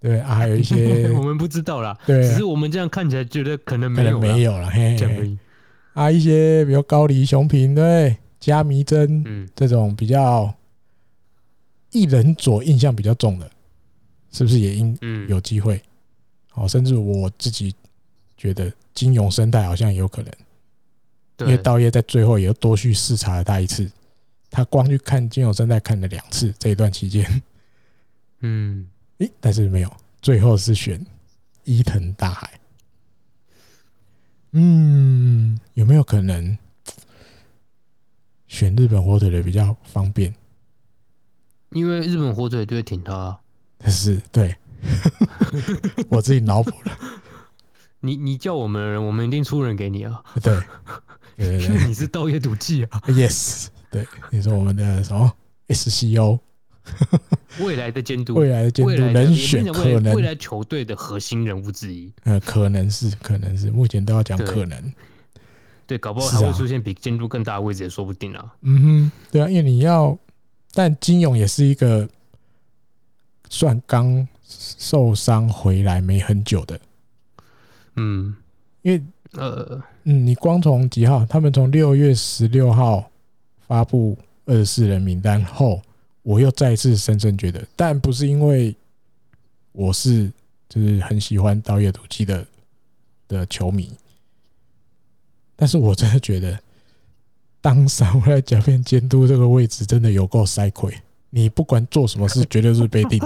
对啊，还有一些我们不知道啦，对，只是我们这样看起来觉得可能没有没有了，嘿，嘿，啊，一些比如高梨雄平对，加迷真，嗯，这种比较一人左印象比较重的，是不是也应有机会？哦，甚至我自己觉得金融生态好像也有可能。因为道业在最后也多去视察了他一次，他光去看金融生态看了两次这一段期间，嗯，诶，但是没有，最后是选伊藤大海，嗯，有没有可能选日本火腿的比较方便？因为日本火腿就会挺他，但是对，我自己脑补了，你你叫我们的人，我们一定出人给你啊，对。对对对，你是道业赌技啊？Yes，对，你说我们的什么 SCO，未来的监督，未来的监督人选，可能未来球队的核心人物之一。呃，可能是，可能是，目前都要讲可能。对，搞不好还会出现比监督更大的位置也说不定啊。嗯哼，对啊，因为你要，但金勇也是一个算刚受伤回来没很久的。嗯，因为。呃，嗯，你光从几号？他们从六月十六号发布二十四人名单后，我又再次深深觉得，但不是因为我是就是很喜欢刀业赌技的的球迷，但是我真的觉得，当上来甲片监督这个位置真的有够塞亏，你不管做什么事，绝对是被定，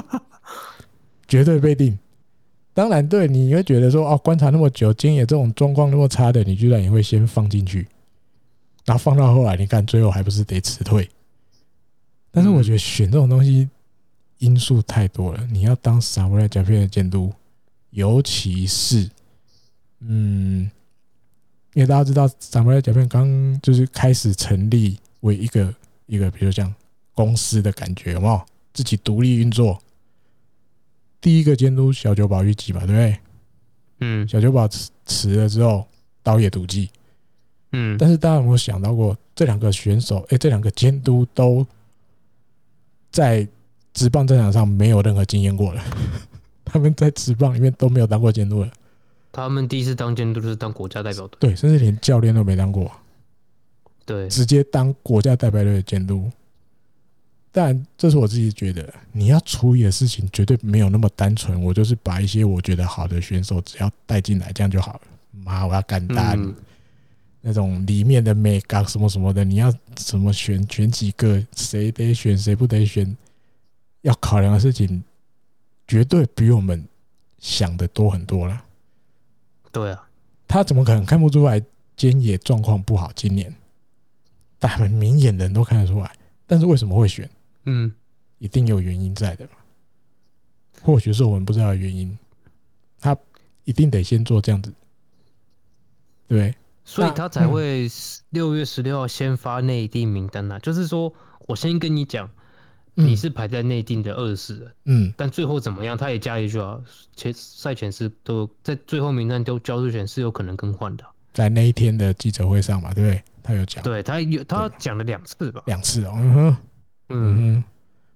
绝对被定。当然，对，你会觉得说，哦，观察那么久，今野这种状况那么差的，你居然也会先放进去，然后放到后来，你看最后还不是得辞退？但是我觉得选这种东西因素太多了，你要当 Samurai Japan 的监督，尤其是，嗯，因为大家知道，咱们的甲片刚就是开始成立为一个一个，比如像公司的感觉，有没有？自己独立运作。第一个监督小酒保预计嘛，对不对？嗯，小酒保辞辞了之后，刀野笃纪。嗯，但是大家有没有想到过，这两个选手，哎，这两个监督都在职棒战场上没有任何经验过了。他们在职棒里面都没有当过监督了。他们第一次当监督就是当国家代表队，对，甚至连教练都没当过。对，直接当国家代表队的监督。但这是我自己觉得，你要处理的事情绝对没有那么单纯。我就是把一些我觉得好的选手只要带进来，这样就好了。妈，我要干单。嗯那种里面的美感什么什么的，你要怎么选？选几个？谁得选？谁不得选？要考量的事情，绝对比我们想的多很多了。对啊，他怎么可能看不出来菅野状况不好？今年，但很明眼人都看得出来。但是为什么会选？嗯，一定有原因在的。或许是我们不知道的原因，他一定得先做这样子，对。所以他才会六月十六号先发内地名单呐、啊，就是说我先跟你讲，你是排在内定的二十四人，嗯，但最后怎么样，他也加一句啊，前赛前是都在最后名单都交出前是有可能更换的，在那一天的记者会上嘛，对不对？他有讲，对他有他讲了两次吧，两次哦，嗯哼，嗯。哼，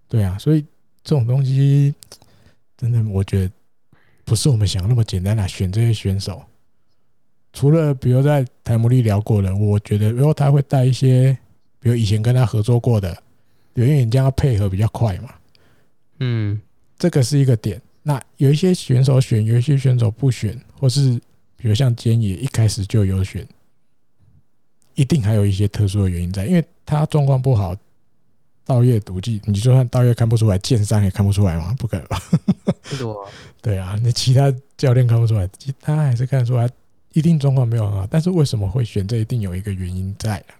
对啊，所以这种东西真的我觉得不是我们想的那么简单啊选这些选手。除了比如在台姆利聊过的，我觉得如果他会带一些，比如以前跟他合作过的，因为你这样配合比较快嘛。嗯，这个是一个点。那有一些选手选，有一些选手不选，或是比如像菅野一开始就有选，一定还有一些特殊的原因在，因为他状况不好，稻叶笃纪，你就算道月看不出来，剑三也看不出来嘛，不可能吧？是啊，对啊，那其他教练看不出来，他还是看得出来。一定状况没有很好，但是为什么会选这？一定有一个原因在啊。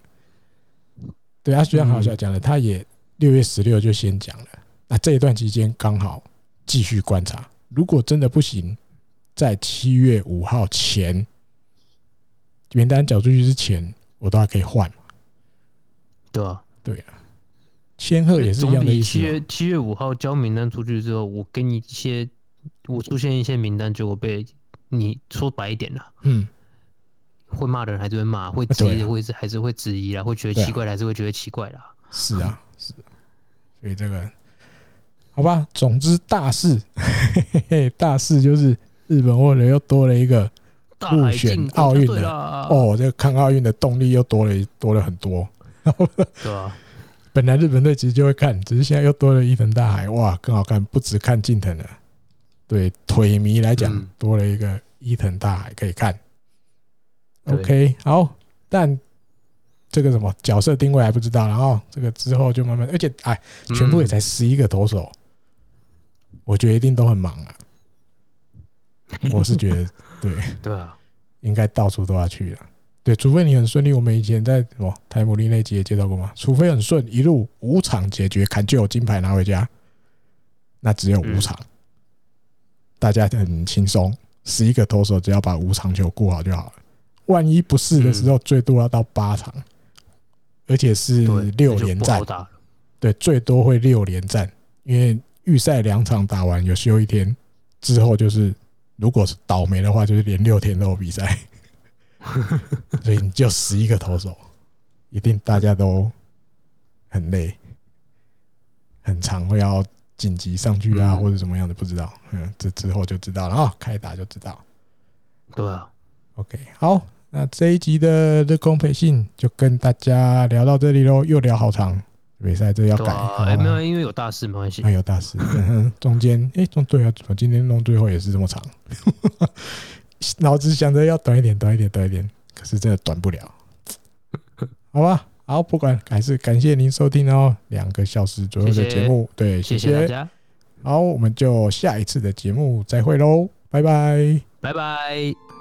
对啊，虽然好像讲了，他也六月十六就先讲了。那这一段期间刚好继续观察，如果真的不行，在七月五号前名单缴出去之前，我都还可以换嘛。对啊，对啊，千鹤也是一样的意思。七月七月五号交名单出去之后，我给你一些，我出现一些名单，结果被。你说白一点了，嗯，会骂的人还是会骂，会质疑的会是还是会质疑啦，会觉得奇怪的还是会觉得奇怪啦。是啊，是，所以这个好吧，总之大事，嘿嘿嘿，大事就是日本为了又多了一个入选奥运的哦，这个看奥运的动力又多了多了很多，对啊，本来日本队其实就会看，只是现在又多了伊藤大海，哇，更好看，不只看近藤了。对腿迷来讲，多了一个伊藤大海可以看。OK，好，但这个什么角色定位还不知道，然后这个之后就慢慢，而且哎，全部也才十一个投手，我觉得一定都很忙啊。我是觉得，对对啊，应该到处都要去了。对，除非你很顺利，我们以前在什么台姆利那集也介绍过吗？除非很顺，一路五场解决，砍就有金牌拿回家，那只有五场。大家很轻松，十一个投手只要把五场球顾好就好了。万一不是的时候，最多要到八场，而且是六连战。对，最多会六连战，因为预赛两场打完有休一天，之后就是如果是倒霉的话，就是连六天都有比赛。所以你就十一个投手，一定大家都很累，很长会要。紧急上去啊，或者什么样的不知道，嗯，这之后就知道了啊，开打就知道。对啊，OK，好，那这一集的日工培训就跟大家聊到这里喽，又聊好长，比赛这要改，哎，没有，因为有大事没关系，还有大事，中间哎，中对啊，怎么今天弄最后也是这么长？脑子想着要短一点，短一点，短一点，可是真的短不了，好吧。好，不管还是感谢您收听哦，两个小时左右的节目，谢谢对，谢谢大家。好，我们就下一次的节目再会喽，拜拜，拜拜。